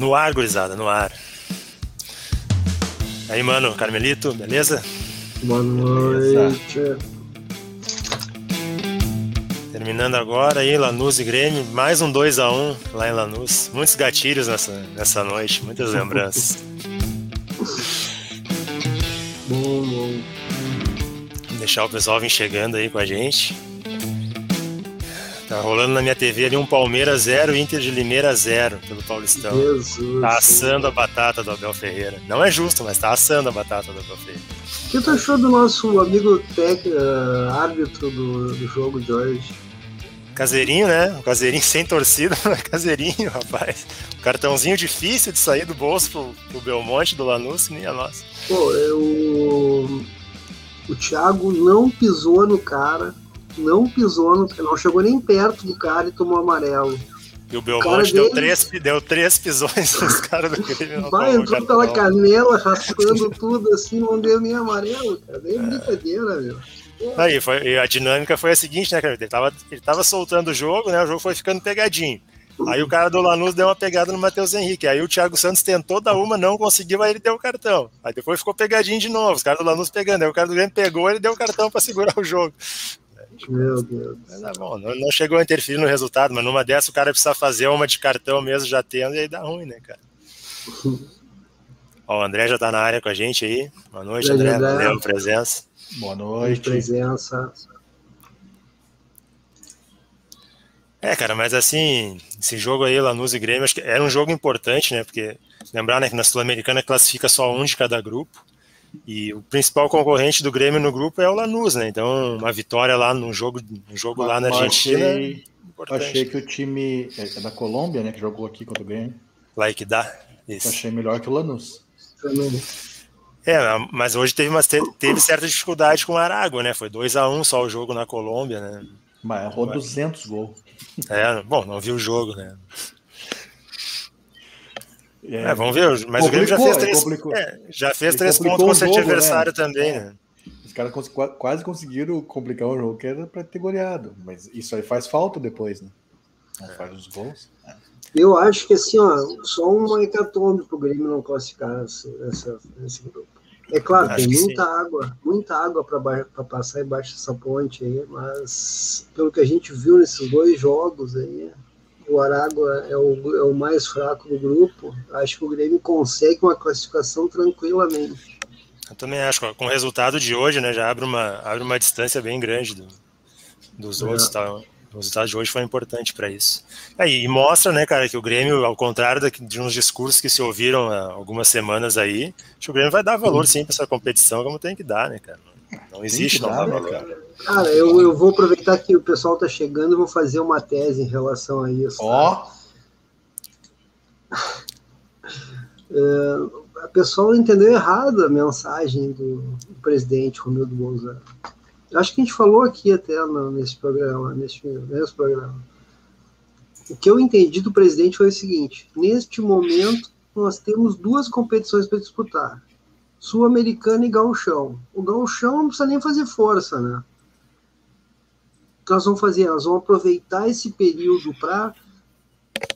No ar, gurizada, no ar. Aí, mano, Carmelito, beleza? Boa noite. Terminando agora aí, Lanús e Grêmio, mais um 2x1 lá em Lanús. Muitos gatilhos nessa, nessa noite, muitas lembranças. Bom, bom. Deixar o pessoal vir chegando aí com a gente. Tá rolando na minha TV ali um Palmeiras 0 Inter de Limeira 0 pelo Paulistão. Jesus. Tá assando a batata do Abel Ferreira. Não é justo, mas tá assando a batata do Abel Ferreira. O que tu achou do nosso amigo tec, uh, árbitro do, do jogo de hoje? Caseirinho, né? Um caseirinho sem torcida, mas caseirinho, rapaz. Um cartãozinho difícil de sair do bolso pro, pro Belmonte do Lanús, minha nossa. Pô, eu, o Thiago não pisou no cara, não pisou no não chegou nem perto do cara e tomou amarelo. E o Belmonte deu, três, deu três pisões nos caras do Grêmio. Vai, entrou pela canela, raspando tudo assim, não deu nem amarelo, cara. Nem é. brincadeira, meu. Aí, foi, a dinâmica foi a seguinte, né, cara? Ele tava, ele tava soltando o jogo, né? O jogo foi ficando pegadinho. Aí o cara do Lanús deu uma pegada no Matheus Henrique. Aí o Thiago Santos tentou dar uma, não conseguiu, aí ele deu o cartão. Aí depois ficou pegadinho de novo. Os caras do Lanús pegando. Aí o cara do Grêmio pegou, ele deu o cartão para segurar o jogo. Meu Deus. Mas tá bom, não, não, chegou a interferir no resultado, mas numa dessa o cara precisa fazer uma de cartão mesmo já tendo, e aí dá ruim, né, cara? Ó, o André já tá na área com a gente aí. Boa noite, André. André. Valeu a presença. Boa noite. Presença. É, cara, mas assim, esse jogo aí, Lanús e Grêmio, acho que era um jogo importante, né? Porque lembrar né, que na Sul-Americana classifica só um de cada grupo. E o principal concorrente do Grêmio no grupo é o Lanús, né? Então, uma vitória lá no jogo, no jogo lá na Argentina. Achei, achei que o time é, é da Colômbia, né? Que jogou aqui contra o Grêmio. Lá que dá. Isso. Achei melhor que o Lanús. É, mas hoje teve, uma, teve certa dificuldade com o Aragua, né? Foi 2 a 1 um só o jogo na Colômbia, né? Mas errou 200 gols. É, bom, não viu o jogo, né? É, é, vamos ver, mas o Grêmio já fez três, é, já fez três pontos com seu adversário né? também, né? Os caras quase conseguiram complicar o jogo que era para ter goleado, mas isso aí faz falta depois, né? Não é. faz os gols. É. Eu acho que assim, ó, só uma hecatombe pro Grêmio não classificar essa, esse grupo. É claro, acho tem muita sim. água, muita água para passar embaixo dessa ponte aí, mas pelo que a gente viu nesses dois jogos aí, o Aragua é o, é o mais fraco do grupo. Acho que o Grêmio consegue uma classificação tranquilamente. Eu também acho, com o resultado de hoje, né, já abre uma, abre uma distância bem grande do, dos é. outros. Tá? O resultado de hoje foi importante para isso. É, e mostra, né, cara, que o Grêmio, ao contrário de uns discursos que se ouviram há algumas semanas aí, que o Grêmio vai dar valor sim para essa competição, como tem que dar, né, cara? Não existe não dar né, valor. Cara. Cara, eu, eu vou aproveitar que o pessoal está chegando e vou fazer uma tese em relação a isso. Ó! Oh. O pessoal entendeu errado a mensagem do, presidente Romildo Bolsonaro. Acho que a gente falou aqui até no, nesse programa, nesse, nesse programa. O que eu entendi do presidente foi o seguinte: neste momento, nós temos duas competições para disputar: Sul-Americana e Gauchão. O Gauchão não precisa nem fazer força, né? Que nós vamos fazer? Nós vamos aproveitar esse período para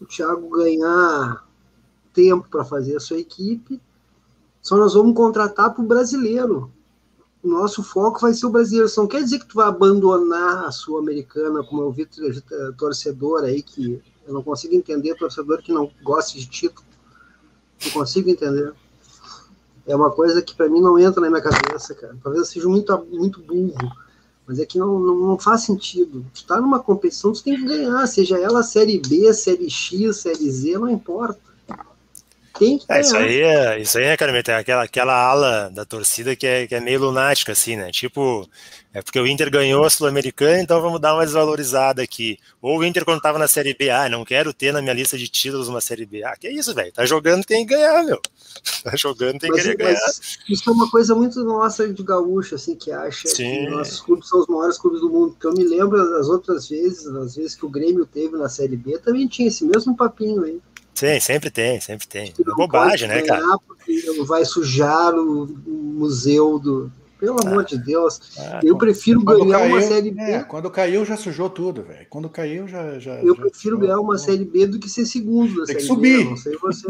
o Thiago ganhar tempo para fazer a sua equipe. Só nós vamos contratar para o brasileiro. O nosso foco vai ser o brasileiro. Isso não quer dizer que tu vai abandonar a Sul-Americana, como eu vi torcedor aí, que eu não consigo entender, torcedor que não gosta de título. Não consigo entender. É uma coisa que para mim não entra na minha cabeça, cara. Talvez eu seja muito, muito burro mas é que não, não, não faz sentido. Tu tá numa competição, tu tem que ganhar, seja ela Série B, Série X, Série Z, não importa. Tem que ganhar. É, isso aí é, isso aí é, cara, tem aquela, aquela ala da torcida que é, que é meio lunática, assim, né? Tipo, é porque o Inter ganhou a Sul-Americana, então vamos dar uma desvalorizada aqui. Ou o Inter, quando tava na Série B, ah, não quero ter na minha lista de títulos uma Série B. Ah, que isso, velho? Tá jogando, tem que ganhar, meu. Tá jogando, tem que ganhar. Isso é uma coisa muito nossa de gaúcho, assim, que acha Sim. que nossos clubes são os maiores clubes do mundo. Porque eu me lembro das outras vezes, as vezes que o Grêmio teve na Série B, também tinha esse mesmo papinho aí. Sim, sempre tem, sempre tem. É bobagem, né, cara? Porque vai sujar o museu do Pelo ah. amor de Deus. Ah, eu prefiro ganhar caiu, uma série B. É, quando caiu já sujou tudo, velho. Quando caiu já. já eu já, prefiro ganhar uma série B do que ser segundo da Tem que subir. B. Não sei você.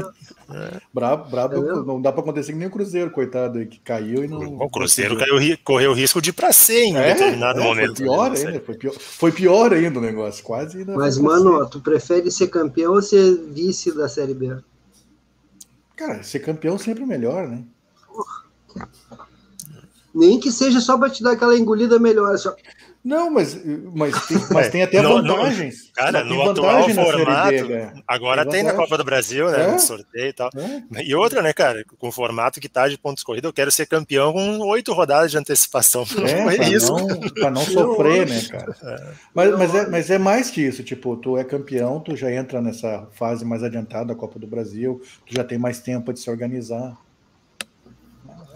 É. Brabo, brabo é não dá para acontecer que nem o Cruzeiro, coitado, que caiu e não. O Cruzeiro caiu, correu o risco de ir para 100 em é, determinado é, momento. Foi pior ainda, foi pior, foi pior ainda o negócio, quase. Mas, mano, tu prefere ser campeão ou ser vice da série B? Cara, ser campeão sempre é melhor, né? Nem que seja só para te dar aquela engolida melhor. Só... Não, mas, mas, tem, mas tem até no, vantagens. No, cara, no atual formato, B, agora tem, tem na Copa do Brasil, né? É? No sorteio e tal. É? E outra, né, cara, com o formato que tá de pontos corridos, eu quero ser campeão com oito rodadas de antecipação. É, é isso. Não, pra não sofrer, né, cara? É. Mas, mas, é, mas é mais que isso, tipo, tu é campeão, tu já entra nessa fase mais adiantada da Copa do Brasil, tu já tem mais tempo de se organizar.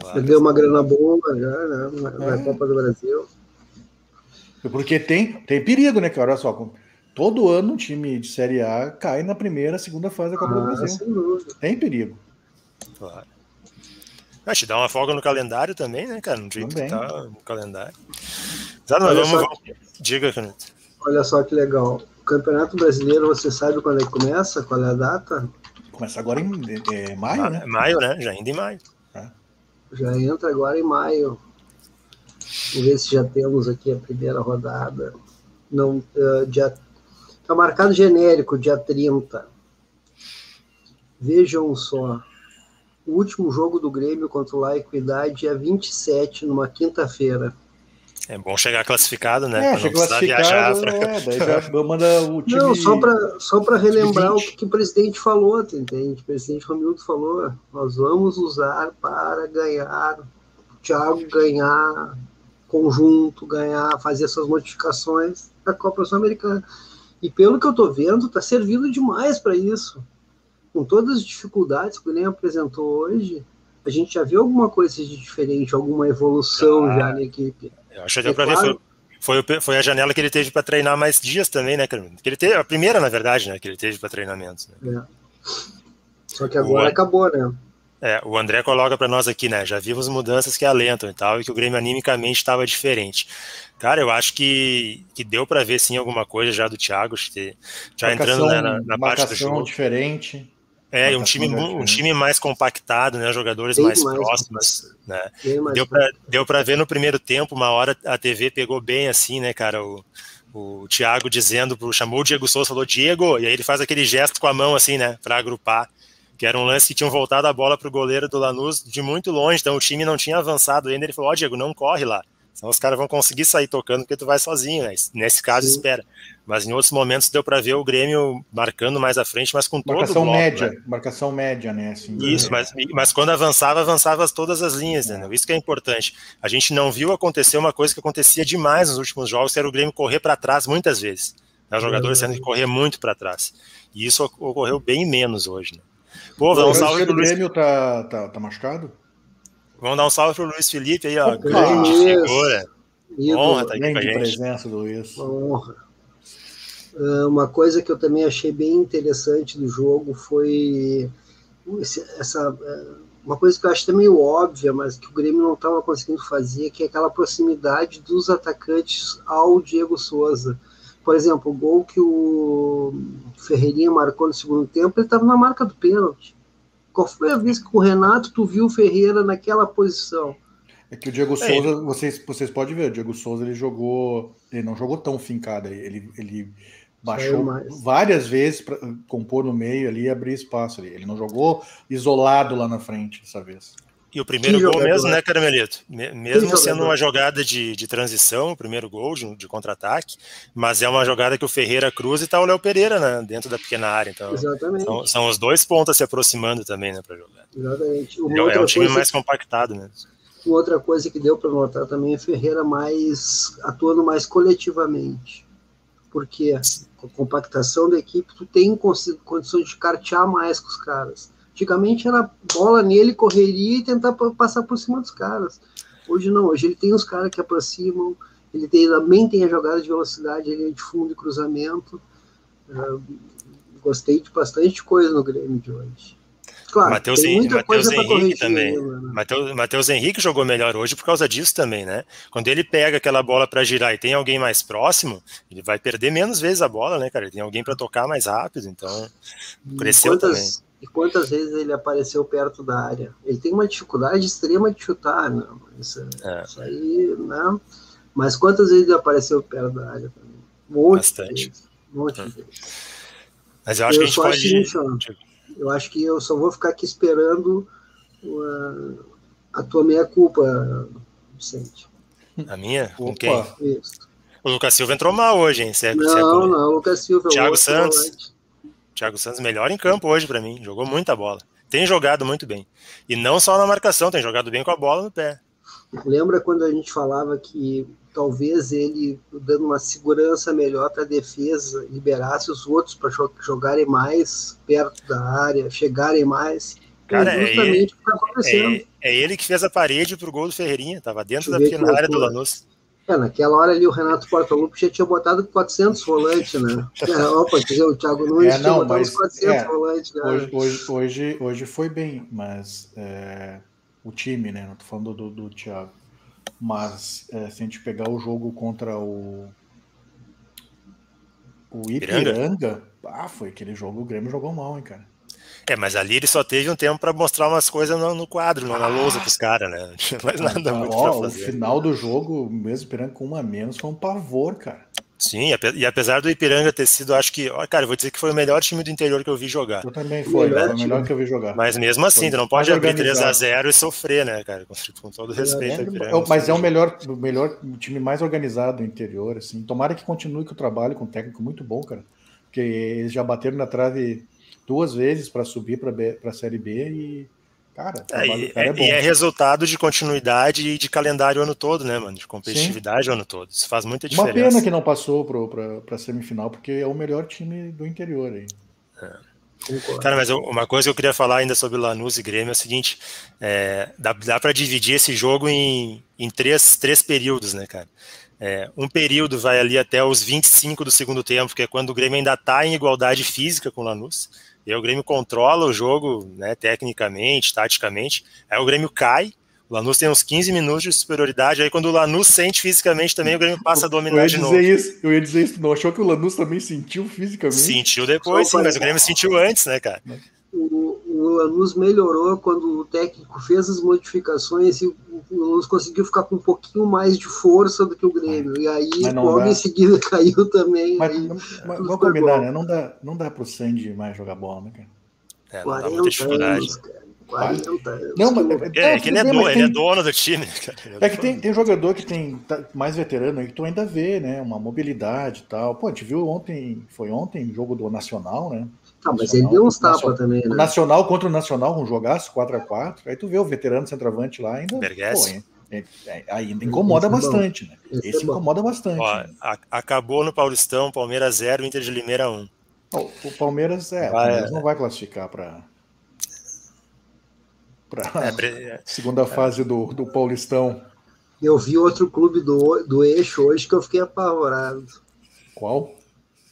Você deu uma grana boa já, né? Na, é. Copa do Brasil. Porque tem, tem perigo, né, cara? Olha só, todo ano um time de Série A cai na primeira, segunda fase da Copa ah, do Brasil. Tem perigo. Claro. Ah, te dá uma folga no calendário também, né, cara? No jeito também. que tá no calendário. Tá, mas vamos, vamos. Diga, Canuto. Olha só que legal. O Campeonato Brasileiro, você sabe quando é que começa? Qual é a data? Começa agora em é, maio, ah, né? Maio, né? Já ainda em maio. Já entra agora em maio. Vamos ver se já temos aqui a primeira rodada. Não, uh, dia, tá marcado genérico, dia 30. Vejam só. O último jogo do Grêmio contra o La Equidade é 27, numa quinta-feira. É bom chegar classificado, né? É, chegar classificado, é, daí já manda o time... Não, só para só relembrar o que, que, o presidente falou, entende? O presidente Romildo falou, nós vamos usar para ganhar, o Thiago ganhar conjunto, ganhar, fazer suas modificações da Copa Sul-Americana. E pelo que eu estou vendo, está servindo demais para isso. Com todas as dificuldades que o Grêmio apresentou hoje, a gente já viu alguma coisa de diferente, alguma evolução ah. já na equipe. Eu acho que deu é para claro. ver. Foi, foi, foi, a janela que ele teve para treinar mais dias também, né, Que ele teve, a primeira, na verdade, né? Que ele teve para treinamentos. Né? É. Só que agora o, acabou, né? É, o André coloca para nós aqui, né? Já vimos mudanças que alentam e tal, e que o Grêmio animicamente estava diferente. Cara, eu acho que, que deu para ver sim alguma coisa já do Thiago, já entrando né, na, na parte do jogo. diferente. É, um time, um time mais compactado, né? Jogadores Bem mais, mais próximos, né? Deu para deu para ver no primeiro tempo, uma hora a TV pegou bem assim, né, cara? O, o Thiago dizendo, pro, chamou o Diego Souza, falou Diego, e aí ele faz aquele gesto com a mão assim, né, para agrupar, que era um lance que tinham voltado a bola pro goleiro do Lanús de muito longe, então o time não tinha avançado ainda. Ele falou: Ó, oh, Diego, não corre lá. Senão os caras vão conseguir sair tocando porque tu vai sozinho, né? Nesse caso, Sim. espera. Mas em outros momentos deu para ver o Grêmio marcando mais à frente, mas com marcação todo o bloco, média, né? marcação média, né? Assim, Isso, mas, mas quando avançava, avançava todas as linhas, é. né? Isso que é importante. A gente não viu acontecer uma coisa que acontecia demais nos últimos jogos, que era o Grêmio correr para trás muitas vezes. Né? Os jogadores é. tendo que correr muito para trás. E isso ocorreu bem menos hoje, né? Pô, salve pro Luiz... Grêmio tá, tá, tá machucado? Vamos dar um salve pro Luiz Felipe aí, ó. Grande figura. Honra tá aqui com a gente. presença do Luiz. Uma honra. Ah, uma coisa que eu também achei bem interessante do jogo foi essa ah, uma coisa que eu acho até meio óbvia, mas que o Grêmio não estava conseguindo fazer, que é aquela proximidade dos atacantes ao Diego Souza. Por exemplo, o gol que o Ferreirinha marcou no segundo tempo, ele estava na marca do pênalti. Qual foi a vez que o Renato tu viu o Ferreira naquela posição? É que o Diego é, Souza, vocês, vocês podem ver, o Diego Souza ele jogou, ele não jogou tão fincado, ele, ele baixou várias vezes para compor no meio ali e abrir espaço ali. Ele não jogou isolado lá na frente dessa vez. E o primeiro gol mesmo, né, Caramelito? Mesmo sendo uma jogada de, de transição, o primeiro gol de, de contra-ataque, mas é uma jogada que o Ferreira cruza e tá o Léo Pereira né, dentro da pequena área. Então, são, são, os dois pontos se aproximando também, né, para jogar. Exatamente. Uma é, é um time mais compactado mesmo. Uma outra coisa que deu para notar também é Ferreira mais atuando mais coletivamente. Porque com a compactação da equipe, tu tem condições de cartear mais com os caras. Antigamente era bola nele, correria e tentar passar por cima dos caras. Hoje não, hoje ele tem os caras que aproximam, ele tem, também tem a jogada de velocidade, linha de fundo e cruzamento. Uh, gostei de bastante coisa no Grêmio de hoje. Claro, Mateus, Mateus Henrique também. Mateus, Mateus Henrique jogou melhor hoje por causa disso também, né? Quando ele pega aquela bola para girar e tem alguém mais próximo, ele vai perder menos vezes a bola, né, cara? Ele tem alguém para tocar mais rápido, então cresceu quantas, também. E quantas vezes ele apareceu perto da área? Ele tem uma dificuldade extrema de chutar, né? Isso, é. isso aí, né? Mas quantas vezes ele apareceu perto da área também? Um Bastante. Vezes, um monte de vezes. Mas eu acho eu que a gente pode. Eu acho que eu só vou ficar aqui esperando a, a tua meia-culpa, Vicente. A minha? Com quem? Isso. O Lucas Silva entrou mal hoje, hein? É, não, se é não, o Lucas Silva. É Thiago Santos. Volante. Thiago Santos melhor em campo hoje para mim. Jogou muita bola. Tem jogado muito bem. E não só na marcação, tem jogado bem com a bola no pé. Lembra quando a gente falava que talvez ele dando uma segurança melhor para a defesa, liberasse os outros para jogarem mais perto da área, chegarem mais. Cara, é ele, é, é ele, que fez a parede pro gol do Ferreirinha, tava dentro da pequena área do Lanús. É, naquela hora ali o Renato Portaluppi já tinha botado 400 volantes, né? É, opa, dizer, o Thiago Nunes é, não, tinha botado 400 é, volantes. Né? Hoje, hoje, hoje, hoje, foi bem, mas é, o time, né? Não tô falando do, do Thiago. Mas é, se a gente pegar o jogo contra o o Ipiranga, ah, foi aquele jogo, o Grêmio jogou mal, hein, cara. É, mas ali ele só teve um tempo para mostrar umas coisas no, no quadro, ah, na lousa pros caras, né? Não tinha mais nada muito ó, pra fazer. O final do jogo, mesmo Ipiranga com uma a menos, foi um pavor, cara. Sim, e apesar do Ipiranga ter sido, acho que, ó, cara, eu vou dizer que foi o melhor time do interior que eu vi jogar. Eu também foi, foi o melhor que eu vi jogar. Mas mesmo assim, tu não pode abrir 3x0 e sofrer, né, cara? Com todo respeito. É, Ipiranga, mas é o melhor, o melhor o time mais organizado do interior, assim. Tomara que continue com o trabalho, com um técnico muito bom, cara. Porque eles já bateram na trave duas vezes para subir para a Série B e Cara, é, e, cara é, e, é, resultado de continuidade e de calendário o ano todo, né, mano? De competitividade Sim. o ano todo. Isso faz muita diferença. Uma pena que não passou para a semifinal, porque é o melhor time do interior aí. É. Cara, mas uma coisa que eu queria falar ainda sobre Lanús e Grêmio é o seguinte: é, dá, dá para dividir esse jogo em, em três, três períodos, né, cara? É, um período vai ali até os 25 do segundo tempo, que é quando o Grêmio ainda está em igualdade física com o Lanús. E aí o Grêmio controla o jogo, né, tecnicamente, taticamente. Aí o Grêmio cai, o Lanús tem uns 15 minutos de superioridade. Aí quando o Lanús sente fisicamente também, o Grêmio passa a dominar de novo. Isso, eu ia dizer isso. Não achou que o Lanús também sentiu fisicamente? Sentiu depois, sim, mas o Grêmio sentiu antes, né, cara? O, o Lanús melhorou quando o técnico fez as modificações e o Lanús conseguiu ficar com um pouquinho mais de força do que o Grêmio. E aí, logo dá. em seguida, caiu também. Mas, aí, mas vamos combinar, né? Não dá, não dá pro Sandy mais jogar bola, né, cara? É, 40 muita dificuldade. Anos, cara. 40 anos. Não, mas, é, é, que ele é, dono, tem, ele é dono do time. Cara. É que tem, tem jogador que tem tá mais veterano aí que tu ainda vê, né? Uma mobilidade e tal. Pô, a gente viu ontem, foi ontem, jogo do Nacional, né? Ah, mas ele deu uns tapas também, né? O Nacional contra o Nacional, um jogaço 4x4. Aí tu vê o veterano centroavante lá ainda. Pô, é, é, ainda incomoda Esse bastante, é né? Esse, Esse incomoda bastante. Ó, né? a, acabou no Paulistão, Palmeiras 0, Inter de Limeira 1. O, o Palmeiras, é, vai, o Palmeiras não vai classificar para para é, segunda fase do, do Paulistão. Eu vi outro clube do, do eixo hoje que eu fiquei apavorado. Qual?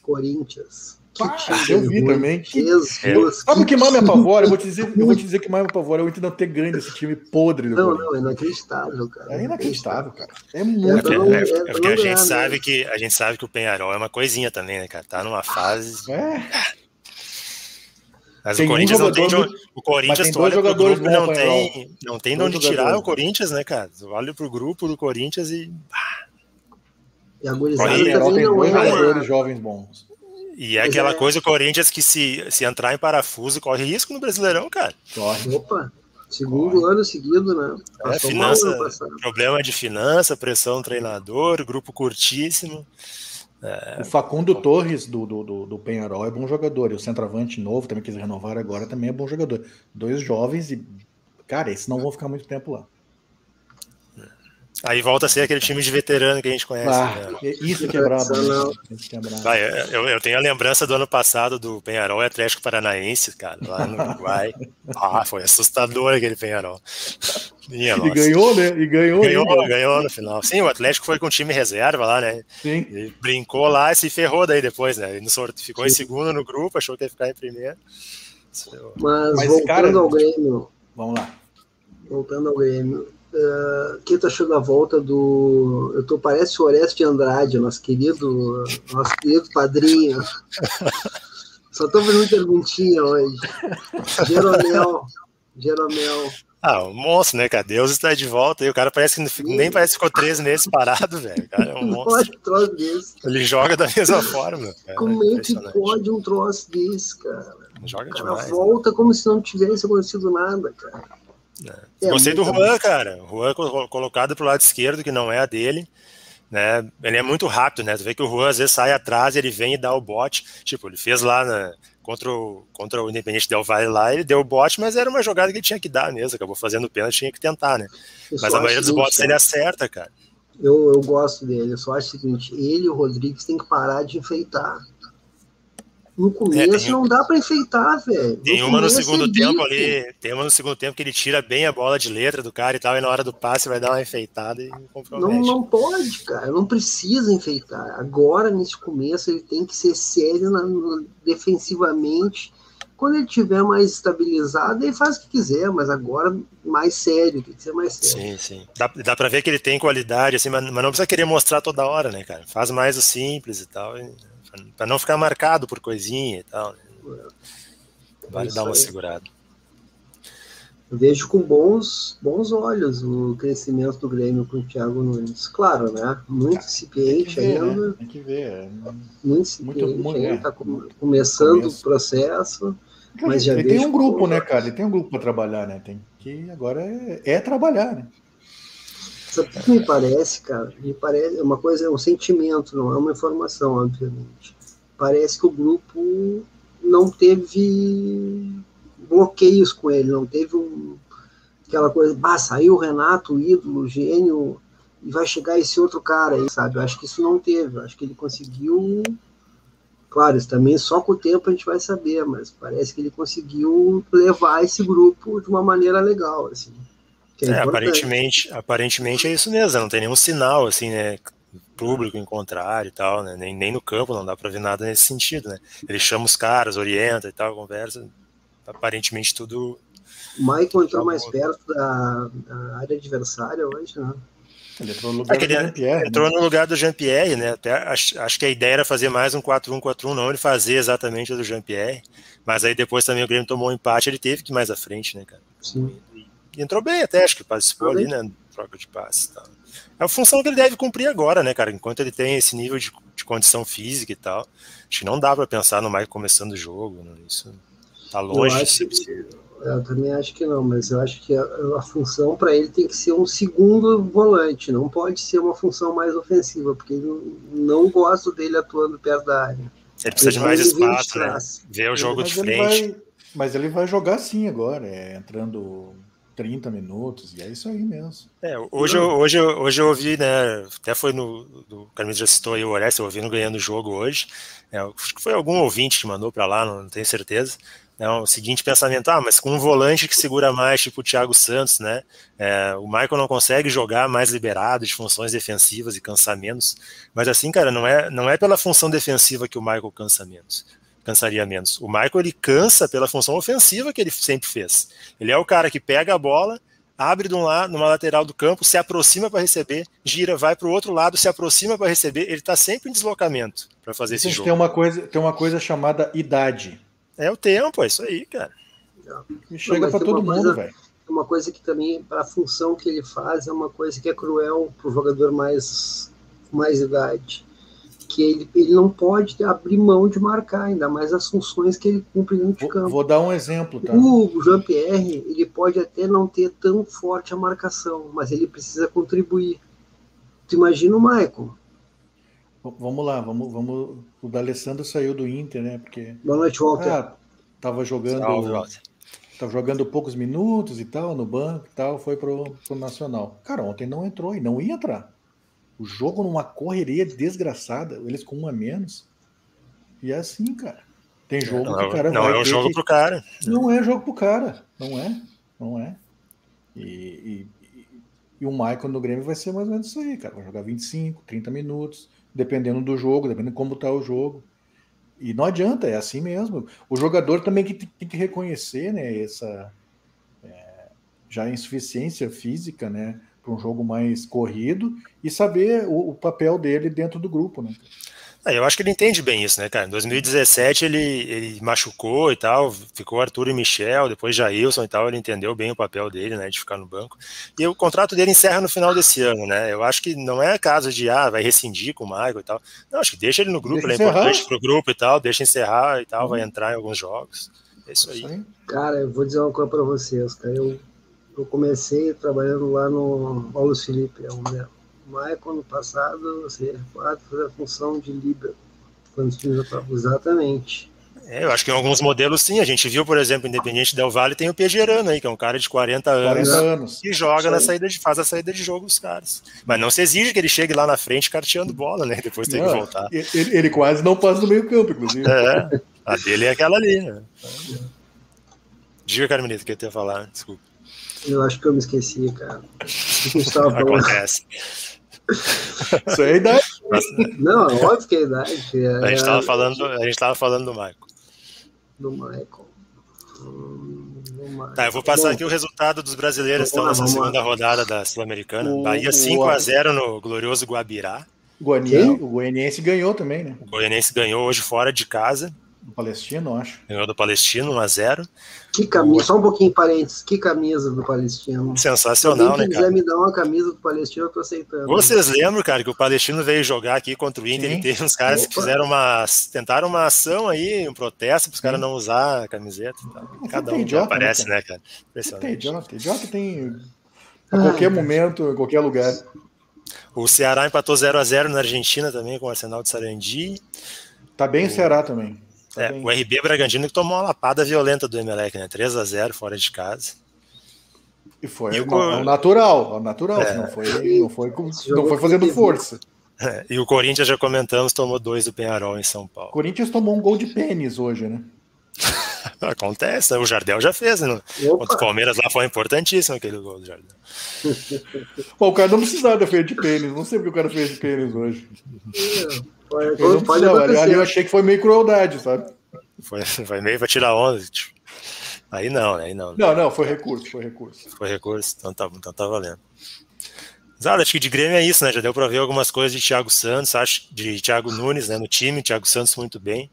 Corinthians. Ah, eu vi também. Que... Jesus, é. Sabe o que mais me apavora? Eu vou te dizer, eu vou te dizer que mais me apavora é o Inter não ter ganho desse time podre. não, não, é inacreditável, cara. É inacreditável, cara. É muito. É, é, é porque a gente sabe que a gente sabe que o Penharol é uma coisinha também, né, cara? Tá numa fase. É. Mas tem o Corinthians um não tem. Do... O Corinthians, tu olha pro grupo, não tem, não tem de onde tirar o Corinthians, né, cara? Tu olha pro grupo do Corinthians e. E a gurizada também não é jogadores jovens bons. E é aquela é. coisa, o Corinthians que se, se entrar em parafuso, corre risco no Brasileirão, cara. Corre. Opa, segundo corre. ano seguido, né? É, finança, problema de finança, pressão do treinador, grupo curtíssimo. É, o Facundo Torres do, do, do, do Penharol é bom jogador, e o centroavante novo, também quis renovar agora, também é bom jogador. Dois jovens e, cara, esses não vão ficar muito tempo lá. Aí volta a ser aquele time de veterano que a gente conhece. Ah, né? Isso que é brabo. Né? Isso que é brabo. Vai, eu, eu, tenho a lembrança do ano passado do Penharol e Atlético Paranaense, cara, lá no Uruguai. ah, foi assustador aquele Penharol. Minha, e ganhou, né? E ganhou. Ganhou, ganhou no final. Sim, o Atlético foi com o time reserva lá, né? Sim. Ele brincou lá e se ferrou daí depois, né? Ele ficou em segundo no grupo, achou que ia ficar em primeiro. Mas, Mas voltando cara, ao Grêmio. Vamos lá. Voltando ao Grêmio. Uh, o que tu achou da volta do. Eu tô, parece o Oreste Andrade, nosso querido, nosso querido padrinho. Só tô fazendo perguntinha hoje. Jeromel. Jeromel. Ah, um monstro, né, cara? Deus está de volta e o cara parece que nem parece que ficou três meses parado, velho. cara é um monstro. Pode desse. Ele joga da mesma forma. Cara. Como é que pode um troço desse, cara? Joga o cara demais. volta né? como se não tivesse acontecido nada, cara. É. É, Gostei do Juan, cara. O Juan colocado pro lado esquerdo, que não é a dele. Né? Ele é muito rápido, né? Tu vê que o Juan às vezes sai atrás, ele vem e dá o bote. Tipo, ele fez lá na, contra o, contra o Independente Del Valle lá, ele deu o bote, mas era uma jogada que ele tinha que dar mesmo, acabou fazendo o pênalti, tinha que tentar, né? Eu mas a maioria dos botes ele acerta, cara. Eu, eu gosto dele, eu só acho o seguinte, ele e o Rodrigues tem que parar de enfeitar. No começo é, não dá para enfeitar, velho. Tem uma no segundo é tempo ali, tem uma no segundo tempo que ele tira bem a bola de letra do cara e tal, e na hora do passe vai dar uma enfeitada e compromete. Não, não pode, cara, não precisa enfeitar. Agora, nesse começo, ele tem que ser sério na, defensivamente. Quando ele tiver mais estabilizado, ele faz o que quiser, mas agora mais sério, tem que ser mais sério. Sim, sim. Dá, dá pra ver que ele tem qualidade, assim, mas, mas não precisa querer mostrar toda hora, né, cara? Faz mais o simples e tal. E para não ficar marcado por coisinha e tal. Né? Vale é dar uma aí. segurada. Eu vejo com bons, bons olhos o crescimento do Grêmio com o Thiago Nunes. Claro, né? Muito incipiente ver, ainda. Né? Tem que ver. É. Muito incipiente muito, ainda. Está começando Começo. o processo. Mas já ele tem um grupo, né, cara? Ele tem um grupo para trabalhar, né? Tem que agora é, é trabalhar, né? O que me parece, cara? Me parece é uma coisa, é um sentimento, não é uma informação, obviamente. Parece que o grupo não teve bloqueios com ele, não teve um, aquela coisa, bah, saiu o Renato, o ídolo, o gênio, e vai chegar esse outro cara aí, sabe? Eu acho que isso não teve, acho que ele conseguiu. Claro, isso também só com o tempo a gente vai saber, mas parece que ele conseguiu levar esse grupo de uma maneira legal, assim. É, é aparentemente, aparentemente é isso mesmo, não tem nenhum sinal, assim, né, público em contrário e tal, né, nem, nem no campo não dá para ver nada nesse sentido, né, ele chama os caras, orienta e tal, conversa, aparentemente tudo... O Michael entrou mais perto da, da, área adversária hoje, né? Ele entrou no lugar é do Jean-Pierre. Né? Entrou né? no lugar do Jean-Pierre, né? Até acho, acho, que a ideia era fazer mais um 4-1-4-1, não ele fazer exatamente o do Jean-Pierre. Mas aí depois também o Grêmio tomou um empate, ele teve que ir mais à frente, né, cara? Sim entrou bem até, acho que participou ali, né? Troca de passe. Tá. É a função que ele deve cumprir agora, né, cara? Enquanto ele tem esse nível de, de condição física e tal. Acho que não dá para pensar no Mike começando o jogo. Né? Isso tá longe de ser possível. Eu também acho que não, mas eu acho que a, a função para ele tem que ser um segundo volante, não pode ser uma função mais ofensiva, porque não, não gosto dele atuando perto da área. Ele precisa de mais espaço, né? Ver o jogo mas de frente. Ele vai, mas ele vai jogar sim agora, é, entrando 30 minutos, e é isso aí mesmo. É, hoje, eu, hoje, hoje eu ouvi, né? Até foi no. O Carlos já citou aí o Orestes, eu Ganhando o Jogo hoje. É, acho que foi algum ouvinte que mandou para lá, não, tenho certeza. É o seguinte pensamento: ah, mas com um volante que segura mais, tipo o Thiago Santos, né? É, o Michael não consegue jogar mais liberado de funções defensivas e cansa menos. Mas assim, cara, não é, não é pela função defensiva que o Michael cansa menos cansaria menos. O Michael ele cansa pela função ofensiva que ele sempre fez. Ele é o cara que pega a bola, abre de um lado, numa lateral do campo, se aproxima para receber, gira, vai para o outro lado, se aproxima para receber. Ele está sempre em deslocamento para fazer esse jogo. Tem uma coisa, tem uma coisa chamada idade. É o tempo, é isso aí, cara. E chega para todo mundo, velho. Uma coisa que também, para a função que ele faz, é uma coisa que é cruel para o jogador mais, mais idade que ele, ele não pode abrir mão de marcar, ainda mais as funções que ele cumpre dentro de campo. Vou dar um exemplo, tá? O Jean-Pierre, ele pode até não ter tão forte a marcação, mas ele precisa contribuir. Tu imagina o Michael. Vamos lá, vamos, vamos. O D'Alessandro saiu do Inter, né? Porque. Boa noite, Walter. Ah, tava jogando. Salve, Tava jogando poucos minutos e tal, no banco e tal, foi pro, pro Nacional. Cara, ontem não entrou e não ia entrar. O jogo numa correria desgraçada, eles com um a menos. E é assim, cara. Tem jogo não, que o cara não vai. Não é um jogo que... pro cara. Não é jogo pro cara. Não é. Não é. E, e, e, o Michael no Grêmio vai ser mais ou menos isso aí, cara. Vai jogar 25, 30 minutos, dependendo do jogo, dependendo de como tá o jogo. E não adianta, é assim mesmo. O jogador também que tem que reconhecer, né, essa é, já insuficiência física, né, para um jogo mais corrido e saber o, o, papel dele dentro do grupo, né. É, eu acho que ele entende bem isso, né, cara? Em 2017 ele, ele machucou e tal, ficou Arthur e Michel, depois Jailson e tal, ele entendeu bem o papel dele, né, de ficar no banco. E o contrato dele encerra no final desse ano, né? Eu acho que não é caso de, ah, vai rescindir com o Michael e tal. Não, acho que deixa ele no grupo, deixa ele é importante pro grupo e tal, deixa encerrar e tal, uhum. vai entrar em alguns jogos. É isso aí. Cara, eu vou dizer uma coisa para vocês, cara. Eu, eu comecei trabalhando lá no Paulo Felipe, é um Maicon ano passado, você pode fazer a função de líbero. Quando Exatamente. É, eu acho que em alguns modelos sim. A gente viu, por exemplo, Independente Del Vale tem o Pejerano aí, que é um cara de 40 anos, 40 anos. que joga na saída de, faz a saída de jogo dos caras. Mas não se exige que ele chegue lá na frente carteando bola, né? Depois tem não, que voltar. Ele, ele, quase não passa do meio campo, inclusive. É, a dele é aquela ali, né? Diga, Carmelita, o que eu ia falar, desculpa. Eu acho que eu me esqueci, cara. Acontece. Isso é a idade. Não, é óbvio que é a idade. É, a gente estava falando, a gente tava falando do Michael. Do Michael. Hum, tá, eu vou passar Bom, aqui o resultado dos brasileiros estão nessa segunda rodada da Sul-Americana. Bahia 5x0 no glorioso Guabirá. O Goianiense ganhou também, né? O Goianiense ganhou hoje fora de casa. Do Palestino, acho. Ganhou do Palestino 1x0. Que camisa, só um pouquinho parênteses, que camisa do Palestino. Sensacional, né, cara? Se quiser me dar uma camisa do Palestino, eu tô aceitando. Vocês lembram, cara, que o Palestino veio jogar aqui contra o Inter Sim. e teve uns caras Opa. que fizeram uma. tentaram uma ação aí, um protesto para os caras não usar a camiseta e tal. Cada um idiota, aparece, né, cara? Né, cara? Tem idiota, idiota tem a qualquer momento, em qualquer lugar. O Ceará empatou 0x0 na Argentina também com o Arsenal de Sarandi. Tá bem o Ceará também. Tá é, o RB Bragantino que tomou uma lapada violenta do Emelec, né? 3 a 0 fora de casa. E foi e o não, natural, natural, é. não foi, não foi, não foi fazendo força. É, e o Corinthians, já comentamos, tomou dois do Penharol em São Paulo. O Corinthians tomou um gol de pênis hoje, né? Acontece, o Jardel já fez, né? Contra o Palmeiras lá foi importantíssimo aquele gol do Jardel. Bom, o cara não precisava de pênis, não sei porque o cara fez de pênis hoje. Foi, eu, pode ali eu achei que foi meio crueldade, sabe? Foi, foi meio pra tirar onda. Tipo. Aí não, né? Aí não. Não, não, foi recurso, foi recurso. Foi recurso, então tá, então tá valendo. Mas, acho que de Grêmio é isso, né? Já deu para ver algumas coisas de Thiago Santos, acho, de Thiago Nunes, né? No time, Thiago Santos muito bem.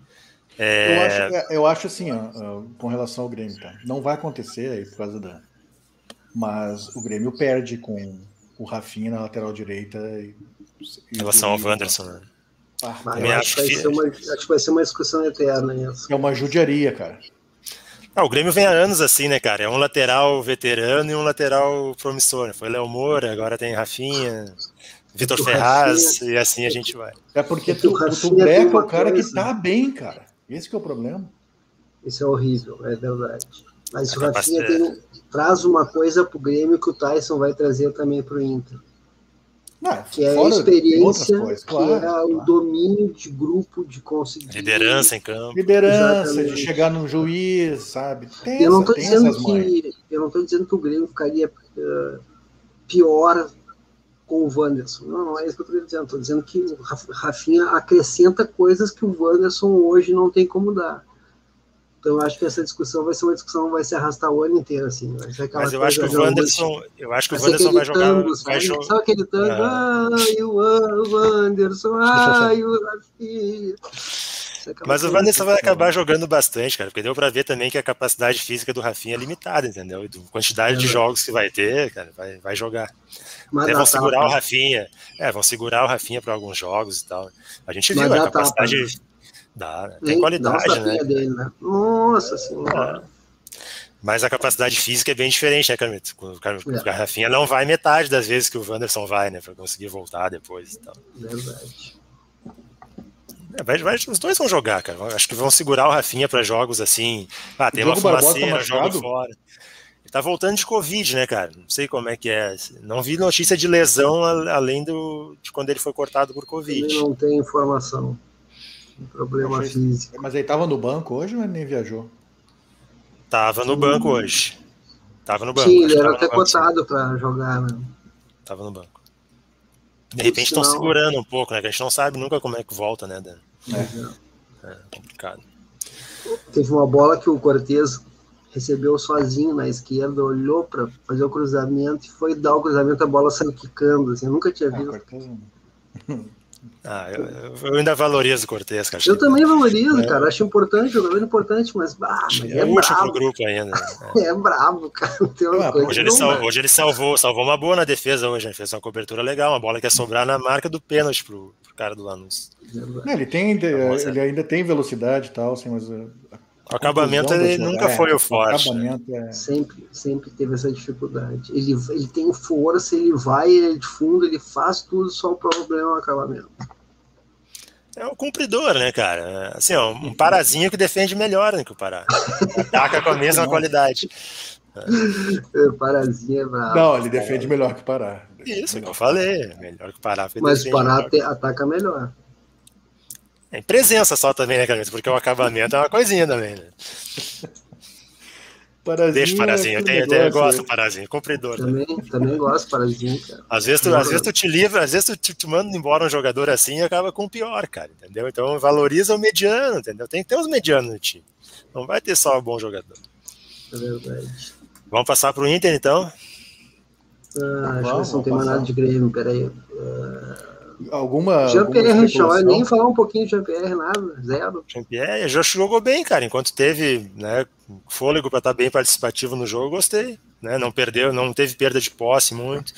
É... Eu, acho, é, eu acho assim, ó, com relação ao Grêmio, tá? Não vai acontecer aí por causa da. Mas o Grêmio perde com o Rafinha na lateral direita. E, em relação ao Wanderson, né? Ah, acho, que. Uma, acho, que vai ser uma discussão eterna isso. É uma judiaria, cara. Ah, o Grêmio vem há anos assim, né, cara? É um lateral veterano e um lateral promissor. Né? Foi Léo Moura, agora tem Rafinha, Vitor Ferraz, Rafinha... e assim a gente vai. É porque tu, tu breca o cara coisa. que tá bem, cara. Esse que é o problema. Isso é horrível, é verdade. Mas o Rafinha tem, traz uma coisa pro Grêmio que o Tyson vai trazer também pro Inter. Não, que é a experiência, coisas, claro, que é claro. o domínio de grupo, de conseguir. Liderança em campo. Liderança, Exatamente. de chegar no juiz, sabe? Tem eu não estou dizendo que eu não estou dizendo que o Grêmio ficaria uh, pior com o Wanderson. Não, não é isso que eu estou dizendo. Estou dizendo que o Rafinha acrescenta coisas que o Wanderson hoje não tem como dar. Então, acho que essa discussão vai ser uma discussão vai se arrastar o ano inteiro, assim. Mas eu acho que o Wanderson, eu acho que o Wanderson vai jogar. Vai jogar... Sabe aquele tango? Ah. Ai, o Wanderson, ai, o Rafinha. Mas o Wanderson vai acabar jogando bastante, cara, porque deu para ver também que a capacidade física do Rafinha é limitada, entendeu? E a quantidade é. de jogos que vai ter, cara, vai, vai jogar. Mas Até vão segurar tapa. o Rafinha. É, vão segurar o Rafinha para alguns jogos e tal. A gente viu a capacidade. Tapa, né? Dá, né? tem qualidade, né? Dele, né? Nossa senhora. É. Mas a capacidade física é bem diferente, né, Carmito? O Garrafinha não vai metade das vezes que o Wanderson vai, né? Pra conseguir voltar depois e tal. Verdade. É, vai, vai, os dois vão jogar, cara. Acho que vão segurar o Rafinha para jogos assim. Ah, tem uma fumaceira, jogo fora. Ele tá voltando de Covid, né, cara? Não sei como é que é. Não vi notícia de lesão além do, de quando ele foi cortado por Covid. Ele não tem informação um problema Achei... físico. Mas ele estava no banco hoje ou ele nem viajou? Tava no banco hoje. Tava no banco. Sim, ele era até cotado para jogar, né? Tava no banco. De repente estão segurando um pouco, né? Que a gente não sabe nunca como é que volta, né, Dan? É. É complicado. Teve uma bola que o Cortez recebeu sozinho na esquerda, olhou para fazer o cruzamento e foi dar o cruzamento, a bola saiu quicando. Assim, eu nunca tinha ah, visto. Ah, eu, eu, ainda valorizo o Cortez, cara. Eu também valorizo, é. cara. Acho importante, jogador importante, mas, mas é, é útil pro grupo ainda. É, é bravo, cara. Ah, hoje, ele salvou, hoje ele salvou, salvou uma boa na defesa hoje, ele fez uma cobertura legal, uma bola que ia sobrar na marca do pênalti pro, pro cara do Lanús. ele tem, tá ele ainda tem velocidade e tal, assim, mas o acabamento ele nunca foi o forte. O né? é... sempre, sempre teve essa dificuldade. Ele, ele tem força, ele vai, ele é de fundo, ele faz tudo, só o problema é o acabamento. É um cumpridor, né, cara? Assim, ó, um parazinho que defende melhor do que o Pará. Ataca com a mesma qualidade. É, parazinho é bravo. Não, ele defende melhor que o Pará. Isso, que eu falei. Melhor que o Pará. Mas o Pará melhor. ataca melhor. É presença só também, né, Carlos? Porque o acabamento é uma coisinha também, né? Parazinho Deixa o Parazinho, é eu, tenho, eu gosto do Parazinho, cumpridor. Também, né? também gosto do Parazinho, cara. Às vezes, tu, às vezes tu te livra, às vezes tu te, te manda embora um jogador assim e acaba com o pior, cara, entendeu? Então valoriza o mediano, entendeu? Tem que ter os medianos no time. Não vai ter só um bom jogador. É verdade. Vamos passar para o Inter, então? Ah, acho que não tem mais nada de Grêmio, peraí. Uh... Alguma. Jean-Pierre Chauvet, nem falar um pouquinho de Jean-Pierre, nada, zero. Jean-Pierre já jogou bem, cara. Enquanto teve né, fôlego para estar tá bem participativo no jogo, gostei. Né? Não perdeu, não teve perda de posse muito,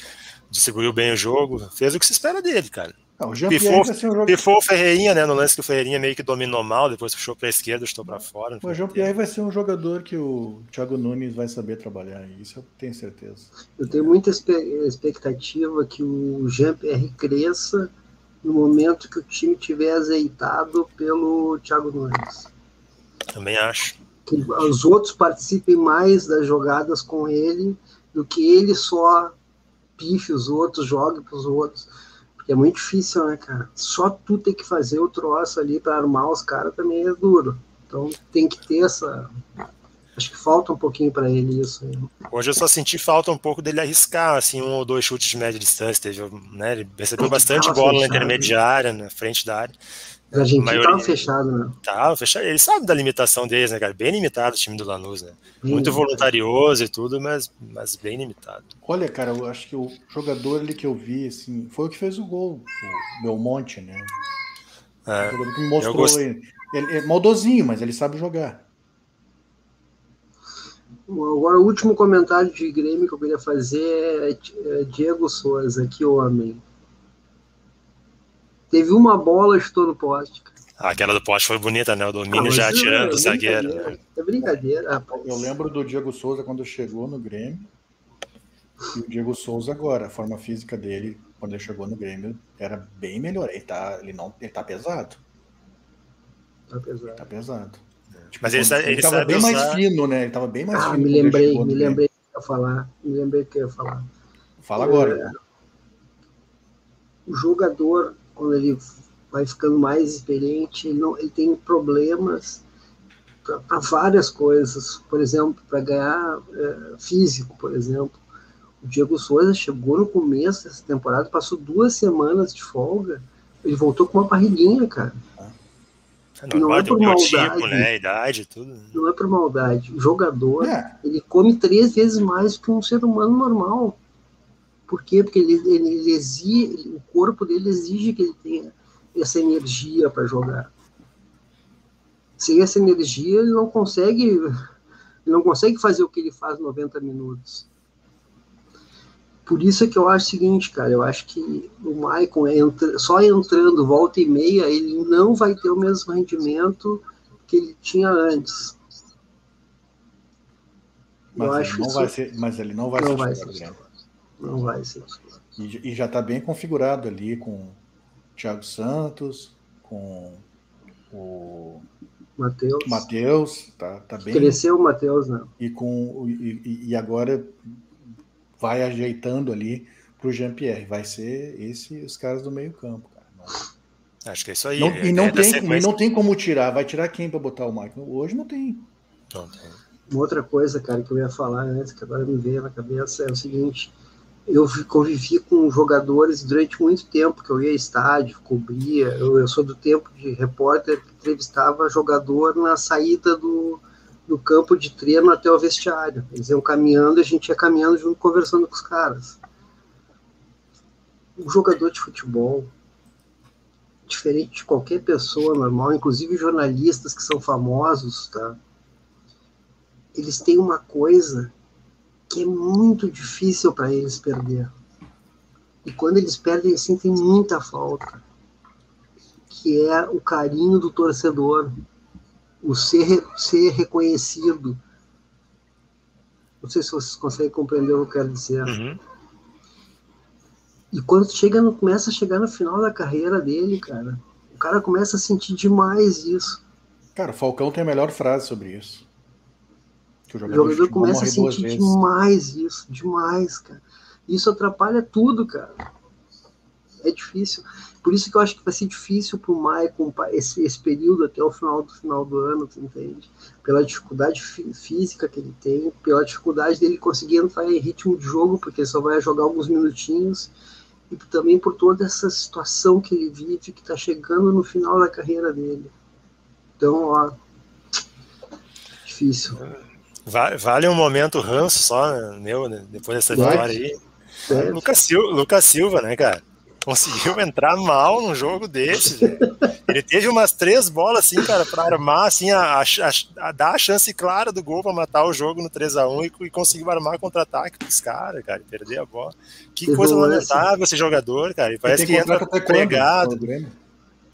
distribuiu bem o jogo, fez o que se espera dele, cara. Não, o pifou, um pifou o Ferreirinha, né? No lance que o Ferreirinha meio que dominou mal, depois puxou para a esquerda, estou para fora. O Jean-Pierre vai ser um jogador que o Thiago Nunes vai saber trabalhar, isso eu tenho certeza. Eu tenho muita expectativa que o Jean-Pierre cresça no momento que o time tiver azeitado pelo Thiago Nunes. Também acho. Que os outros participem mais das jogadas com ele do que ele só pife os outros, jogue para os outros é muito difícil, né, cara? Só tu ter que fazer o troço ali para armar os caras também é duro. Então tem que ter essa. Acho que falta um pouquinho para ele isso. Aí. Hoje eu só senti falta um pouco dele arriscar, assim, um ou dois chutes de média distância. Teve, né, ele recebeu bastante bola na intermediária, na frente da área. A gente maioria... tava fechado, né? Tava fechado. Ele sabe da limitação deles, né, cara? Bem limitado o time do Lanús, né? Muito voluntarioso e tudo, mas, mas bem limitado. Olha, cara, eu acho que o jogador ali que eu vi, assim, foi o que fez o gol, o Belmonte, né? É, o jogador que me mostrou gost... ele. ele. É maldosinho, mas ele sabe jogar. Agora, o último comentário de Grêmio que eu queria fazer é, é Diego Souza, que homem. Teve uma bola, estou no poste. Ah, aquela do poste foi bonita, né? O domínio ah, já atirando é o zagueiro. É brincadeira, rapaz. Eu lembro do Diego Souza quando chegou no Grêmio. E o Diego Souza agora, a forma física dele, quando ele chegou no Grêmio, era bem melhor. Ele tá, ele não, ele tá pesado. Tá pesado. Ele tá pesado. Tipo, Mas ele, ele, ele tava bem usar... mais fino, né? Ele tava bem mais ah, fino. Me lembrei, me lembrei que ia falar. Me lembrei que eu ia falar. Fala agora. É, o jogador quando ele vai ficando mais experiente, ele, não, ele tem problemas para várias coisas. Por exemplo, para ganhar é, físico, por exemplo. O Diego Souza chegou no começo dessa temporada, passou duas semanas de folga, ele voltou com uma barriguinha, cara. É não é por maldade. Tipo, né? Idade, tudo. Né? Não é por maldade. O jogador, é. ele come três vezes mais que um ser humano normal. Por quê? Porque ele, ele, ele exige, o corpo dele exige que ele tenha essa energia para jogar. Sem essa energia, ele não consegue ele não consegue fazer o que ele faz 90 minutos. Por isso é que eu acho o seguinte, cara, eu acho que o Maicon entra, só entrando volta e meia, ele não vai ter o mesmo rendimento que ele tinha antes. Mas, eu ele, não vai ser, mas ele não vai não ser. Vai ser não vai ser. E, e já está bem configurado ali com o Thiago Santos, com o Matheus. Matheus, tá, tá bem. Cresceu o Matheus, né? E, com, e, e agora vai ajeitando ali para o Jean-Pierre. Vai ser esse os caras do meio-campo, cara. Acho que é isso aí. Não, é, e não, é tem, e não tem como tirar. Vai tirar quem para botar o Michael? Hoje não tem. Não tem. Uma outra coisa, cara, que eu ia falar antes, que agora me veio na cabeça, é o seguinte: eu convivi com jogadores durante muito tempo, que eu ia a estádio, cobria, eu, eu sou do tempo de repórter que entrevistava jogador na saída do, do campo de treino até o vestiário. Eles iam caminhando a gente ia caminhando junto, conversando com os caras. O jogador de futebol, diferente de qualquer pessoa normal, inclusive jornalistas que são famosos, tá? Eles têm uma coisa que é muito difícil para eles perder. E quando eles perdem, eles sentem muita falta, que é o carinho do torcedor, o ser, ser reconhecido. Não sei se vocês conseguem compreender o que eu quero dizer. Uhum. E quando chega começa a chegar no final da carreira dele, cara, o cara começa a sentir demais isso. Cara, o Falcão tem a melhor frase sobre isso. Que o jogador, o jogador começa a sentir demais isso, demais, cara. Isso atrapalha tudo, cara. É difícil. Por isso que eu acho que vai ser difícil para o Maicon esse, esse período até o final do final do ano, tu entende? Pela dificuldade física que ele tem, pela dificuldade dele conseguir entrar em ritmo de jogo, porque só vai jogar alguns minutinhos e também por toda essa situação que ele vive, que está chegando no final da carreira dele. Então, ó, difícil. Vale um momento ranço só, né, meu, né, depois dessa vitória aí. Lucas Silva, Lucas Silva, né, cara? conseguiu entrar mal num jogo desse. Ele teve umas três bolas, assim, cara, para armar, assim, a, a, a, dar a chance clara do gol para matar o jogo no 3 a 1 e, e conseguiu armar contra-ataque dos caras, cara, e perder a bola. Que coisa lamentável esse jogador, cara. E parece que entra pegado.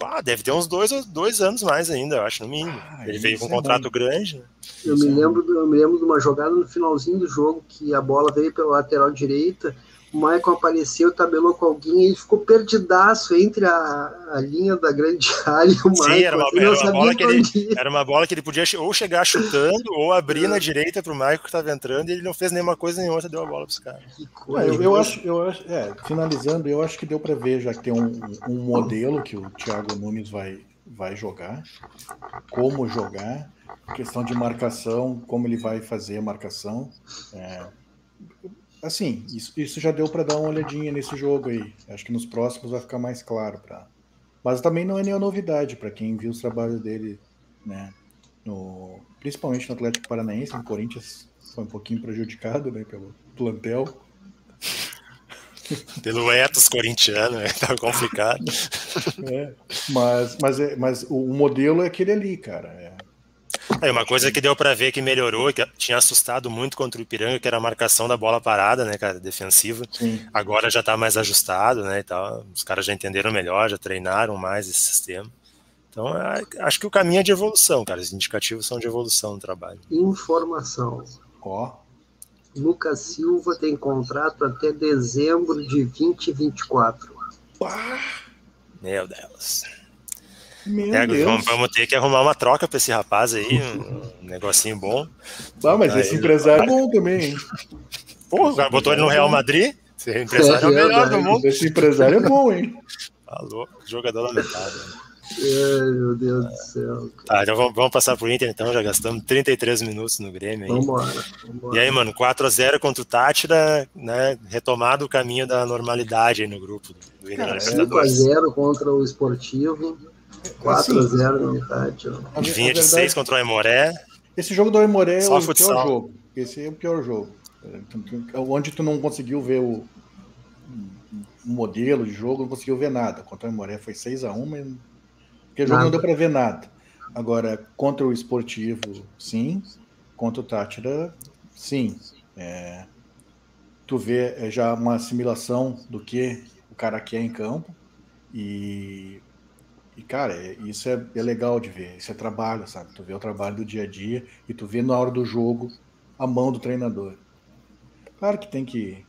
Ah, deve ter uns dois, dois anos mais ainda, eu acho, no mínimo. Ah, ele veio com um é contrato grande. Né? Eu me, lembro, eu me lembro de uma jogada no finalzinho do jogo que a bola veio pela lateral direita o Michael apareceu, tabelou com alguém e ele ficou perdidaço entre a, a linha da grande área e o Michael. Sim, era uma, era uma bola que ele, era uma bola que ele podia ou chegar chutando ou abrir é. na direita para o Michael que estava entrando e ele não fez nenhuma coisa nenhuma, deu a bola para os caras. É, eu, eu, acho, eu acho, é, finalizando, eu acho que deu para ver já que tem um, um modelo que o Thiago Nunes vai, vai jogar, como jogar, questão de marcação, como ele vai fazer a marcação. É, assim, isso, isso já deu para dar uma olhadinha nesse jogo aí. Acho que nos próximos vai ficar mais claro para. Mas também não é nenhuma novidade para quem viu os trabalhos dele, né? No, principalmente no Atlético Paranaense, no Corinthians foi um pouquinho prejudicado, né, pelo plantel. Pelo ethos corintiano, né? Tá complicado. É, mas, mas, é, mas o modelo é aquele ali, cara. É, é uma coisa que deu para ver que melhorou, que tinha assustado muito contra o Ipiranga, que era a marcação da bola parada, né, cara, defensiva. Sim. Agora já está mais ajustado, né, e tal. Os caras já entenderam melhor, já treinaram mais esse sistema. Então, é, acho que o caminho é de evolução, cara. Os indicativos são de evolução no trabalho. Informação. Ó. Lucas Silva tem contrato até dezembro de 2024. Meu Deus. É, vamos, vamos, ter que arrumar uma troca para esse rapaz aí, um negocinho bom. Ah, mas esse empresário é bom também, hein? Pô, o cara botou ele no Real Madrid. Esse empresário é, o melhor do mundo. Esse empresário é bom, hein? Falou, tá jogador lamentável. Ai, meu Deus do céu. Tá, então vamos, vamos passar pro Inter, então. Já gastamos 33 minutos no Grêmio. Aí. Vambora, vambora. E aí, mano, 4x0 contra o Tátira, né? Retomado o caminho da normalidade aí no grupo do Inter. 5x0 contra o Esportivo. 4 a 0 na metade. Ó. Vinha de 6 contra o Aimoré. Esse jogo do Aimoré é o futsal. pior jogo. Esse é o pior jogo. Onde tu não conseguiu ver o, modelo de jogo, não conseguiu ver nada. Contra o Aimoré foi 6 a 1 mas porque o jogo nada. não deu para ver nada. Agora, contra o Esportivo, sim. Contra o Tátira, sim. É, tu vê é já uma assimilação do que o cara quer em campo. E e, cara, é, isso é, é, legal de ver. Isso é trabalho, sabe? Tu vê o trabalho do dia a dia e tu vê na hora do jogo a mão do treinador. Claro que tem que,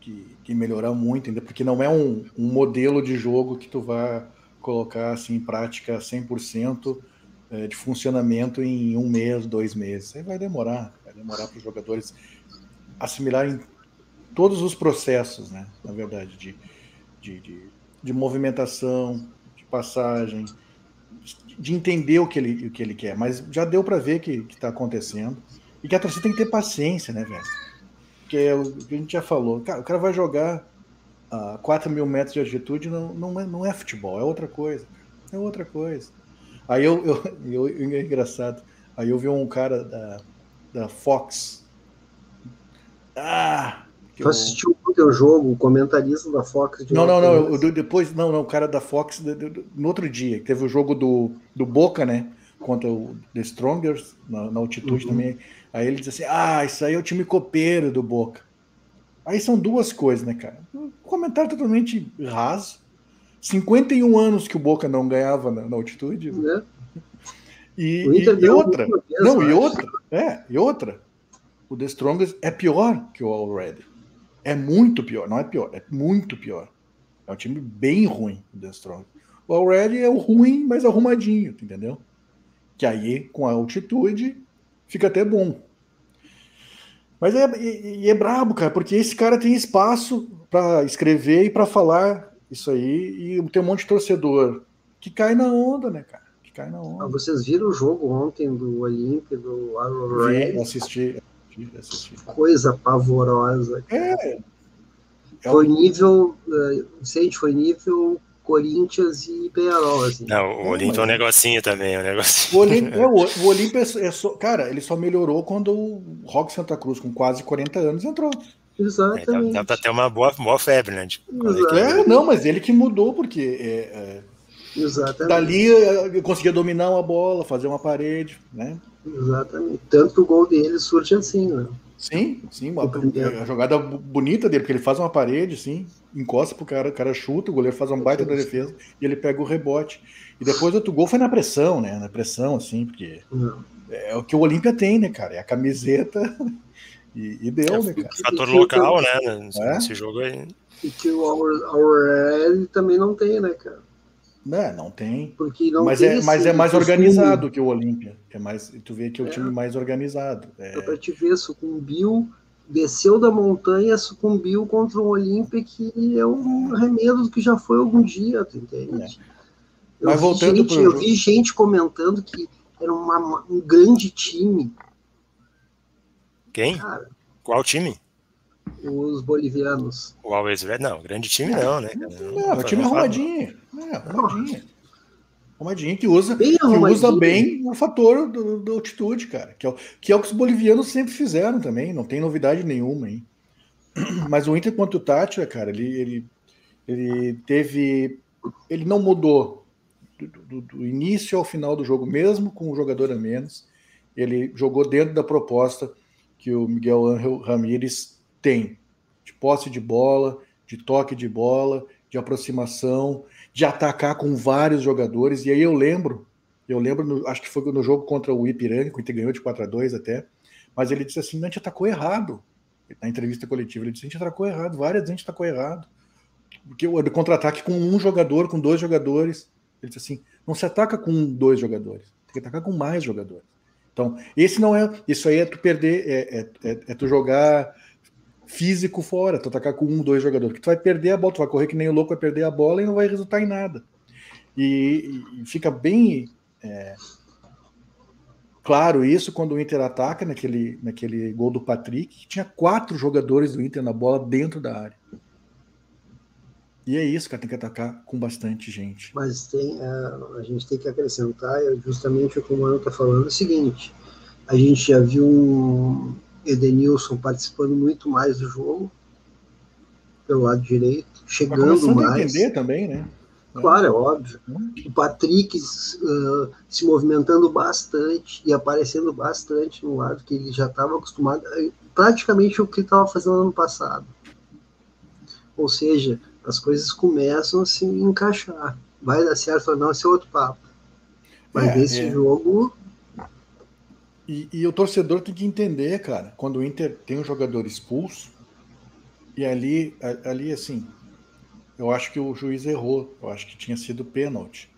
que, que melhorar muito ainda, porque não é um, um, modelo de jogo que tu vai colocar assim, em prática 100% é, de funcionamento em um mês, dois meses. Aí vai demorar. Vai demorar para os jogadores assimilarem todos os processos, né? Na verdade, de, de, de, de movimentação, passagem, de entender o que ele, o que ele quer. Mas já deu para ver que está acontecendo. E que a torcida tem que ter paciência, né, velho? que é o que a gente já falou. Cara, o cara vai jogar a 4 mil metros de altitude, não, não, é, não é futebol, é outra coisa. É outra coisa. Aí eu, eu, eu, é engraçado. Aí eu vi um cara da, da Fox. Ah! Tu assistiu o teu jogo, o comentarista da Fox? De não, não, não, eu, depois, não, não, o cara da Fox, no outro dia, teve o jogo do, do Boca, né? Contra o The Strongers, na, na altitude uhum. também. Aí ele diz assim: Ah, isso aí é o time copeiro do Boca. Aí são duas coisas, né, cara? Um comentário totalmente raso. 51 anos que o Boca não ganhava na, na altitude. É. E, e, e outra. Vez, não, e outra. É, e outra. O The Strongest é pior que o Already. É muito pior. Não é pior, é muito pior. É um time bem ruim, o The Strongest. O Already é o ruim, mas arrumadinho, entendeu? Que aí, com a altitude, fica até bom. Mas é, é brabo, cara, porque esse cara tem espaço para escrever e para falar isso aí, e tem um monte de torcedor que cai na onda, né, cara? Que cai na onda. Ah, vocês viram o jogo ontem do Olímpia, do Arrow Red? Assisti, Coisa pavorosa. É. é foi nível, uh, sei, foi nível Corinthians e Penharol, assim. Não, o Olímpia é um negocinho também, é um negocinho. O Olímpia, é, o, Olímpia é, é só, cara, ele só melhorou quando o Rock Santa Cruz, com quase 40 anos, entrou. Exatamente. É, dá, dá pra ter uma boa, boa febre, né? Tipo, é, não, mas ele que mudou, porque é, é, Exatamente. dali é, conseguia dominar uma bola, fazer uma parede, né? Exatamente. Tanto que o gol dele surge assim, né? Sim, sim, uma, a jogada bonita dele, porque ele faz uma parede, sim, encosta pro cara, o cara chuta, o goleiro faz uma baita da defesa e ele pega o rebote. E depois outro gol foi na pressão, né? Na pressão, assim, porque Não. é o que o Olímpia tem, né, cara? É a camiseta e, e deu, é, né, cara? Fator local, né? Nesse é? jogo aí. E que o Aurel também não tem, né, cara? Não, não tem. Porque não mas, tem é, mas é mais organizado que o Olímpia. É mais, tu vê que é o é. time mais organizado. É. Pra te ver, sucumbiu, desceu da montanha, sucumbiu contra um Olímpia que é um remedo do que já foi algum dia, tu entende? É. Eu, mas vi voltando gente, pro... eu vi gente comentando que era uma, um grande time. Quem? Cara, Qual time? Os bolivianos. O Always Red, não, grande time não, né? Não, o time arrumadinho. É, arrumadinho. Arrumadinho que usa, bem que usa bem o fator da altitude, cara. Que é, o, que é o que os bolivianos sempre fizeram também, não tem novidade nenhuma aí. Mas o Inter contra o Tátira, cara, ele, ele, ele teve. Ele não mudou do, do, do início ao final do jogo, mesmo com o jogador a menos. Ele jogou dentro da proposta que o Miguel Ángel Ramírez tem de posse de bola, de toque de bola, de aproximação, de atacar com vários jogadores. E aí eu lembro, eu lembro, no, acho que foi no jogo contra o Ipiranga, que o ganhou de 4 a 2 até, mas ele disse assim: a gente atacou errado. Na entrevista coletiva, ele disse: a gente atacou errado, várias vezes a gente atacou errado. Porque o contra-ataque com um jogador, com dois jogadores. Ele disse assim: não se ataca com dois jogadores, tem que atacar com mais jogadores. Então, esse não é. Isso aí é tu perder, é, é, é, é tu jogar físico fora, tu atacar com um, dois jogadores, que tu vai perder a bola, tu vai correr que nem o louco, vai perder a bola e não vai resultar em nada. E, e fica bem é, claro isso quando o Inter ataca naquele, naquele gol do Patrick, que tinha quatro jogadores do Inter na bola dentro da área. E é isso, cara, tem que atacar com bastante gente. Mas tem, a, a gente tem que acrescentar, justamente o que o Mano está falando, é o seguinte, a gente já viu um, Edenilson participando muito mais do jogo, pelo lado direito, chegando tá mais. A entender também, né? Claro, é óbvio. O Patrick uh, se movimentando bastante e aparecendo bastante no lado que ele já estava acostumado, praticamente o que estava fazendo ano passado. Ou seja, as coisas começam a se encaixar. Vai dar certo ou não, esse é outro papo. Mas é, nesse é. jogo e, e, o torcedor tem que entender, cara, quando o Inter tem um jogador expulso, e ali, ali assim, eu acho que o juiz errou, eu acho que tinha sido pênalti.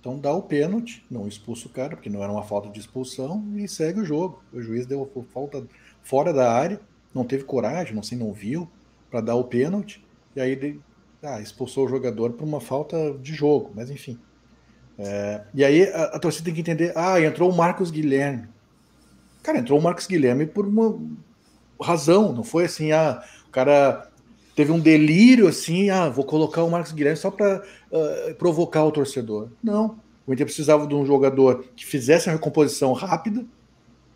Então dá o pênalti, não expulsa o cara, porque não era uma falta de expulsão, e segue o jogo. O juiz deu falta fora da área, não teve coragem, não sei, não viu, para dar o pênalti, e aí ah, expulsou o jogador por uma falta de jogo, mas enfim. É, e aí a, a, torcida tem que entender: ah, entrou o Marcos Guilherme. Cara, entrou o Marcos Guilherme por uma razão, não foi assim, ah, o cara teve um delírio assim, ah, vou colocar o Marcos Guilherme só para uh, ah, provocar o torcedor. Não. O Inter precisava de um jogador que fizesse a recomposição rápida,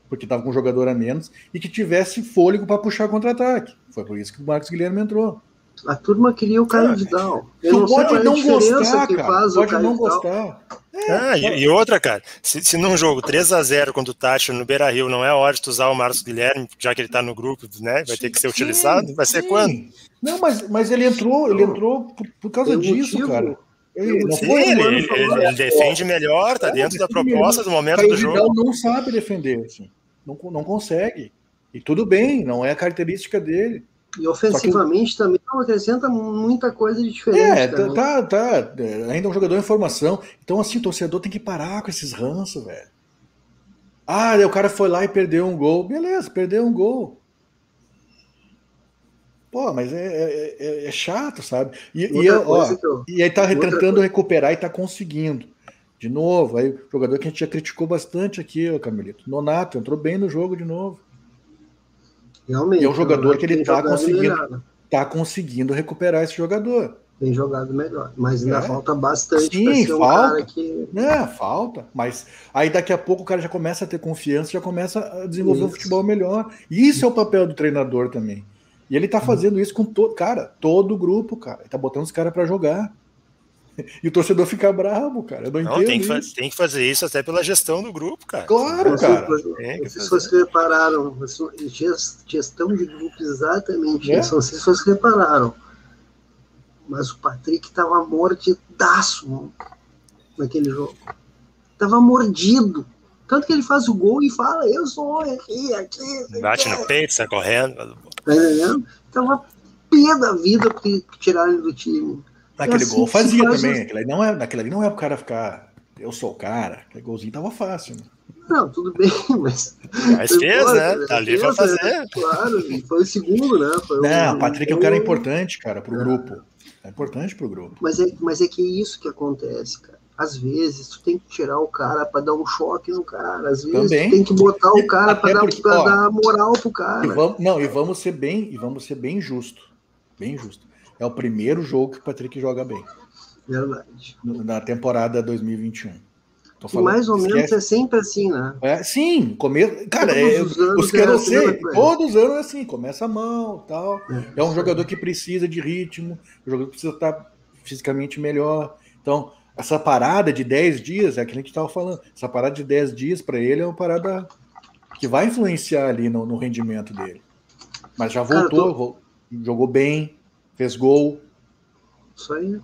porque estava com um jogador a menos, e que tivesse fôlego para puxar contra-ataque. Foi por isso que o Marcos Guilherme entrou. A turma queria o Caio Vidal. Eu não pode não gostar, cara. Pode não gostar. É, ah, e, e, outra, cara, se, se num jogo 3 a 0 contra o Tati no Beira Rio não é hora de tu usar o Marcos Guilherme, já que ele tá no grupo, né? Vai ter que ser utilizado, vai ser sim. quando? Não, mas, mas ele entrou, ele entrou por, por causa disso, motivo. cara. Ele, não sim, foi, ele, ele, ele, ele defende melhor, tá é, dentro da proposta do momento do jogo. Vidal não sabe defender, assim. não, não consegue. E tudo bem, não é a característica dele. E ofensivamente que... também não acrescenta muita coisa de diferente. É, tá, tá, tá, Ainda é um jogador em formação. Então, assim, o torcedor tem que parar com esses ranços, velho. Ah, o cara foi lá e perdeu um gol. Beleza, perdeu um gol. Pô, mas é, é, é, é chato, sabe? E, e, ó, eu... e aí tá tentando recuperar e tá conseguindo. De novo, aí o jogador que a gente já criticou bastante aqui, o Camilito. Nonato entrou bem no jogo de novo. Realmente. E é um jogador que ele está conseguindo, tá conseguindo recuperar esse jogador. Tem jogado melhor, mas ainda é. falta bastante. Sim, falta. Um que... É, falta. Mas aí daqui a pouco o cara já começa a ter confiança, já começa a desenvolver isso. um futebol melhor. E isso é o papel do treinador também. E ele tá fazendo isso com todo, cara, todo o grupo, cara. Ele tá botando os caras para jogar. E o torcedor fica bravo, cara. Eu não, não tem, que fazer, tem que fazer isso até pela gestão do grupo, cara. Claro, cara. Se vocês repararam, gestão de grupo exatamente é? isso. Não sei se vocês repararam. Mas o Patrick tava mordidaço naquele jogo. Tava mordido. Tanto que ele faz o gol e fala, eu sou aqui, aqui. Bate no peito, sai correndo. Tá entendendo? Tava pé da vida porque tiraram ele do time. Naquele assim, gol fazia também. Aquilo ali não é, naquele ali não é pro cara ficar. Eu sou o cara. Aquele golzinho tava fácil, né? Não, tudo bem, mas. Mas fez, né? Tá ali pra fazer. Né? Claro, foi o segundo, né? Foi não, o Patrick é um cara importante, cara, pro é. grupo. É importante pro grupo. Mas é, mas é que é isso que acontece, cara. Às vezes tu tem que tirar o cara para dar um choque no cara. Às vezes Também. tu tem que botar o cara para dar, porque, ó, dar moral pro cara. E vamos, não, e vamos ser bem, e vamos ser bem justo. Bem justo. É o primeiro jogo que o Patrick joga bem. Verdade. Na temporada 2021. Tô falando, mais ou esquece. menos é sempre assim, né? É, sim, come... cara, é, os, os que eu não sei, todos os anos é assim, começa mal, tal. É, é um jogador que precisa de ritmo, o jogador precisa estar fisicamente melhor. Então, essa parada de 10 dias, é aquilo que a gente estava falando, essa parada de 10 dias para ele é uma parada que vai influenciar ali no, no rendimento dele. Mas já voltou, cara, tô... jogou bem, fez gol. Isso aí.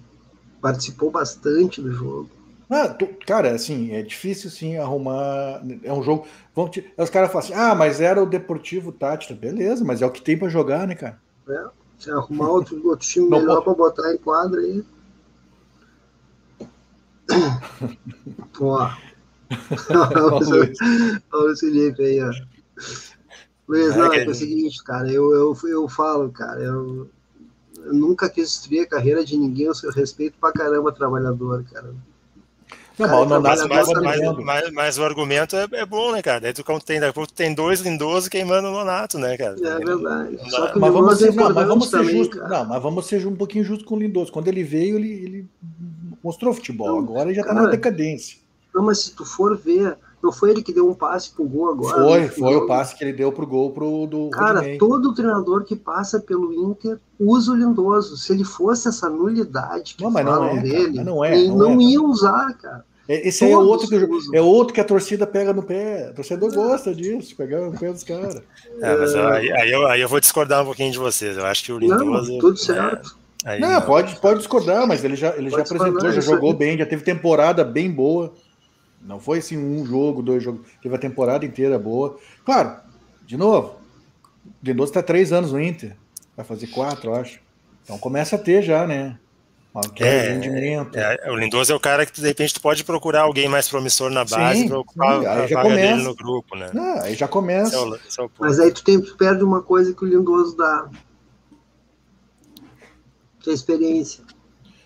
Participou bastante do jogo. Ah, tu, cara, assim, é difícil sim arrumar. É um jogo. Vão te, os caras falam assim: ah, mas era o Deportivo Tátira. Beleza, mas é o que tem para jogar, né, cara? É, se arrumar outro, outro time Não melhor para botar em quadra aí. Pô. Olha o Felipe aí, ó. Luiz, não, é, é o seguinte, cara, eu, eu, eu falo, cara, eu nunca quis destruir a carreira de ninguém, eu respeito pra caramba trabalhador, cara. Não, cara, não mas, mas, mas, mas, o argumento é, é, bom, né, cara? Daí tu tem, tem dois lindosos queimando o Nonato, né, cara? É verdade. mas vamos ser, não, mas vamos ser. Não, mas vamos ser um pouquinho justos com o Lindoso. Quando ele veio, ele, ele mostrou futebol. Não, Agora ele já tá na decadência. Não, mas se tu for ver, não foi ele que deu um passe pro gol agora? Foi, né? foi o passe que ele deu pro gol pro do Cara, Rodinei. todo treinador que passa pelo Inter usa o Lindoso. Se ele fosse essa nulidade que não, mas falam não é, dele, cara, não é, ele não, não é, ia usar, cara. É, esse aí é outro, que, é outro que a torcida pega no pé. O torcedor gosta disso, pegar no pé dos caras. É, mas aí, aí, eu, aí eu vou discordar um pouquinho de vocês. Eu acho que o Lindoso. Não, tudo certo. É, não, pode, pode discordar, mas ele já, ele já apresentou, já jogou bem, já teve temporada bem boa. Não foi assim um jogo, dois jogos. Teve a temporada inteira boa. Claro, de novo, o Lindoso está três anos no Inter. Vai fazer quatro, eu acho. Então começa a ter já, né? É, rendimento. É, o Lindoso é o cara que de repente tu pode procurar alguém mais promissor na base para ocupar sim, aí já começa. dele no grupo, né? Ah, aí já começa. É o, é o Mas aí tu, tem, tu perde uma coisa que o Lindoso dá. Que é a experiência.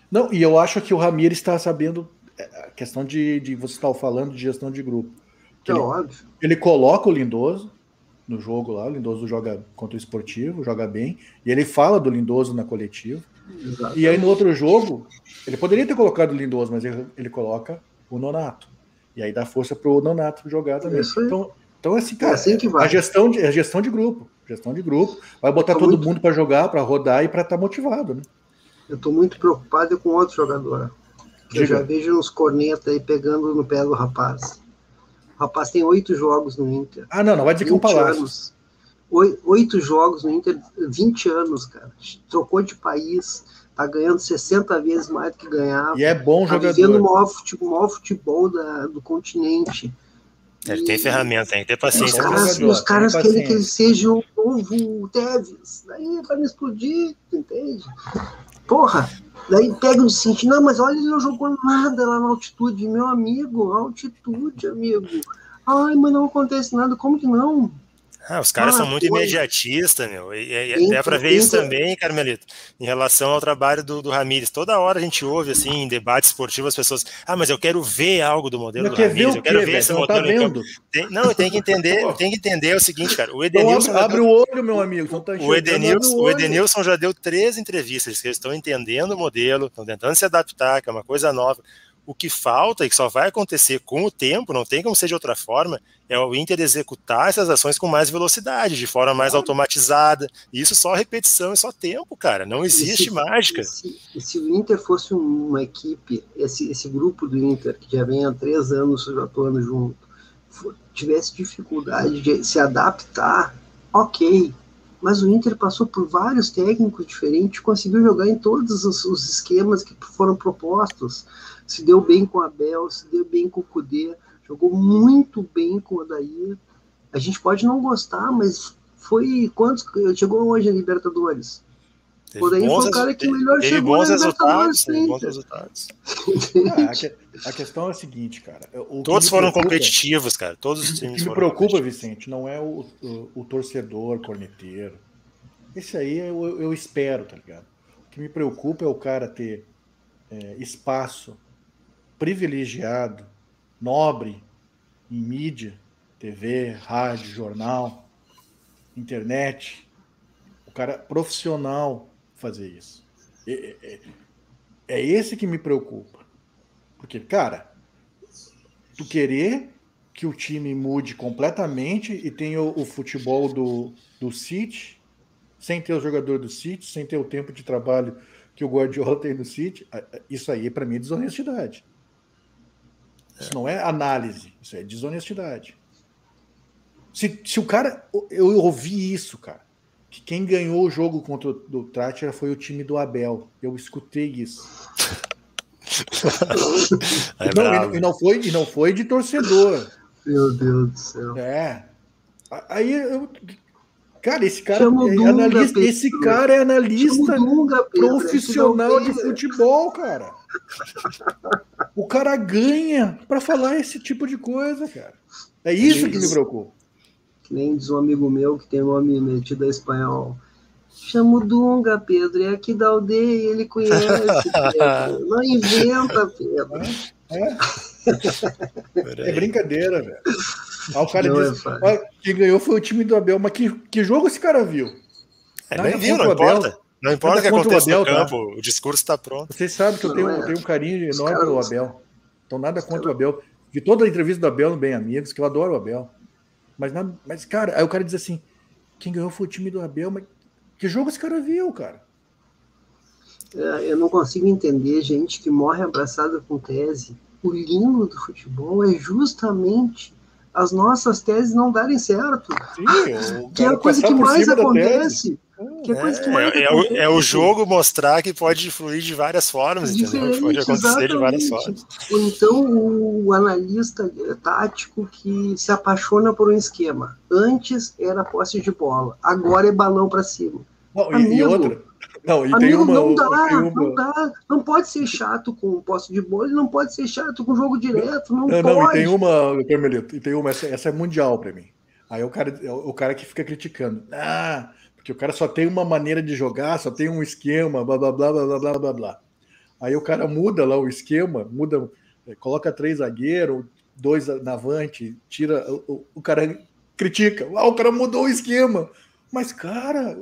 Não, e eu acho que o Ramiro está sabendo a questão de, de você estar falando de gestão de grupo. É ele, óbvio. Ele coloca o Lindoso, no jogo lá. O Lindoso joga contra o esportivo, joga bem. E ele fala do Lindoso na coletiva. Exatamente. E aí no outro jogo, ele poderia ter colocado o Lindoso, mas ele, ele coloca o Nonato. E aí dá força pro Nonato jogar também. Então, então assim, cara, é assim que vai. a gestão de, a gestão de grupo. Gestão de grupo. Vai botar todo muito... mundo para jogar, para rodar e para estar tá motivado, né? Eu estou muito preocupado com outro jogador. Eu já vejo uns cornetas aí pegando no pé do rapaz. O rapaz tem oito jogos no Inter. Ah, não, não vai dizer que é um palácio. Oito jogos no Inter, 20 anos, cara. Trocou de país, tá ganhando 60 vezes mais do que ganhava. E é bom tá jogador. vivendo o maior futebol, o maior futebol da, do continente. Ele tem ferramenta, tem que ter paciência. Os caras, os caras querem que ele seja o novo Tevez. Daí vai me explodir, entende? Porra, daí pega o seguinte, não, mas olha, ele não jogou nada lá na altitude, meu amigo, altitude, amigo. Ai, mas não acontece nada, como que não? Ah, os caras ah, são muito imediatistas, meu. E, e, e dá para ver isso também, Carmelito, em relação ao trabalho do, do Ramires. Toda hora a gente ouve, assim, em debate esportivo, as pessoas, ah, mas eu quero ver algo do modelo do Ramires, eu quero ver esse não modelo. Tá tem, não, eu tenho que entender, tenho que entender o seguinte, cara. O então Edenilson. Então, abre, abre, o olho, meu amigo. Tá o, Edenilson, o Edenilson já deu três entrevistas, que eles estão entendendo o modelo, estão tentando se adaptar, que é uma coisa nova. O que falta e que só vai acontecer com o tempo, não tem como ser de outra forma, é o Inter executar essas ações com mais velocidade, de forma mais automatizada. Isso só repetição e só tempo, cara. Não existe se, mágica. Se, se, o Inter fosse uma equipe, esse, esse grupo do Inter, que já vem há três anos atuando junto, tivesse dificuldade de se adaptar, ok. Mas o Inter passou por vários técnicos diferentes, conseguiu jogar em todos os, os esquemas que foram propostos se deu bem com o Abel, se deu bem com o Cudê, jogou muito bem com o Odair. A gente pode não gostar, mas foi quantos chegou hoje a Libertadores? Teve Odair foi o cara que melhor chegou bons Libertadores. Bons resultados. Ah, a, questão é a seguinte, cara. Todos foram preocupa, competitivos, cara. Todos os times O que me preocupa, Vicente, não é o, o, o torcedor corneteiro. Esse aí eu, eu espero, tá ligado? O que me preocupa é o cara ter é, espaço privilegiado, nobre em mídia, TV, rádio, jornal, internet, o cara profissional fazer isso. É, é, é esse que me preocupa. Porque, cara, tu querer que o time mude completamente e tenha o, o futebol do, do City, sem ter o jogador do City, sem ter o tempo de trabalho que o Guardiola tem no City, isso aí para mim é desonestidade. Isso não é análise, isso é desonestidade. Se, se o cara. Eu ouvi isso, cara. Que quem ganhou o jogo contra o do Tátira foi o time do Abel. Eu escutei isso. É não, e, e, não foi, e não foi de torcedor. Meu Deus do céu. É. Aí eu. Cara, esse cara é analista. Esse cara é analista Dunga, profissional de futebol, cara. O cara ganha para falar esse tipo de coisa, cara. É isso que me preocupa. Que nem diz um amigo meu que tem nome metido a espanhol. Chama o Dunga, Pedro, é aqui da aldeia, ele conhece, Pedro. Não inventa, Pedro. É, é brincadeira, velho. O cara não disse, é quem ganhou foi o time do Abel, mas que, que jogo esse cara viu? É, nem viu, não importa. Não importa o que aconteça no tá? campo, tá? o discurso está pronto. Vocês sabem que eu tenho, é. tenho um carinho enorme pelo Abel. Então, nada contra o Abel. Vi toda a entrevista do Abel no Bem Amigos, que eu adoro o Abel. Mas, mas, cara, aí o cara diz assim: quem ganhou foi o time do Abel, mas que jogo esse cara viu, cara? É, eu não consigo entender gente que morre abraçada com tese. O lindo do futebol é justamente as nossas teses não darem certo. Sim, que é a coisa que mais acontece. Que é, coisa que é, é, o, é, o, jogo mostrar que pode fluir de várias formas, entendeu? Pode acontecer exatamente. de várias formas. Ou então o analista tático que se apaixona por um esquema. Antes era posse de bola, agora é balão para cima. Não, Amigo, e outra, não, e Amigo, uma, não dá, uma... não dá. Não pode ser chato com posse de bola, não pode ser chato com jogo direto, não, não pode. Não, e tem uma, Carmelito, e tem uma, essa, essa é mundial para mim. Aí o cara, o cara que fica criticando. Ah, porque o cara só tem uma maneira de jogar, só tem um esquema, blá blá blá blá blá blá blá. Aí o cara muda lá o esquema, muda, coloca três zagueiros, dois na avante, tira. O, o cara critica. Ah, o cara mudou o esquema. Mas, cara.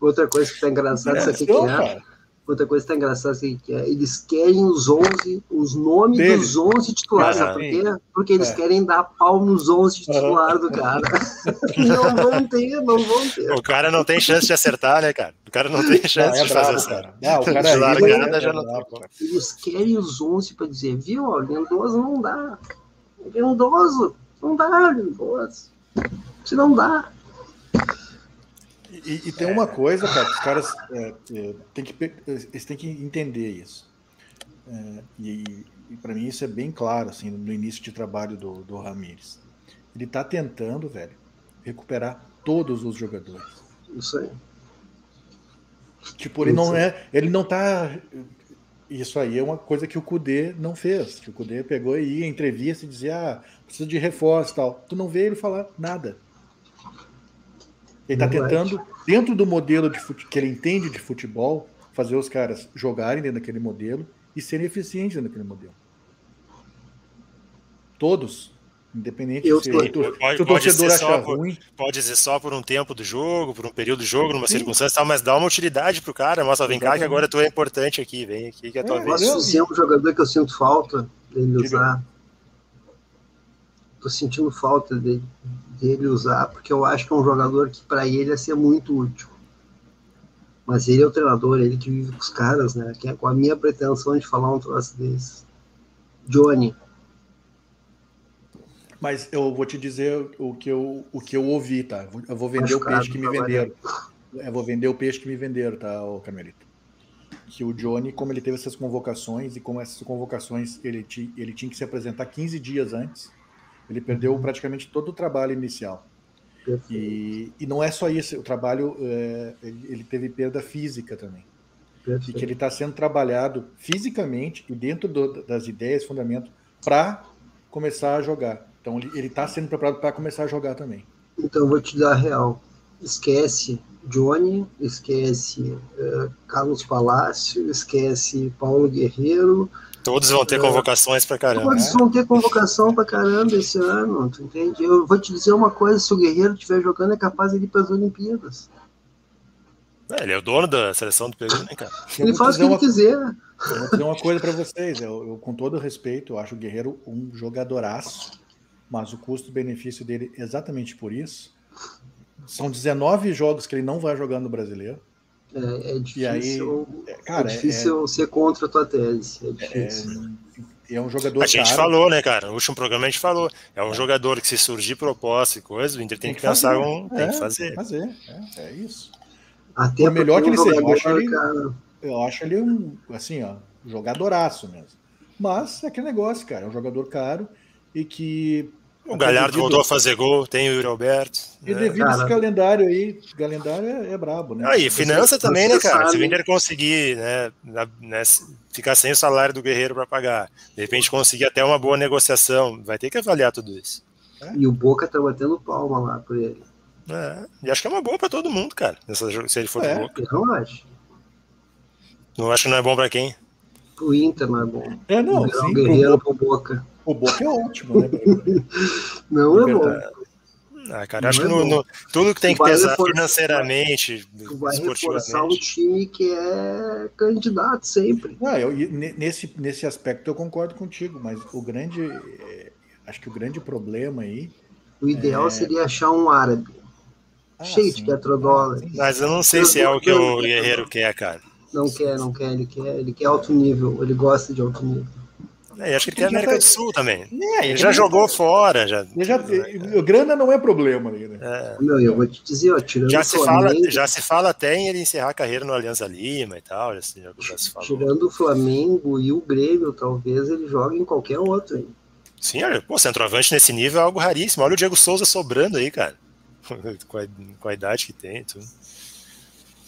Outra coisa que tá engraçada, isso aqui que é. Outra coisa que tá engraçada assim, que é, eles querem os 11, os nomes Deles. dos 11 titulares, sabe por quê? Porque eles é. querem dar pau nos 11 titulares do cara. não vão ter, não vão ter. O cara não tem chance de acertar, né, cara? O cara não tem chance não, é de bravo, fazer cara. Não, o cara de é largada já não tem. Eles querem os 11 para dizer, viu, ó, Lindoso não dá. Lindoso, não dá, Lindoso. Se não dá. E, e, tem uma coisa, cara, que os caras é, é, tem que, eles têm que entender isso. É, e, e para mim isso é bem claro, assim, no início de trabalho do, do Ramires. Ele está tentando, velho, recuperar todos os jogadores. Isso aí. Tipo, ele não é. Ele não tá. Isso aí é uma coisa que o Kudê não fez. Que o Kudê pegou e ia em entrevista e dizia: ah, precisa de reforço e tal. Tu não vê ele falar nada. Ele está tentando, dentro do modelo de fute... que ele entende de futebol, fazer os caras jogarem dentro daquele modelo e serem eficientes dentro daquele modelo. Todos. Independente eu se, tô, tu, pode, se o torcedor achar por, ruim. Pode ser só por um tempo do jogo, por um período do jogo, numa Sim. circunstância tal, mas dá uma utilidade pro cara. Mostra, vem cá que agora tu é importante aqui, vem aqui que é a tua é, vez. Posso é um jogador que eu sinto falta dele usar. Tô sentindo falta dele dele usar, porque eu acho que é um jogador que para ele ia ser muito útil. Mas ele é o treinador, ele que vive com os caras, né? Que é com a minha pretensão de falar um troço desse. Johnny. Mas eu vou te dizer o que eu, o que eu ouvi, tá? Eu vou vender o peixe que me venderam. Eu vou vender o peixe que me venderam, tá, o Carmelito? Que o Johnny, como ele teve essas convocações e como essas convocações ele, ele tinha que se apresentar 15 dias antes, ele perdeu praticamente todo o trabalho inicial. E, e, não é só isso, o trabalho, é, ele, ele, teve perda física também. Perfeito. E que ele está sendo trabalhado fisicamente e dentro do, das ideias, fundamento, para começar a jogar. Então ele está sendo preparado para começar a jogar também. Então vou te dar a real. Esquece Johnny, esquece uh, Carlos Palácio, esquece Paulo Guerreiro, Todos vão ter convocações pra caramba. Todos vão ter convocação pra caramba esse ano, tu entende? Eu vou te dizer uma coisa: se o Guerreiro estiver jogando, é capaz de ir para as Olimpíadas. É, ele é o dono da seleção do Peru, né, cara? Ele faz o que ele uma... quiser. Eu vou dizer uma coisa para vocês: eu, eu, com todo respeito, eu acho o Guerreiro um jogadoraço, mas o custo-benefício dele, exatamente por isso, são 19 jogos que ele não vai jogar no brasileiro. É, é difícil, aí, é, cara, é difícil é, ser contra a tua tese. É, é difícil. É, um jogador. A gente caro. falou, né, cara? No último programa a gente falou. É um jogador que, se surgir proposta e coisa, o Inter tem, tem que, que pensar um. Tem que fazer. fazer. É, isso. Até Por melhor que ele seja, eu acho ele, eu acho ele um, assim, ó, jogadoraço mesmo. Mas é aquele negócio, cara. É um jogador caro e que o Galhardo devido... voltou a fazer gol, tem o Yuri Alberto. E né? devido a esse calendário aí, o calendário é, é brabo, né? Aí, finança também, né, cara? Se o Inter conseguir né, né, ficar sem o salário do Guerreiro para pagar, de repente conseguir até uma boa negociação, vai ter que avaliar tudo isso. É? E o Boca tá batendo palma lá por ele. É, e acho que é uma boa para todo mundo, cara, nessa, se ele for é, Boca. Eu não acho. Não acho que não é bom para quem? O Inter não é bom. É, não. Sim, o Guerreiro pro Boca. O Boca é ótimo, né? não é bom. Ah, cara, acho que é no, no, tudo que tem que pesar reforçar, financeiramente, tu vai reforçar um time que é candidato sempre. Ah, eu, nesse, nesse aspecto eu concordo contigo, mas o grande, é, acho que o grande problema aí. O ideal é... seria achar um árabe ah, cheio sim. de petrodólares. Mas eu não sei eu se é o que o Guerreiro quer, cara. Não quer, não quer, ele quer, ele quer alto nível, ele gosta de alto nível. É, acho que ele tem América tá... do Sul também. É, ele já jogou fora. Já... Já... É. Grana não é problema ali, né? É. Meu, eu vou te dizer, ó, tirando já se Flamengo... fala Já se fala até em ele encerrar a carreira no Alianza Lima e tal. Já se, já se tirando o Flamengo e o Grêmio, talvez ele jogue em qualquer outro. Hein? Sim, olha, pô, centroavante nesse nível é algo raríssimo. Olha o Diego Souza sobrando aí, cara. com, a, com a idade que tem tudo.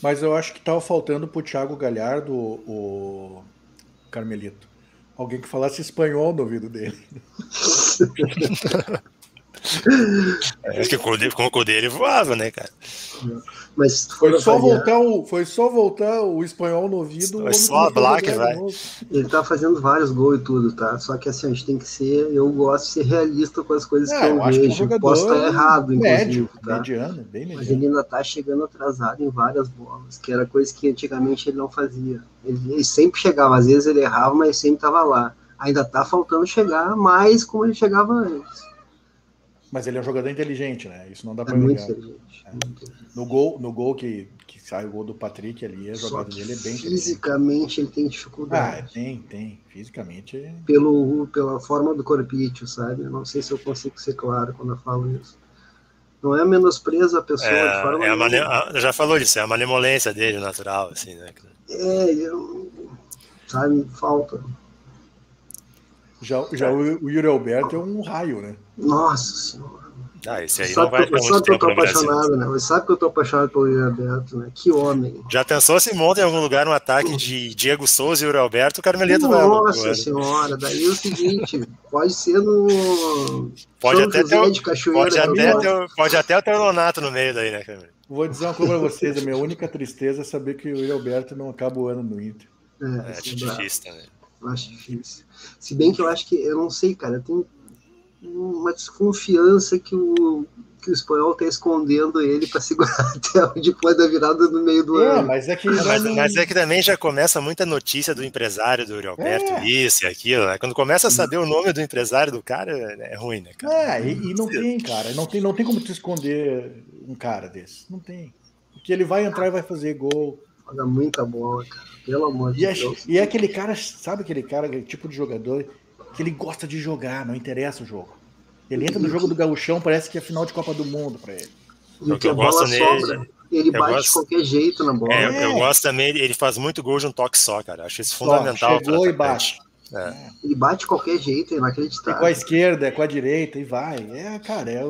Mas eu acho que tava faltando pro Thiago Galhardo o Carmelito alguém que falasse espanhol no ouvido dele. É que com o Cudê ele voava, né, cara? Mas foi só, voltar o, foi só voltar o espanhol no ouvido. Foi só a Black, vai. Ele tá fazendo vários gols e tudo, tá? Só que assim, a gente tem que ser. Eu gosto de ser realista com as coisas é, que eu, eu vejo. Que Posso estar errado, médio, inclusive. Tá? Mediano, bem mediano. Mas ele ainda tá chegando atrasado em várias bolas, que era coisa que antigamente ele não fazia. Ele, ele sempre chegava, às vezes ele errava, mas sempre tava lá. Ainda tá faltando chegar mais como ele chegava antes. Mas ele é um jogador inteligente, né? Isso não dá para é. É. No gol, no gol que, que sai o gol do Patrick ali, a jogada dele é bem Fisicamente ele tem dificuldade. Ah, tem, tem. Fisicamente. É... Pelo, pela forma do corpite, sabe? Eu não sei se eu consigo ser claro quando eu falo isso. Não é menosprezo a pessoa é, de forma. É a mane... Já falou disso, é a malemolência dele natural, assim, né? É, eu, sabe, falta. Já, já o, o Yuri Alberto é um raio, né? Nossa senhora. Ah, esse aí sabe não vai que, sabe que eu tô apaixonado, né? Você sabe que eu tô apaixonado pelo Yuri Alberto, né? Que homem. Já pensou se monta em algum lugar um ataque de Diego Souza e Yuri Alberto, o Carmelito vai Nossa senhora, daí é o seguinte, pode ser no. Pode até, ter, o, pode, até ter, pode até ter o Nonato no meio daí, né, Carmelito? Vou dizer uma coisa pra vocês, a minha única tristeza é saber que o Yuri Alberto não acaba o ano no Inter. É, é, é difícil também. Acho difícil. Se bem que eu acho que, eu não sei, cara, tem uma desconfiança que o, que o espanhol está escondendo ele para segurar até depois da virada no meio do é, ano. Mas é, que, mas, mas, é que também já começa muita notícia do empresário do Roberto, é. isso e aquilo. Né? Quando começa a saber o nome do empresário do cara, é ruim, né, cara? É, e, e não tem, cara. Não tem, não tem como tu esconder um cara desse. Não tem. Porque ele vai entrar e vai fazer gol. Joga muita bola, cara. Pelo amor de é, Deus. E é aquele cara, sabe aquele cara, aquele tipo de jogador que ele gosta de jogar, não interessa o jogo. Ele entra no jogo do gauchão, parece que é final de Copa do Mundo para ele. E que a bola sobra. Ele bate gosto, de qualquer jeito na bola. É, é. Eu gosto também, ele faz muito gol de um toque só, cara. Acho isso fundamental. Chegou e bate. É. Ele bate de qualquer jeito, é inacreditável. É com a esquerda, é com a direita e vai. É, cara, é,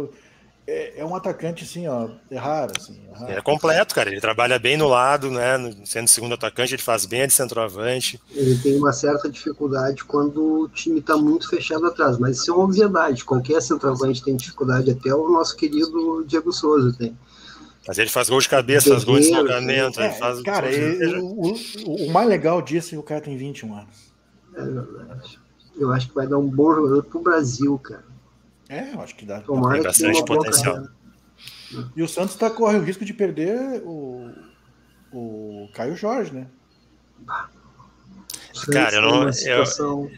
é, é, um atacante assim, ó, é raro, assim. É, raro. é, completo, cara. Ele trabalha bem no lado, né? Sendo segundo atacante, ele faz bem de centroavante. Ele tem uma certa dificuldade quando o time está muito fechado atrás, mas isso é uma obviedade. Qualquer centroavante tem dificuldade, até o nosso querido Diego Souza tem. Mas ele faz gol de cabeça, faz gol de deslocamento. É, faz cara, ele, o, o, o, mais legal disso é que o cara tem 21 anos. É verdade. Eu acho que vai dar um bom jogador pro Brasil, cara. É, eu acho que dá. Tomara tem bastante potencial. E o Santos tá, corre o risco de perder o, o Caio Jorge, né? Cara, eu não. Eu,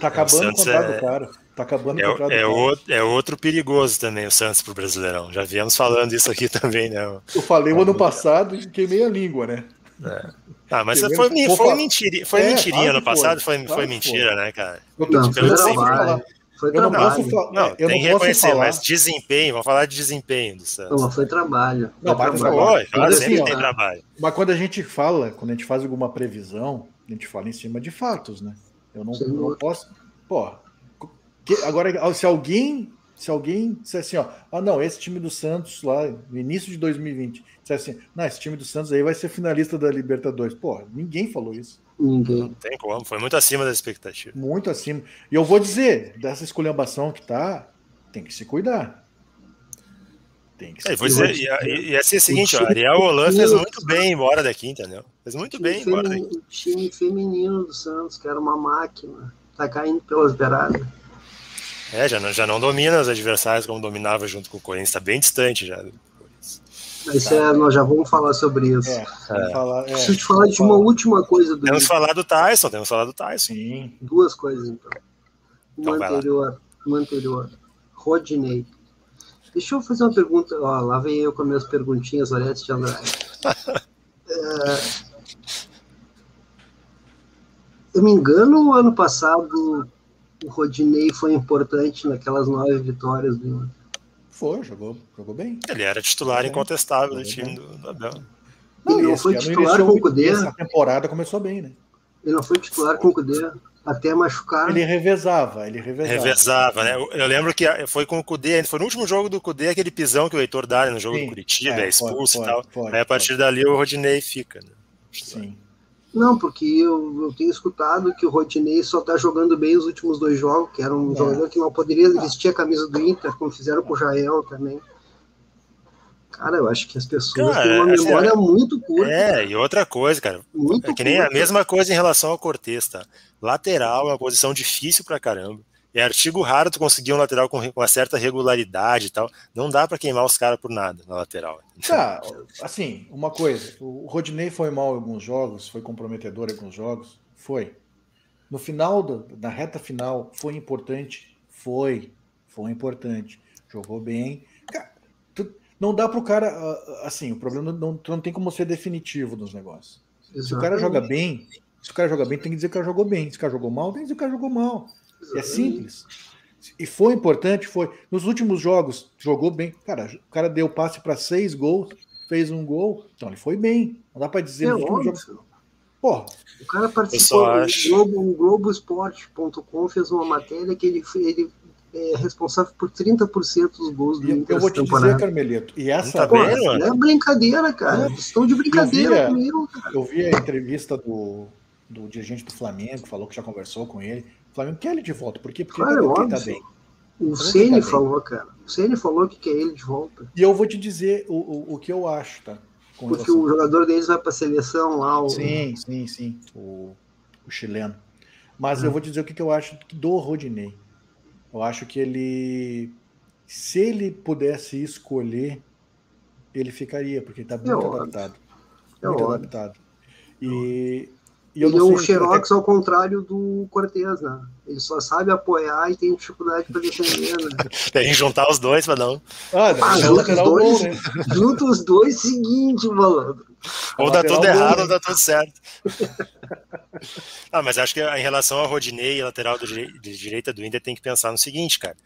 tá acabando o, o contrato é, do cara. Tá acabando é, o contrato é, do outro, é outro perigoso também o Santos pro Brasileirão. Já viemos falando isso aqui também, né? Eu falei o ano passado e queimei a língua, né? É. Ah, mas foi, foi, foi, mentira, foi é, mentirinha ano passado, foi, foi, foi mentira, né, cara? Eu tô não, foi eu trabalho. Não posso falar, não, eu tem não que reconhecer, falar. mas desempenho, vamos falar de desempenho do Santos. Não, foi trabalho. Não, foi trabalho. Foi, mas sempre assim, tem ó, trabalho. Mas quando a gente fala, quando a gente faz alguma previsão, a gente fala em cima de fatos, né? Eu não, eu não posso. Pô, que, agora, se alguém. Se alguém disser assim, ó, ah, não, esse time do Santos lá, no início de 2020, disser assim, não, esse time do Santos aí vai ser finalista da Libertadores. Pô, ninguém falou isso. Ninguém. Não tem como, foi muito acima da expectativa. Muito acima. E eu vou dizer, dessa esculhambação que tá, tem que se cuidar. Tem que se é, cuidar. E, e, assim é o seguinte, o Ariel Holan fez muito bem embora daqui, entendeu? Fez muito bem embora daqui. O time feminino do Santos, que era uma máquina, tá caindo pelas beiradas. É, já não, já não domina os adversários como dominava junto com o Corinthians, tá bem distante já. Isso é, nós já vamos falar sobre isso. É, é. Falar, é, Preciso te falar de uma última coisa. Do temos falar do Tyson, temos falar do Tyson. Sim. Duas coisas, então. Uma então, anterior, uma anterior. Rodney. Deixa eu fazer uma pergunta. Ó, lá vem eu com minhas perguntinhas, Oreste de Andrade. é, eu me engano, ano passado o Rodney foi importante naquelas nove vitórias do foi, jogou, jogou bem. Ele era titular incontestável do time do, do Abel. Não, ele não foi titular com o Cudê. Essa temporada começou bem, né? Ele não foi titular com o Cudê até machucar. Ele revezava, ele revezava. Revezava, né? Eu, lembro que foi com o Cudê, foi no último jogo do Cudê, aquele pisão que o Heitor dá no jogo Sim, do Curitiba, é, é expulso foi, e tal. Foi, Aí a partir dali o Rodinei fica, né? Sim. Não, porque eu, eu tenho escutado que o Rodinei só está jogando bem os últimos dois jogos, que era um é. jogador que não poderia vestir a camisa do Inter, como fizeram com o Jael também. Cara, eu acho que as pessoas cara, têm uma assim, memória muito curta. É, cara. e outra coisa, cara. Muito é que nem curta. a mesma coisa em relação ao Cortez, tá? Lateral é uma posição difícil pra caramba. É artigo raro tu conseguir um lateral com uma certa regularidade e tal. Não dá para queimar os caras por nada na lateral. Tá, assim, uma coisa. O Rodinei foi mal em alguns jogos, foi comprometedor em alguns jogos. Foi. No final, da, na reta final, foi importante? Foi. Foi importante. Jogou bem. Não dá para o cara. Ah, assim, o problema não, não tem como ser definitivo nos negócios. Exatamente. Se o cara joga bem, se o cara joga bem, tem que dizer que o cara jogou bem. Se o cara jogou mal, tem que dizer que o cara jogou mal. É simples. E foi importante, foi. Nos últimos jogos, jogou bem. Cara, o cara deu passe para seis gols, fez um gol. Então ele foi bem. Não dá para dizer é no jogo. Porra. O cara participou do Globo, Globoesporte.com fez uma matéria que ele, ele é responsável por 30% dos gols do Inter. Eu vou te temporada. dizer, Carmelito, e essa tá é brincadeira, cara. É. Estão de brincadeira eu comigo, cara. Eu vi a entrevista do, do dirigente do Flamengo, falou que já conversou com ele. Flamengo quer ele de volta, por quê? Porque claro, ele tá bem. O Ceni tá falou, cara. O Ceni falou que quer ele de volta. E eu vou te dizer o, o, o que eu acho, tá? Porque o jogador deles vai para a seleção lá. O... Sim, sim, sim. O, o chileno. Mas hum. eu vou te dizer o que, que eu acho do Rodinei. Eu acho que ele, se ele pudesse escolher, ele ficaria, porque ele está muito é adaptado. É muito óbvio. adaptado. E, e eu ele é o Xerox ao contrário do Cortez, né? Ele só sabe apoiar e tem dificuldade para defender, né? tem que juntar os dois para não. Ah, ah junta os dois, bom, né? junta os dois, seguinte, malandro. Ou dá tudo errado ou dá tudo certo. ah, mas acho que em relação ao Rodinei, lateral do de direita do Inter, tem que pensar no seguinte, cara.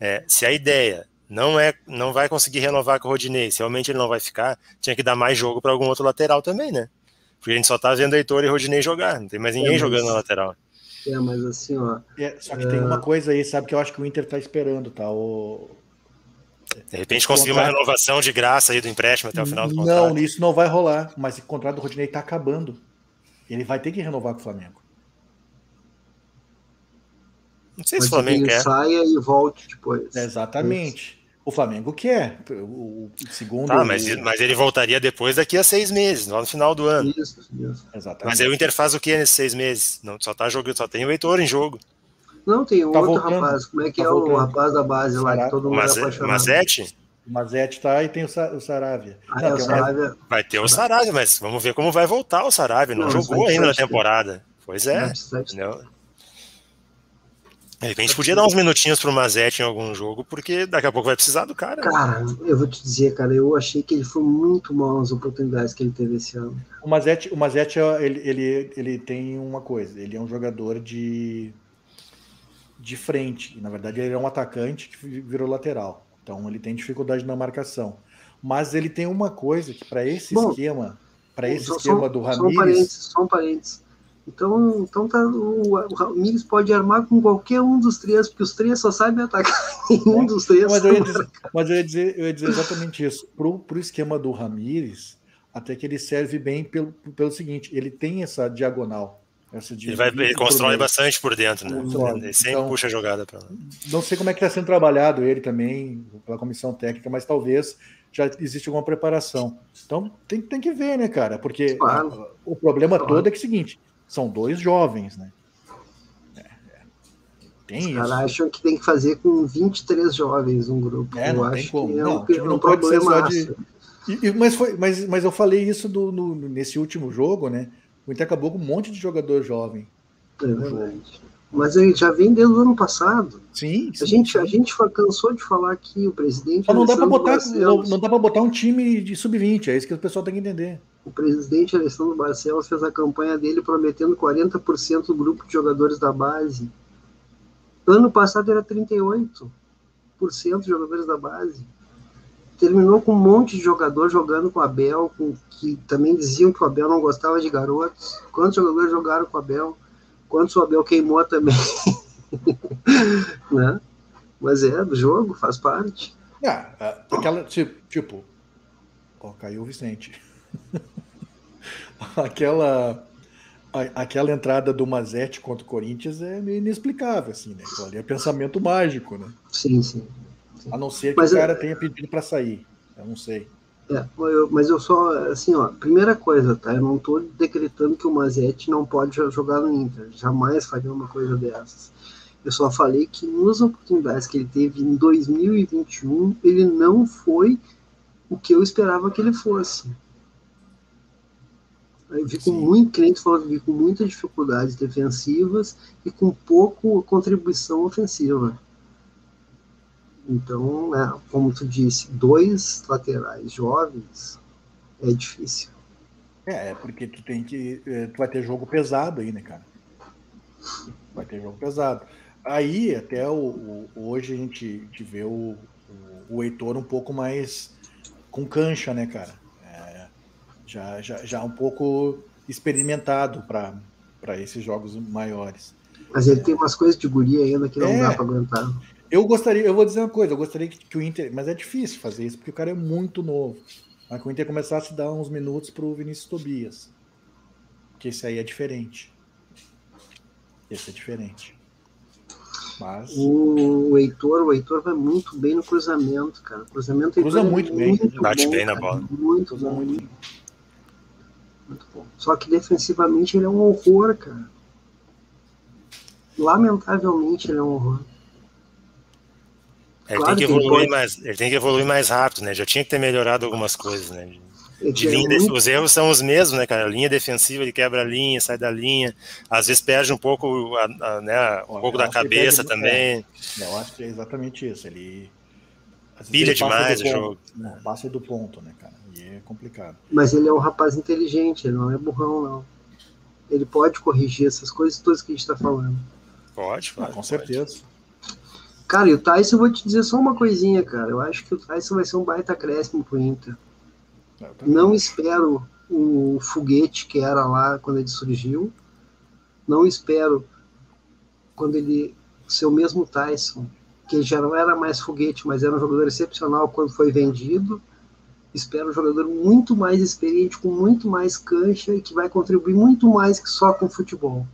É, se a ideia não é, não vai conseguir renovar com o Rodinei, se realmente ele não vai ficar, tinha que dar mais jogo para algum outro lateral também, né? Porque a gente só tá vendo Heitor e Rodinei jogar, não tem mais ninguém é, mas... jogando na lateral. É, mas assim, ó. É, só que é... tem uma coisa aí, sabe, que eu acho que o Inter tá esperando, tá? O, de repente conseguir contrato... uma renovação de graça aí do empréstimo até o final do contrato. Não, isso não vai rolar, mas o contrato do Rodinei está acabando. Ele vai ter que renovar com o Flamengo. Não sei se o Flamengo quer. saia e volte depois. exatamente. Isso. O Flamengo quer. O, segundo. Tá, mas, mas ele voltaria depois daqui a seis meses, no final do ano. Isso, isso. Exatamente. Mas aí o Inter faz o que nesses seis meses? Não, só tá jogando, só tem o Heitor em jogo. Não, tem um tá outro voltando. rapaz. Como é que tá é voltando. o rapaz da base lá, que todo mundo Maze, é apaixonado? Mazete? O Mazete tá e tem o, Sa o Saravia. Ah, não, é, o Saravia. Vai ter o Saravia, mas vamos ver como vai voltar o Saravia. Não, não jogou ainda na temporada. Pois é. Entendeu? De repente podia dar uns minutinhos pro Mazete em algum jogo, porque daqui a pouco vai precisar do cara. Cara, eu vou te dizer, cara, eu achei que ele foi muito mal nas oportunidades que ele teve esse ano. O Mazete, o Mazete ele, ele, ele tem uma coisa, ele é um jogador de de frente. Na verdade, ele é um atacante que virou lateral. Então, ele tem dificuldade na marcação. Mas ele tem uma coisa que, para esse Bom, esquema, para esse só, esquema do Ramires. Só um parênteses. Só um parênteses. Então, então tá, o, o Ramires pode armar com qualquer um dos três, porque os três só sabem atacar nenhum dos três. Mas eu ia dizer, mas eu ia dizer, eu ia dizer exatamente isso. Para o esquema do Ramires, até que ele serve bem pelo, pelo seguinte: ele tem essa diagonal ele, vai, ele constrói bastante por dentro, né? Ele sempre então, puxa a jogada para lá. Não sei como é que está sendo trabalhado ele também, pela comissão técnica, mas talvez já existe alguma preparação. Então tem, tem que ver, né, cara? Porque claro. o problema claro. todo é que é o seguinte: são dois jovens, né? É, é. Tem Os caras acham que tem que fazer com 23 jovens um grupo. É, não eu tem como. É não, um, não, não pode ser só de. E, mas, foi, mas, mas eu falei isso do, no, nesse último jogo, né? O Inter acabou com um monte de jogador jovem. É verdade. Mas ele já vem desde o ano passado. Sim. sim a gente, sim. a gente cansou de falar que o presidente. Mas não dá para botar, Barcelos, não, dá para botar um time de sub-20, é isso que o pessoal tem que entender. O presidente Alessandro Barcelos fez a campanha dele prometendo 40% do grupo de jogadores da base. Ano passado era 38% de jogadores da base terminou com um monte de jogador jogando com o Abel, com, que também diziam que o Abel não gostava de garotos. Quantos jogadores jogaram com o Abel? Quantos o Abel queimou também? né? Mas é, do jogo, faz parte. É, é aquela, tipo, ó, caiu o Vicente. aquela aquela entrada do Mazete contra o Corinthians é meio inexplicável, assim, né? ali é pensamento mágico, né? Sim, sim. sim. A não ser que mas o cara eu... tenha pedido para sair. Eu não sei. É, eu, mas eu só, assim, ó, primeira coisa, tá? Eu não estou decretando que o Mazete não pode jogar no Inter. Jamais faria uma coisa dessas. Eu só falei que nas oportunidades que ele teve em 2021, ele não foi o que eu esperava que ele fosse. Eu vi com muito cliente falando vi com muitas dificuldades defensivas e com pouco contribuição ofensiva. Então, né, como tu disse, dois laterais jovens é difícil. É, é porque tu tem que. É, tu vai ter jogo pesado aí, né, cara? Vai ter jogo pesado. Aí, até o, o hoje a gente, a gente vê o, o, o Heitor um pouco mais com cancha, né, cara? Já, já, já um pouco experimentado para esses jogos maiores. Mas ele tem umas coisas de guria ainda que não é, dá para aguentar. Eu gostaria, eu vou dizer uma coisa, eu gostaria que, que, o Inter, mas é difícil fazer isso porque o cara é muito novo. Mas que o Inter começasse a dar uns minutos para o Vinícius Tobias, que esse aí é diferente. Esse é diferente. Mas... O, o Heitor, o Heitor vai muito bem no cruzamento, cara. O cruzamento Cruza é muito, bem, bate bem na bola. Muito Cruza bom. Muito bem. Muito bom. Só que defensivamente ele é um horror, cara. Lamentavelmente ele é um horror. Ele, claro tem que evoluir ele, pode... mais, ele tem que evoluir mais rápido, né? Já tinha que ter melhorado algumas coisas, né? De linha, muito... Os erros são os mesmos, né, cara? A linha defensiva, ele quebra a linha, sai da linha, às vezes perde um pouco, a, a, né, um pouco da cabeça também. É, eu acho que é exatamente isso. Ele pilha demais o jogo. Não, passa do ponto, né, cara? E é complicado. Mas ele é um rapaz inteligente, ele não é burrão, não. Ele pode corrigir essas coisas todas que a gente está falando. Pode, pode. Ah, com certeza. Cara, e o Tyson, eu vou te dizer só uma coisinha, cara. Eu acho que o Tyson vai ser um baita acréscimo pro Inter. Não espero o foguete que era lá quando ele surgiu. Não espero quando ele ser o mesmo Tyson, que já não era mais foguete, mas era um jogador excepcional quando foi vendido espero um jogador muito mais experiente, com muito mais cancha e que vai contribuir muito mais que só com futebol.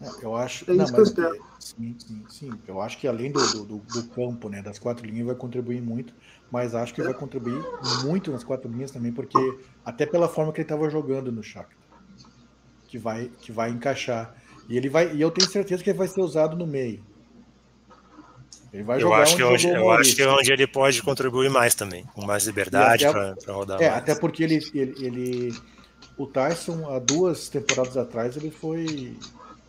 É, eu acho. É isso não, que eu espero. Sim, sim, sim. Eu acho que além do, do, do, campo, né, das quatro linhas, vai contribuir muito, mas acho que vai contribuir muito nas quatro linhas também, porque até pela forma que ele estava jogando no Shakhtar, que vai, que vai encaixar. E ele vai, e eu tenho certeza que ele vai ser usado no meio. Ele vai eu acho que onde, eu acho que é onde ele pode contribuir mais também, com mais liberdade para rodar. É, mais. até porque ele, ele, ele, o Tyson há duas temporadas atrás ele foi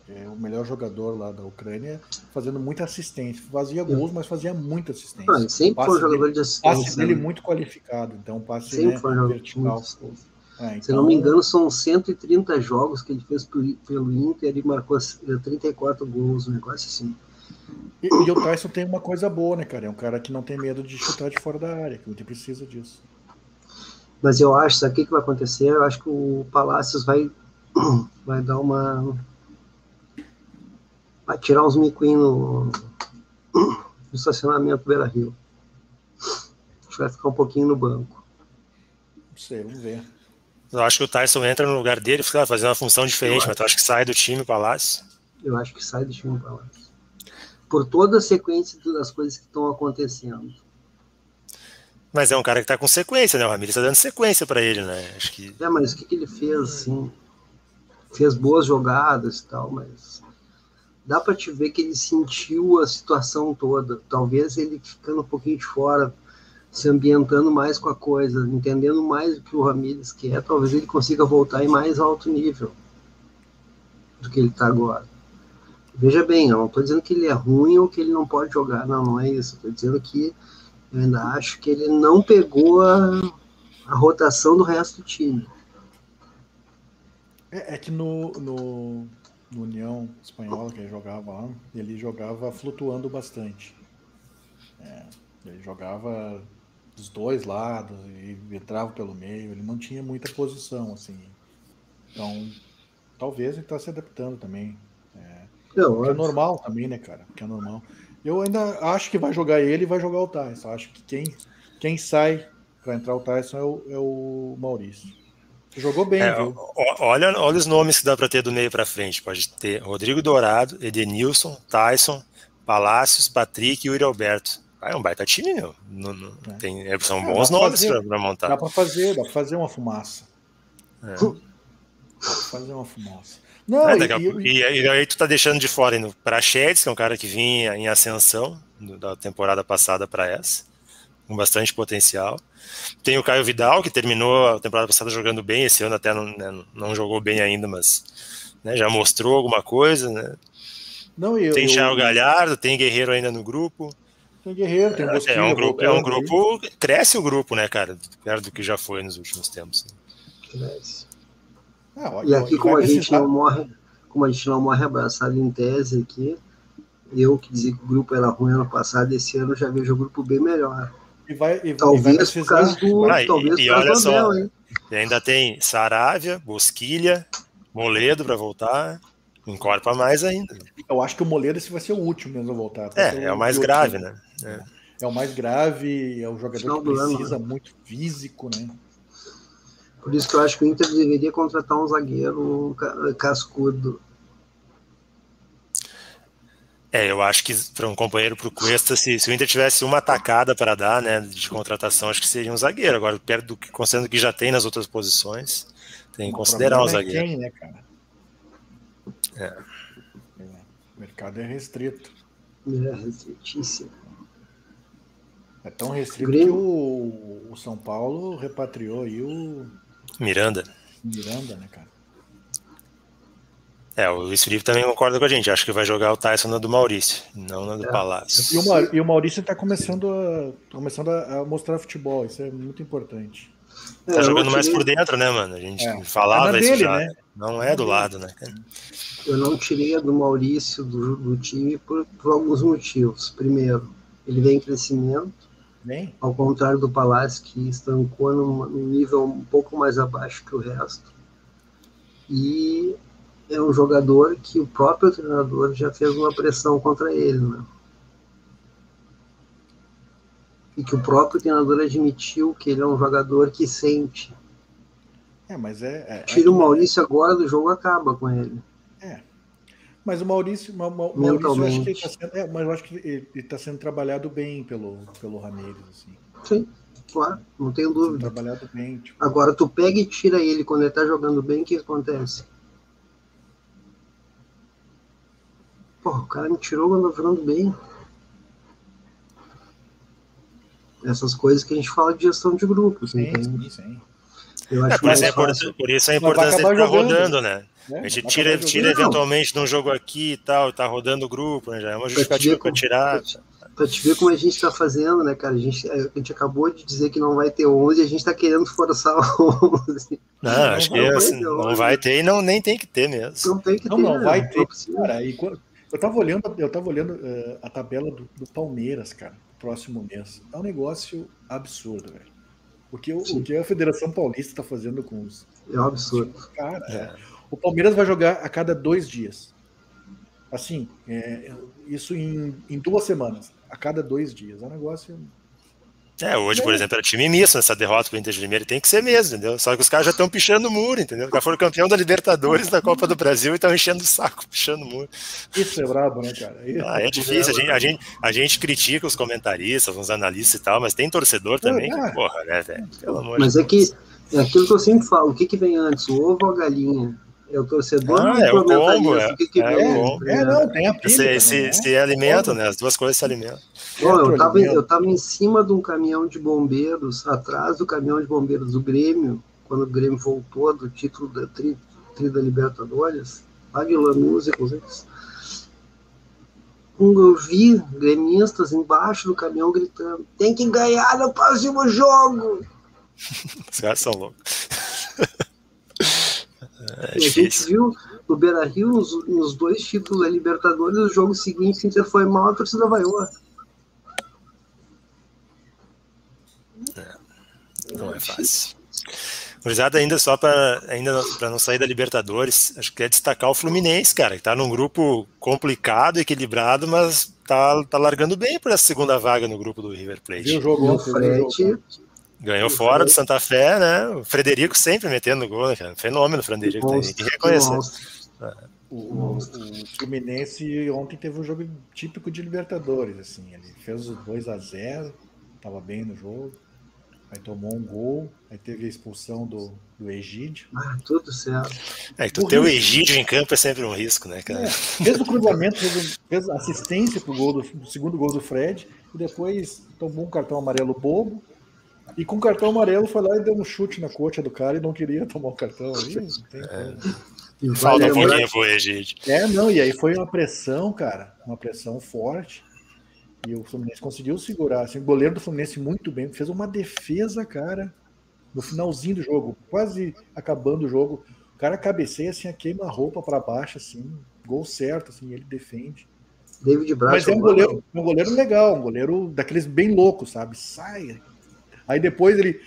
é, o melhor jogador lá da Ucrânia, fazendo muita assistência. Fazia gols, mas fazia muita assistência. Não, sempre foi um jogador de assistência. passe dele né? muito qualificado, então passe sempre né, foi vertical. É, então... Se não me engano, são 130 jogos que ele fez pelo Inter e marcou 34 gols, um negócio assim. E, e, o Tyson tem uma coisa boa, né, cara? É um cara que não tem medo de chutar de fora da área, que gente precisa disso. Mas eu acho, sabe o que, que vai acontecer? Eu acho que o Palácios vai, vai dar uma. Vai tirar uns miquinhos no, no estacionamento Beira Rio. A gente vai ficar um pouquinho no banco. Não sei, vamos ver. Eu acho que o Tyson entra no lugar dele, fica fazendo uma função diferente, mas eu acho que sai do time Palácio. Eu acho que sai do time Palácio por toda a sequência das coisas que estão acontecendo. Mas é um cara que está com sequência, né? O Ramires está dando sequência para ele, né? Acho que... É, mas o que, que ele fez, assim? Fez boas jogadas e tal, mas dá para te ver que ele sentiu a situação toda. Talvez ele ficando um pouquinho de fora, se ambientando mais com a coisa, entendendo mais o que o Ramires quer, talvez ele consiga voltar em mais alto nível do que ele está agora. Veja bem, eu não estou dizendo que ele é ruim ou que ele não pode jogar, não, não é isso. Estou dizendo que eu ainda acho que ele não pegou a, a rotação do resto do time. É, é que no, no, no, União Espanhola, que ele jogava lá, ele jogava flutuando bastante. É, ele jogava dos dois lados e entrava pelo meio, ele não tinha muita posição, assim. Então, talvez ele está se adaptando também. Não, que é normal também, né, cara? Que é normal. Eu ainda acho que vai jogar ele e vai jogar o Tyson. Acho que quem, quem sai para entrar o Tyson é o, é o Maurício. Jogou bem, é, viu? Olha, olha os nomes que dá para ter do meio para frente. Pode ter Rodrigo Dourado, Edenilson, Tyson, Palácios, Patrick e Yuri Alberto. Ah, é um baita time, meu. Não, não, é. Tem, é, são é, bons nomes para montar. Dá para fazer, dá para fazer uma fumaça. É. Dá pra fazer uma fumaça. Não, é, e, e, e, aí tu tá deixando de fora indo para Chedes, que é um cara que vinha em ascensão da temporada passada para essa, com bastante potencial. Tem o Caio Vidal, que terminou a temporada passada jogando bem, esse ano até não, né, não jogou bem ainda, mas né, já mostrou alguma coisa, né? Não, eu, tem Thiago Galhardo, tem Guerreiro ainda no grupo. Tem Guerreiro, tem Bosquinha, é, um grupo, é um grupo, cresce o grupo, né, cara, perto do que já foi nos últimos tempos. Cresce. Ah, e aqui, como a gente não morre, como a gente não morre abraçado em tese aqui, eu que dizia que o grupo era ruim ano passado, esse ano já vejo o grupo bem melhor. E vai, e, talvez e vai por causa do. Ah, talvez e, e olha só, Abel, e ainda tem Saravia, Bosquilha, Moledo para voltar. Encorpa mais ainda. Eu acho que o Moledo esse vai ser o último mesmo a voltar. É, é o mais grave, né? É. é. o mais grave, é o jogador que precisa ano, muito físico, né? Por isso que eu acho que o Inter deveria contratar um zagueiro cascudo. É, eu acho que para um companheiro para o Cuesta, se, se, o Inter tivesse uma atacada para dar, né, de contratação, acho que seria um zagueiro. Agora, perto do que, considerando que já tem nas outras posições, tem que considerar um zagueiro. É quem, né, cara? É. é. O mercado é restrito. É restritíssimo. É tão restrito Grêmio. que o, o São Paulo repatriou aí o Miranda. Miranda, né, cara? É, o Luiz Felipe também concorda com a gente. Acho que vai jogar o Tyson na do Maurício, não na do é. Palácio. E o, Maurício está começando, a, começando a mostrar futebol, isso é muito importante. Tá é, jogando mais por dentro, né, mano? A gente é. falava é isso dele, já. Né? Não é do lado, né? Eu não tirei a do Maurício do, do time por, por alguns motivos. Primeiro, ele vem em crescimento. Bem. Ao contrário do Palácio, que estancou num, num nível um pouco mais abaixo que o resto. E é um jogador que o próprio treinador já fez uma pressão contra ele, né? E que o próprio treinador admitiu que ele é um jogador que sente. É, mas é. é Tira o Maurício agora do jogo, acaba com ele. É. Mas o Maurício, Ma, Ma, Maurício eu acho que ele tá sendo, é, mas eu acho que ele está sendo trabalhado bem pelo, pelo Ramires, assim. Sim, claro, não tenho tá dúvida. Trabalhado bem. Tipo... Agora, tu pega e tira ele quando ele está jogando bem, o que acontece? Pô, o cara me tirou quando eu jogando bem. Essas coisas que a gente fala de gestão de grupos, sim, sim, sim. Eu acho é, por, é por, isso a importância de estar rodando, né? É, a gente tira, tira eventualmente de um jogo aqui e tal, tá rodando o grupo, né? Já é uma justificativa para tirar. Pra te ver como a gente está fazendo, né, cara? A gente, a gente acabou de dizer que não vai ter 11 e a gente está querendo forçar 11. Não, não acho que assim, não vai ter e não, nem tem que ter mesmo. Não tem que não, ter. Não, vai né? ter. Cara, e, eu tava olhando, eu tava olhando uh, a tabela do, do, Palmeiras, cara, próximo mês. É um negócio absurdo, velho. O que, o, o que a Federação Paulista tá fazendo com os. É um absurdo. Cara, é. O Palmeiras vai jogar a cada dois dias. Assim, é, isso em, em duas semanas. A cada dois dias. É um negócio é, hoje, por exemplo, era time misto nessa derrota pro Inter de Limeira, tem que ser mesmo, entendeu? Só que os caras já estão pichando o muro, entendeu? Já foram campeão da Libertadores da Copa do Brasil e estão enchendo o saco, pichando o muro. Isso é brabo, né, cara? Ah, é difícil, a gente, a, gente, a gente critica os comentaristas, os analistas e tal, mas tem torcedor também, é, que, porra, né, velho? Pelo amor Mas de é Deus. que, é aquilo que eu sempre falo, o que, que vem antes, o ovo ou a galinha? É o torcedor ah, é o combo, é, que que é, é, o é, não, tem a pilha se, se, né? se alimentam, né? As duas coisas se alimentam. Bom, eu estava eu tava em cima de um caminhão de bombeiros, atrás do caminhão de bombeiros do Grêmio, quando o Grêmio voltou do título da Tri, tri da Libertadores, lá de Lanús, inclusive. Eu vi gremistas embaixo do caminhão gritando: tem que ganhar no próximo jogo! Os caras são loucos. É e a gente viu no Beira Rio, nos, nos, dois títulos da Libertadores, o jogo seguinte, o Inter foi mal, a torcida vaiou. É, não é fácil. Gurizada, ainda só para ainda para não sair da Libertadores, acho que é destacar o Fluminense, cara, que tá num grupo complicado, equilibrado, mas tá, tá largando bem para essa segunda vaga no grupo do River Plate. o jogo, o frete, Ganhou fora do Santa Fé, né? O Frederico sempre metendo gol, né, cara? Fenômeno o Frederico, tem que reconhecer. O, o, o, Fluminense ontem teve um jogo típico de Libertadores, assim. Ele fez o 2 a 0 estava bem no jogo aí tomou um gol, aí teve a expulsão do, do Egídio. Ah, tudo certo. É, tu ter o Egídio em campo é sempre um risco, né, cara? É, fez o cruzamento, fez, fez assistência pro, gol do, do segundo gol do Fred, e depois tomou um cartão amarelo bobo, e com o cartão amarelo foi lá e deu um chute na coxa do cara e não queria tomar o cartão. Aí, é. Falta um pouquinho pro Egídio. É, não, e aí foi uma pressão, cara, uma pressão forte. E o Fluminense conseguiu segurar. Assim, o goleiro do Fluminense muito bem, fez uma defesa, cara, no finalzinho do jogo, quase acabando o jogo. O cara cabeceia assim, queima a roupa para baixo, assim, gol certo, assim, ele defende. David Braz. Mas é um goleiro, um goleiro legal, um goleiro daqueles bem loucos, sabe? Sai. Aí depois ele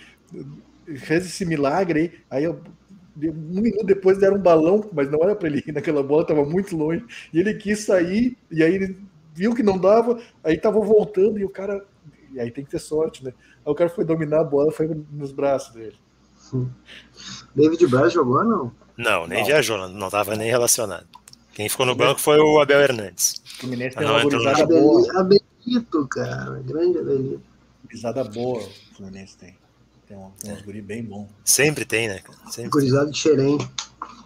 fez esse milagre aí, aí um minuto depois deram um balão, mas não era para ele ir naquela bola, estava muito longe, e ele quis sair, e aí ele viu que não dava, aí tava voltando e o cara. E aí tem que ter sorte, né? Aí o cara foi dominar a bola, foi nos braços dele. Sim. David Braz jogou não? Não, nem não. viajou, não estava nem relacionado. Quem ficou no banco foi o Abel Hernandes. O Fluminense tem uma boa. Abelito, cara. Grande Abelito. Gurizada boa o Fluminense tem. Tem, um, tem uns é. guri bem bom. Sempre tem, né? Sempre. Gurizada de Xerém.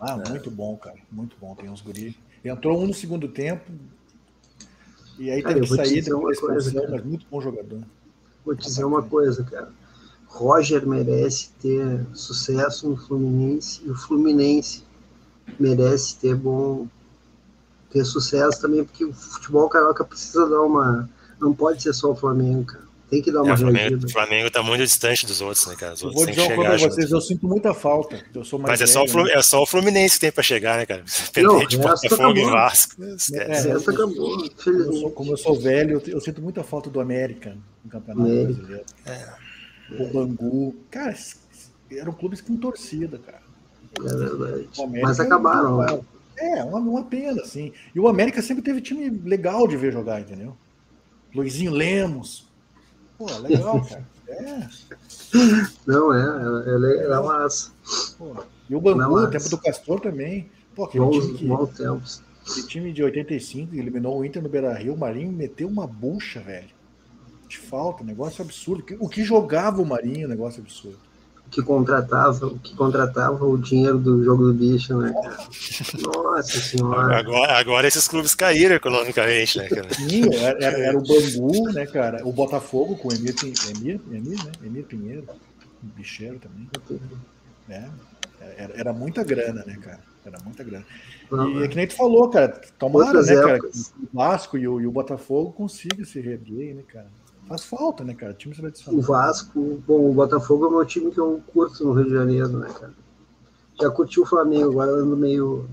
Ah, é. muito bom, cara. Muito bom. Tem uns guri. Entrou um no segundo tempo, e aí teve que sair depois coisa, cara. mas muito bom jogador. Vou te dizer uma coisa, cara. Roger merece ter sucesso no Fluminense e o Fluminense merece ter bom ter sucesso também, porque o futebol carioca precisa dar uma. Não pode ser só o Flamengo, cara. Tem que dar uma é, o Flamengo, o Flamengo tá muito distante dos outros, né, cara? Os eu vou dizer uma coisa pra vocês, eu sinto muita falta. Eu sou mais Mas é, velho, só né? é só o Fluminense que tem pra chegar, né, cara? Dependente de Botafogo e Vasco. É, essa acabou, eu sou, como eu sou velho, eu, eu, sinto muita falta do América no Campeonato é. Brasileiro. É. O Bangu. Cara, eram clubes com torcida, cara. É verdade. Mas acabaram. É, uma, uma pena, assim. E o América sempre teve time legal de ver jogar, entendeu? Luizinho Lemos, Pô, legal, cara. É. Não, é, é, é, é massa. Pô, e o Bangu, o tempo do Castor também. Pô, aquele bons, time que, bons tempos. Aquele time de 85 eliminou o Inter no Beira Rio, o Marinho meteu uma bucha, velho. De falta, negócio absurdo. O que jogava o Marinho, negócio absurdo que contratava, que contratava o dinheiro do jogo do bicho, né, cara? Nossa senhora. Agora, agora esses clubes caíram economicamente, né, cara? Sim, era, era, o Bangu, né, cara? O Botafogo com o Emir, Emir, Emir, né? Emir Pinheiro, o bicheiro também. É, era, era muita grana, né, cara? Era muita grana. Não, e é que nem tu falou, cara. Tomara, né, cara? O Vasco e o, e o Botafogo consigam se reerguer, né, cara? Faz falta, né, cara? Time tradicional. O Vasco, bom, o Botafogo é o meu time que eu curto no Rio de Janeiro, né, cara? Já curti o Flamengo, agora eu ando meio.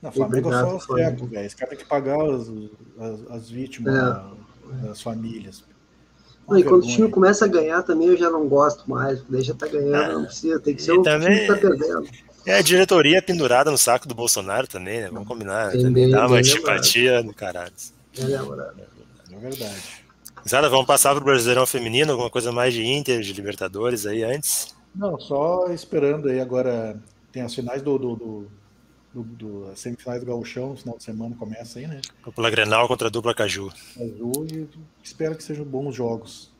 Não, Flamengo é só os velho. Esse cara tem que pagar as, as, as vítimas, é. as famílias. Não, e quando o time começa a ganhar também eu já não gosto mais, porque daí já tá ganhando, ah, não precisa, tem que ser o também... time que tá perdendo. É a diretoria pendurada no saco do Bolsonaro também, né? Vamos combinar. Né? Dá uma antipatia no caralho. É lembrado. É verdade. Zara, vamos passar para o Brasileirão Feminino, alguma coisa mais de Inter, de Libertadores aí antes? Não, só esperando aí agora. Tem as finais do, do, do, do, do as semifinais do Gauchão, final de semana começa aí, né? Dupla Grenal contra a dupla Caju. Caju e espero que sejam bons jogos.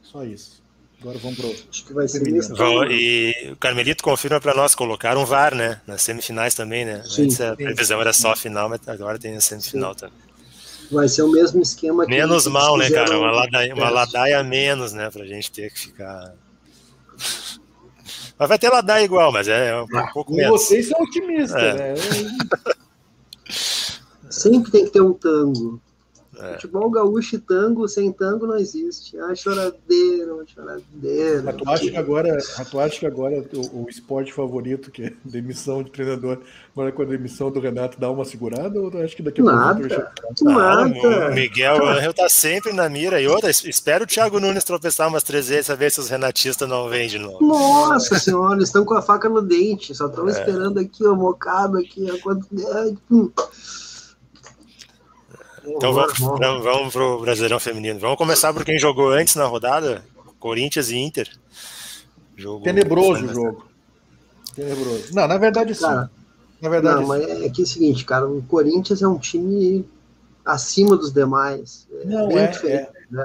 Só isso. Agora vamos pro. Acho que vai ser isso. E o Carmelito confirma para nós colocar um VAR, né? Nas semifinais também, né? Sim, Antes a previsão era só a final, mas agora tem a semifinal sim. também. Vai ser o mesmo esquema que Menos mal, né, cara? Uma ladaia, uma ladaia menos, né? Pra gente ter que ficar. Mas vai ter ladaia igual, mas é um ah, pouco menos. Vocês são otimistas, é. né? Sempre tem que ter um tango. É. Futebol gaúcho e tango, sem tango não existe. Ah, choradeira, choradeira. Mas tu acha que agora, tu acha que agora o, o, esporte favorito, que é demissão de treinador, agora com a demissão do Renato dá uma segurada? Ou tu acha que daqui a pouco nada, nada. O Miguel Angel tá sempre na mira. E outra, espero o Thiago Nunes tropeçar umas três vezes a ver se os renatistas não vêm de novo. Nossa senhora, eles estão com a faca no dente, só estão é. esperando aqui, ó, mocado aqui, ó, quanto. Hum. Então vamos, vamos, vamos para o Brasileirão Feminino. Vamos começar por quem jogou antes na rodada. Corinthians e Inter. Jogo Tenebroso o jogo. Tenebroso. Não, na verdade sim. Cara, na verdade, não, mas é que é o seguinte, cara, o Corinthians é um time acima dos demais. É não, é, diferente, é, né?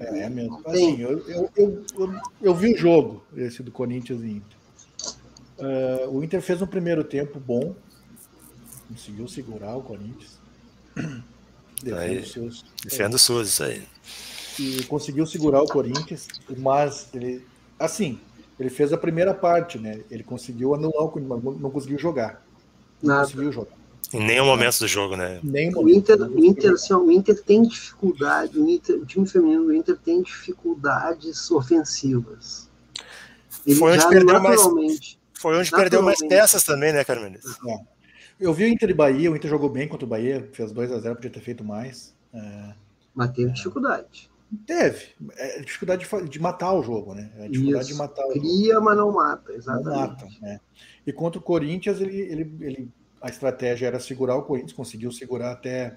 é, é, mesmo. Assim, eu, eu, eu, eu, eu vi o jogo, esse do Corinthians e Inter. Uh, o Inter fez um primeiro tempo bom, conseguiu segurar o Corinthians. Defende seus. Defendo suas, isso aí. E conseguiu segurar o Corinthians, mas ele, assim, ele fez a primeira parte, né? Ele conseguiu anular o Corinthians, mas não conseguiu jogar. Não Nada. conseguiu jogar. Em nenhum momento do jogo, né? Nem o Inter, o Inter, assim, o Inter tem dificuldade, o, Inter, o time feminino do Inter tem dificuldades ofensivas. Ele foi onde perdeu mais. Foi onde perdeu mais peças também, né, Carmenes? É. Eu vi o Inter e Bahia, o Inter jogou bem contra o Bahia, fez 2 a 0 podia ter feito mais. É, mas teve dificuldade. Teve. É dificuldade de, de, matar o jogo, né? É dificuldade Isso. de matar o Cria, jogo. mas não mata, exatamente. Não mata, né? E contra o Corinthians, ele, ele, ele, a estratégia era segurar o Corinthians, conseguiu segurar até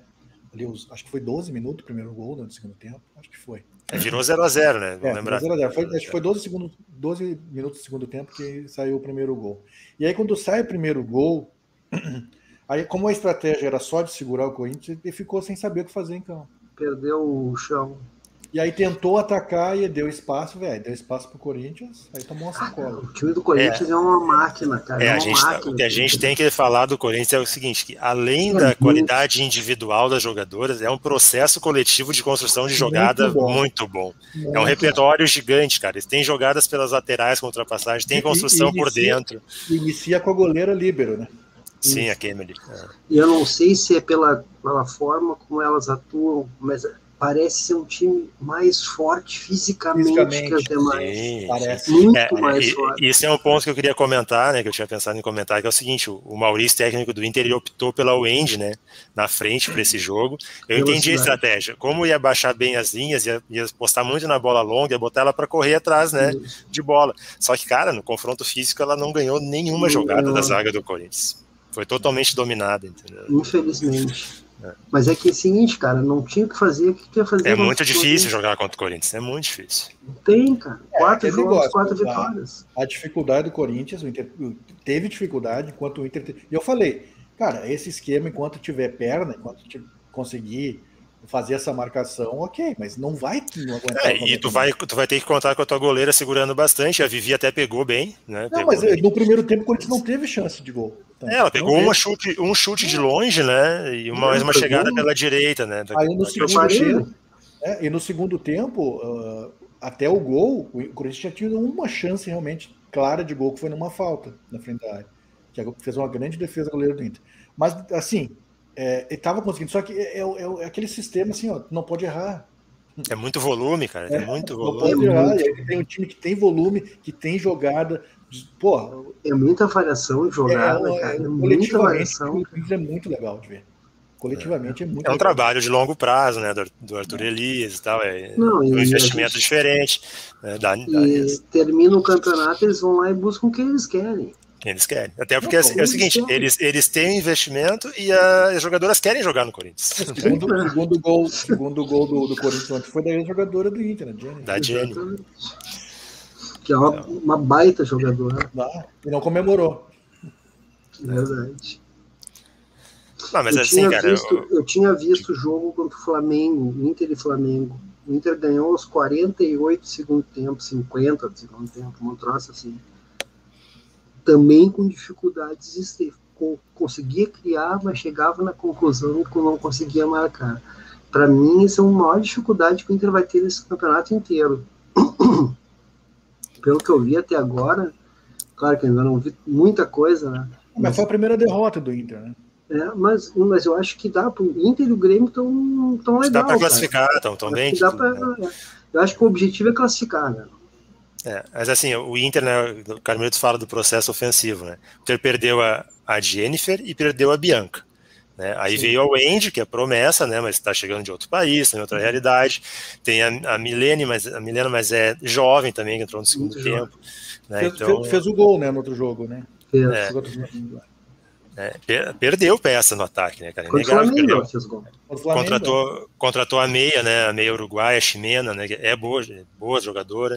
ali os, acho que foi 12 minutos o primeiro gol no segundo tempo, acho que foi. É, virou 0x0, né? Vou é, lembrar. 0 a 0. Foi, acho que foi 12, segundos, 12 minutos do segundo tempo que saiu o primeiro gol. E aí, quando sai o primeiro gol, Aí, como a estratégia era só de segurar o Corinthians, ele ficou sem saber o que fazer em campo. Perdeu o chão. E aí tentou atacar e deu espaço, velho. Deu espaço pro Corinthians, aí tomou uma sacola. Ah, o time do Corinthians é, é uma máquina, cara. É, é a gente, máquina, o que a gente tem que falar do Corinthians é o seguinte: que além da qualidade individual das jogadoras, é um processo coletivo de construção de jogada muito bom. Muito bom. Muito é um repertório bom. gigante, cara. Eles têm jogadas pelas laterais com ultrapassagem, tem construção e, e inicia, por dentro. Inicia com a goleira líbero, né? Sim, a Kennedy. É. Eu não sei se é pela, pela forma como elas atuam, mas parece ser um time mais forte fisicamente, fisicamente que as demais. Sim, parece muito é, mais forte. Isso é um ponto que eu queria comentar, né? Que eu tinha pensado em comentar, que é o seguinte: o Maurício, técnico do Inter, ele optou pela Wendy, né? Na frente para esse jogo. Eu entendi a estratégia. Como ia baixar bem as linhas, ia, ia postar muito na bola longa, ia botar ela para correr atrás, né? De bola. Só que, cara, no confronto físico, ela não ganhou nenhuma jogada da zaga do Corinthians. Foi totalmente dominada, entendeu? Infelizmente. É. Mas é que é o seguinte, cara, não tinha o que fazer, o que ia fazer? É muito difícil jogar contra o Corinthians, é muito difícil. Tem, cara. É, quatro é, jogos, negócio, quatro vitórias. A, a, dificuldade do Corinthians, o Inter teve dificuldade, enquanto o Inter. E eu falei, cara, esse esquema, enquanto tiver perna, enquanto conseguir fazer essa marcação, ok, mas não vai não aguentar. É, e tu vai, tu vai ter que contar com a tua goleira segurando bastante. A Vivi até pegou bem, né? Não, pegou mas bem. no primeiro tempo o Corinthians não teve chance de gol. Então, é, ela pegou uma chute, um chute de longe, né? E uma, mais uma chegada pela direita, né? Aí no segundo tempo, é, e no segundo tempo, uh, até o gol, o Corinthians tinha tido uma chance realmente clara de gol, que foi numa falta na frente da área. Que fez uma grande defesa goleiro do Inter. Mas, assim, é, ele estava conseguindo, só que é, é, é, aquele sistema assim, ó, não pode errar. É muito volume, cara. É, muito volume. Não pode errar. E aí tem um time que tem volume, que tem jogada. Porra, é muita variação de jogada, é, cara. É, muita variação. É muito legal de ver. Coletivamente é, muito. É um legal. trabalho de longo prazo, né? Do, do Arthur Elias e tal. É Não, um investimento gente... diferente. Né, da, da... E termina o campeonato, eles vão lá e buscam o que eles querem. Eles querem. Até porque não, é o seguinte, eles, eles têm investimento e a, as jogadoras querem jogar no Corinthians. O segundo, segundo gol, segundo gol do, do Corinthians foi da jogadora do Inter, né, Jenny? Da Jenny. Que é uma, uma baita jogadora. e não comemorou. Verdade. Não, mas eu assim, cara. Visto, eu... eu... tinha visto o jogo contra o Flamengo, Inter e Flamengo. O Inter ganhou aos 48 do segundo tempo, 50 do segundo tempo, um troço assim também com dificuldades conseguia criar, mas chegava na conclusão que não conseguia marcar. Para mim, isso é uma maior dificuldade que o Inter vai ter nesse campeonato inteiro. Pelo que eu vi até agora, claro que ainda não vi muita coisa, né? Mas, mas foi a primeira derrota do Inter, né? É, mas, mas eu acho que dá para o Inter e o Grêmio tão, tão legal. Dá para classificar, estão tão bem. Dá pra, né? Eu acho que o objetivo é classificar, né? É, mas assim, o Inter, né, o Carmelito fala do processo ofensivo, né? O Inter perdeu a, a Jennifer e perdeu a Bianca. Né? Aí Sim. veio a Wendy, que é promessa, né? Mas está chegando de outro país, tem outra realidade. Tem a, a Milene, mas a Milena, mas é jovem também, que entrou no segundo Muito tempo. Né? Fez, então, fez, fez, o gol, né, no outro jogo, né? É. É, perdeu peça no ataque, né, cara? Flamengo, contratou, contratou a meia, né? A meia uruguaia, a Ximena, né? É boa, boa jogadora,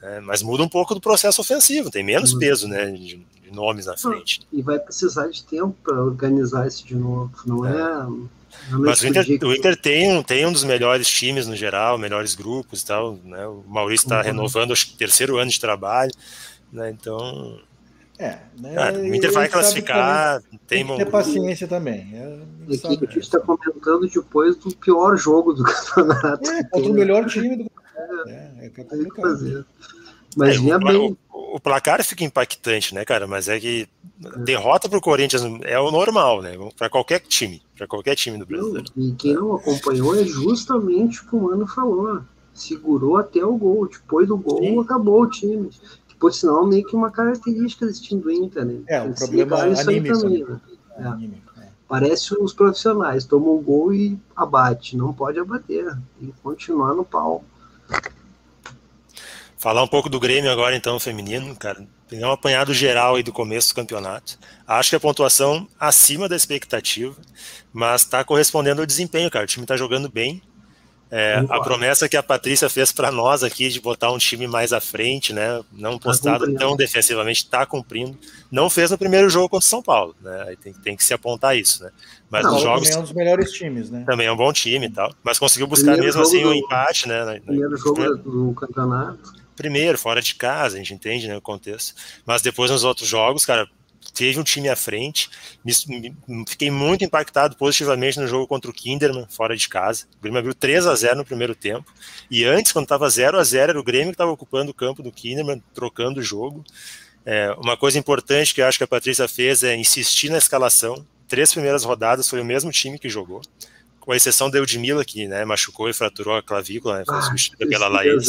né, mas muda um pouco do processo ofensivo, tem menos uhum. peso, né? De, de nomes na frente. E vai precisar de tempo para organizar isso de novo, não é. é mas o Inter, o Inter, tem, um, tem um dos melhores times no geral, melhores grupos e tal. Né? O Maurício está uhum. renovando o terceiro ano de trabalho. Né? Então. É, né? Cara, o Inter vai classificar. Tem, tem que ter paciência também. É, a gente está comentando depois do pior jogo do campeonato. É, contra o melhor time do campeonato. É, é, é que é complicado. Mas é, vinha bem. O, o, placar fica impactante, né, cara? Mas é que derrota para o Corinthians é o normal, né? Para qualquer time, para qualquer time do Brasil. E quem não acompanhou é justamente o que o Mano falou. Segurou até o gol. Depois do gol, Sim. acabou o time. Que, por sinal, meio que uma característica desse time do Inter, né? É, um problema anímico. Também, né? É. Anímico, é. Parece os profissionais, toma um gol e abate. Não pode abater. E continuar no pau. Falar um pouco do Grêmio agora, então, feminino, cara. Pegar um apanhado geral aí do começo do campeonato. Acho que a pontuação acima da expectativa, mas está correspondendo ao desempenho, cara. O time está jogando bem. É, a promessa que a Patrícia fez para nós aqui de botar um time mais à frente, né? Não tá postado tá tão defensivamente, está cumprindo. Não fez no primeiro jogo contra o São Paulo, né? Aí tem, tem que se apontar isso, né? Mas Não, nos jogos. Também é um dos melhores times, né? Também é um bom time e tal. Mas conseguiu buscar primeiro mesmo assim o um empate, né? Primeiro jogo do campeonato primeiro, fora de casa, a gente entende né, o contexto. Mas depois nos outros jogos, cara, teve um time à frente. Fiquei muito impactado positivamente no jogo contra o Kinderman, fora de casa. O Grêmio abriu 3 a 0 no primeiro tempo. E antes, quando estava 0 a 0 era o Grêmio que estava ocupando o campo do Kinderman, trocando o jogo. É, uma coisa importante que eu acho que a Patrícia fez é insistir na escalação. Três primeiras rodadas foi o mesmo time que jogou com exceção da Eudmila, que né, machucou e fraturou a clavícula, né, foi ah, substituída pela Laís.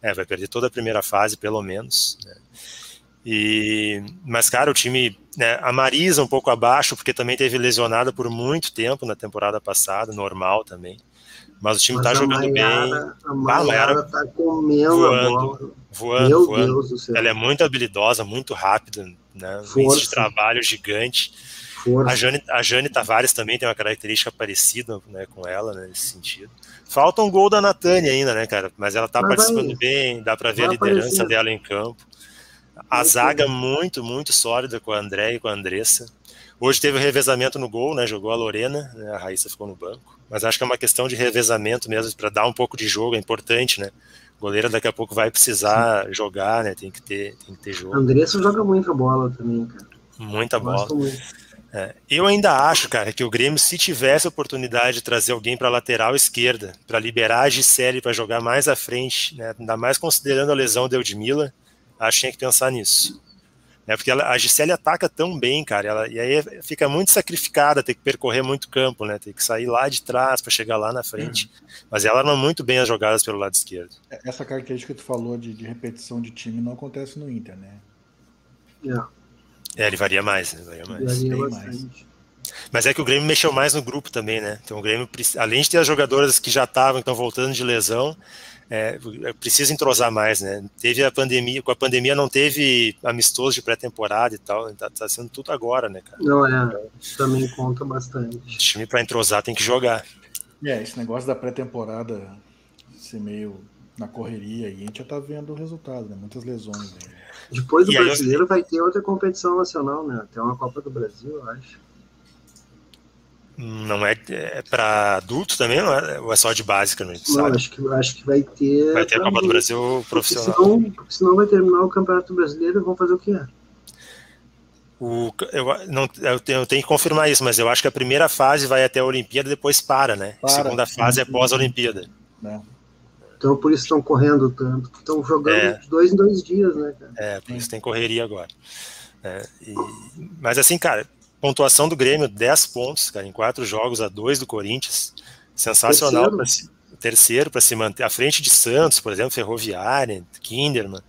É, vai perder toda a primeira fase, pelo menos. Né? E, mas, cara, o time. Né, a Marisa um pouco abaixo, porque também teve lesionada por muito tempo na temporada passada, normal também. Mas o time mas tá jogando Maiara, bem. A Maiara, tá comendo voando, voando, Meu voando. Deus do céu. Ela é muito habilidosa, muito rápida, né? Um de trabalho gigante. A Jane, a Jane Tavares também tem uma característica parecida né, com ela né, nesse sentido. Falta um gol da Natânia ainda, né, cara? Mas ela tá Mas participando vai, bem, dá para ver a liderança aparecer. dela em campo. A zaga muito, muito sólida com a André e com a Andressa. Hoje teve o revezamento no gol, né? Jogou a Lorena, né, a Raíssa ficou no banco. Mas acho que é uma questão de revezamento mesmo, para dar um pouco de jogo, é importante, né? O goleiro daqui a pouco vai precisar Sim. jogar, né? Tem que ter, tem que ter jogo. A Andressa joga muita bola também, cara. Muita bola. É, eu ainda acho, cara, que o Grêmio, se tivesse a oportunidade de trazer alguém para a lateral esquerda, para liberar a Gisele para jogar mais à frente, né, ainda mais considerando a lesão da Eudmila, acho que tinha que pensar nisso. É, porque ela, a Gisele ataca tão bem, cara, ela, e aí fica muito sacrificada, tem que percorrer muito campo, né, tem que sair lá de trás para chegar lá na frente. Uhum. Mas ela arma muito bem as jogadas pelo lado esquerdo. Essa característica que tu falou de, de repetição de time não acontece no Inter, né? Yeah. É, ele varia mais, né? Varia mais. Varia mais. Mas é que o Grêmio mexeu mais no grupo também, né? Então o Grêmio, além de ter as jogadoras que já estavam, que estão voltando de lesão, é, precisa entrosar mais, né? Teve a pandemia, com a pandemia não teve amistoso de pré-temporada e tal, tá, tá, sendo tudo agora, né, cara? Não é, também conta bastante. O time para entrosar tem que jogar. É, esse negócio da pré-temporada ser meio na correria e a gente já tá vendo o resultado, né? Muitas lesões aí. Depois do e brasileiro eu... vai ter outra competição nacional, né? Tem uma Copa do Brasil, eu acho. Não é, é para adultos também, não é? Ou é só de básica, não, não acho que acho que vai ter. Vai ter a Copa do Brasil profissional. Porque senão, senão vai terminar o Campeonato Brasileiro e vão fazer o quê? O, eu, não, eu, tenho, eu tenho que confirmar isso, mas eu acho que a primeira fase vai até a Olimpíada e depois para, né? Para, a segunda fase é pós-Olimpíada. É. Então por isso estão correndo tanto, estão jogando é, de dois em dois dias, né, cara? É, por isso tem correria agora. É, e, mas assim, cara, pontuação do Grêmio, 10 pontos, cara, em quatro jogos a dois do Corinthians. Sensacional. Terceiro para se, manter à frente de Santos, por exemplo, Ferroviária, Kinderman.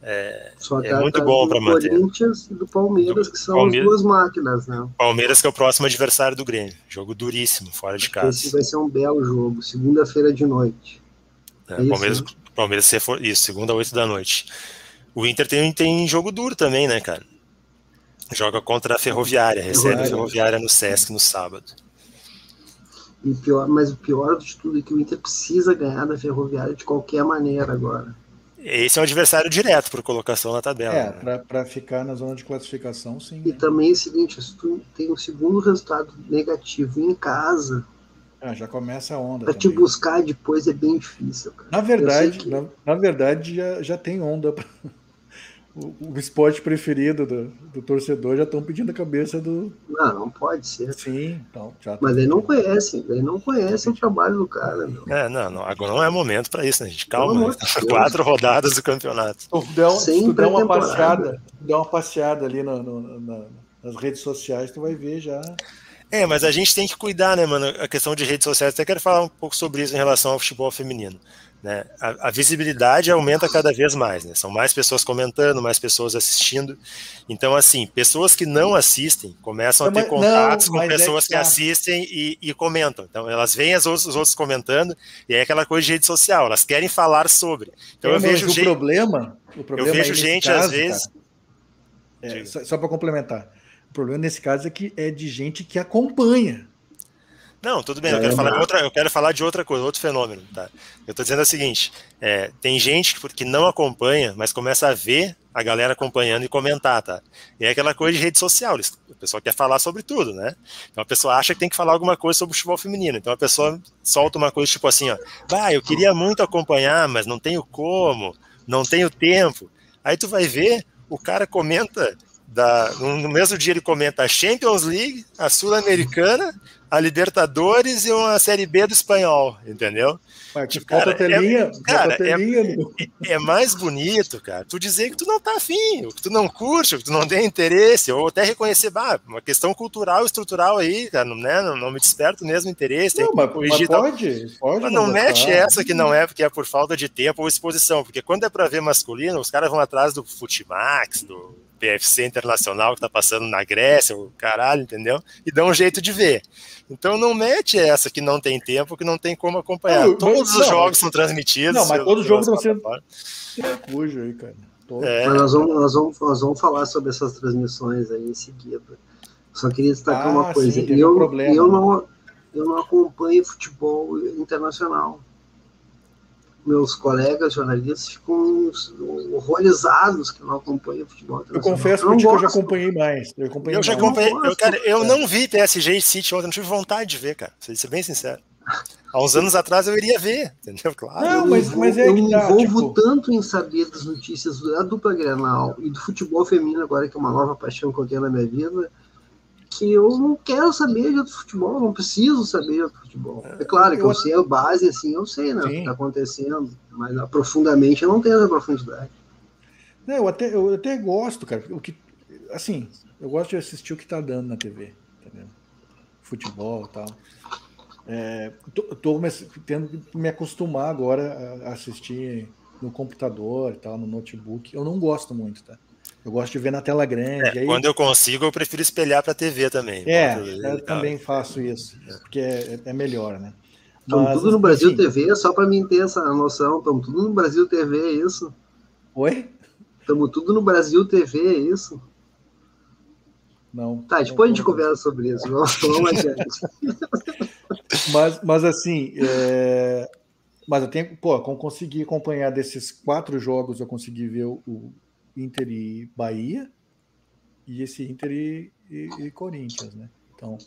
É, é muito bom para manter. Corinthians e do Palmeiras, do, que são Palmeiras, as duas máquinas, né? Palmeiras que é o próximo adversário do Grêmio. Jogo duríssimo, fora de casa. Esse vai ser um belo jogo, segunda-feira de noite. É, isso, Palmeiras, né? Palmeiras isso, segunda, oito da noite. O Inter tem, tem jogo duro também, né, cara? Joga contra a Ferroviária, recebe a Ferroviária no Sesc no sábado. E pior, mas o pior de tudo é que o Inter precisa ganhar da Ferroviária de qualquer maneira agora. Esse é um adversário direto por colocação na tabela. É, né? para ficar na zona de classificação, sim. E né? também é o seguinte: se tu tem um segundo resultado negativo em casa. Ah, já começa a onda. Para te buscar depois é bem difícil. Cara. Na verdade, que... na, na, verdade já, já tem onda. Pra o, o esporte preferido do, do torcedor já estão pedindo a cabeça do. Não, não pode ser. Sim, então. Já Mas ele não conhece, ele não conhece o trabalho do cara. Meu. É, não, não, agora não é momento para isso, né, gente? Calma, né? quatro rodadas do campeonato. Tu der, se tu der uma passeada, der uma passeada ali no, no, na, nas redes sociais, tu vai ver já. É, mas a gente tem que cuidar, né, mano? A questão de redes sociais, até quero falar um pouco sobre isso em relação ao futebol feminino. Né? A, a, visibilidade aumenta cada vez mais, né? São mais pessoas comentando, mais pessoas assistindo. Então, assim, pessoas que não assistem começam a ter contatos não, com é pessoas é que, que assistem e, e, comentam. Então, elas veem os outros, os outros, comentando e é aquela coisa de rede social. Elas querem falar sobre. Então, é, eu vejo o gente, problema, o problema eu vejo gente caso, às vezes. É, só, só para complementar, o problema nesse caso é que é de gente que acompanha. Não, tudo bem, eu quero, falar de outra, eu quero falar de outra coisa, outro fenômeno. Tá? Eu estou dizendo o seguinte: é, tem gente que, que não acompanha, mas começa a ver a galera acompanhando e comentar, tá? E é aquela coisa de rede social, o pessoal quer falar sobre tudo, né? Então a pessoa acha que tem que falar alguma coisa sobre o futebol feminino. Então a pessoa solta uma coisa tipo assim, ó, bah, eu queria muito acompanhar, mas não tenho como, não tenho tempo. Aí tu vai ver, o cara comenta da, no mesmo dia ele comenta a Champions League, a Sul-Americana, a Libertadores e uma Série B do espanhol, entendeu? Tipo, cara, telinha, é, cara é, é, é, mais bonito, cara, tu dizer que tu não tá afim, que tu não curte, que tu não tem interesse, ou até reconhecer, bah, uma questão cultural, estrutural aí, cara, né? Não, não me desperta o mesmo interesse. Não, mas, mas pode, pode. Mas não, não mete essa que não é porque é por falta de tempo ou exposição, porque quando é para ver masculino, os caras vão atrás do Futimax, do PFC Internacional que tá passando na Grécia, o caralho, entendeu? E dá um jeito de ver. Então não mete essa que não tem tempo, que não tem como acompanhar. Não, Todos os jogos são transmitidos. Não, mas todos os jogos estão sendo. Cujo aí, cara. É. Nós vamos, nós, vamos, nós vamos falar sobre essas transmissões aí em seguida. Só queria destacar ah, uma coisa. Sim, eu, um problema, eu, não, eu não acompanho futebol internacional meus colegas jornalistas ficam horrorizados que não acompanham futebol. Eu confesso eu que eu já acompanhei mais. Eu, acompanhei eu já acompanhei. Eu, cara, eu não vi PSG e City ontem, não tive vontade de ver, cara. Pra ser bem sincero. Há uns anos atrás eu iria ver, entendeu? Claro. Não, mas, mas é eu me envolvo tipo... tanto em saber das notícias da dupla Grenal e do futebol feminino agora, que é uma nova paixão que eu tenho na minha vida, que eu não quero saber de outro futebol, não preciso saber de outro futebol. É claro que eu, eu sei a base, assim, eu sei né, o que está acontecendo, mas profundamente eu não tenho essa profundidade. Não, eu até, eu até gosto, cara. O que, assim, eu gosto de assistir o que está dando na TV, entendeu? Futebol e tal. É, tô, tô tendo que me acostumar agora a assistir no computador e tal, no notebook. Eu não gosto muito, tá? Eu gosto de ver na tela grande. É, aí... Quando eu consigo, eu prefiro espelhar para a TV também. É, eu também faço isso, porque é, é melhor, né? Estamos tudo no Brasil assim, TV, só para mim ter essa noção. Estamos tudo no Brasil TV, é isso? Oi? Estamos tudo no Brasil TV, é isso? Não. Tá, depois não, a gente conversa sobre isso. Vamos, vamos mas, mas assim, é... mas eu tenho, pô, consegui acompanhar desses quatro jogos, eu consegui ver o, Inter e Bahia e esse Inter e, e, e Corinthians, né? Então,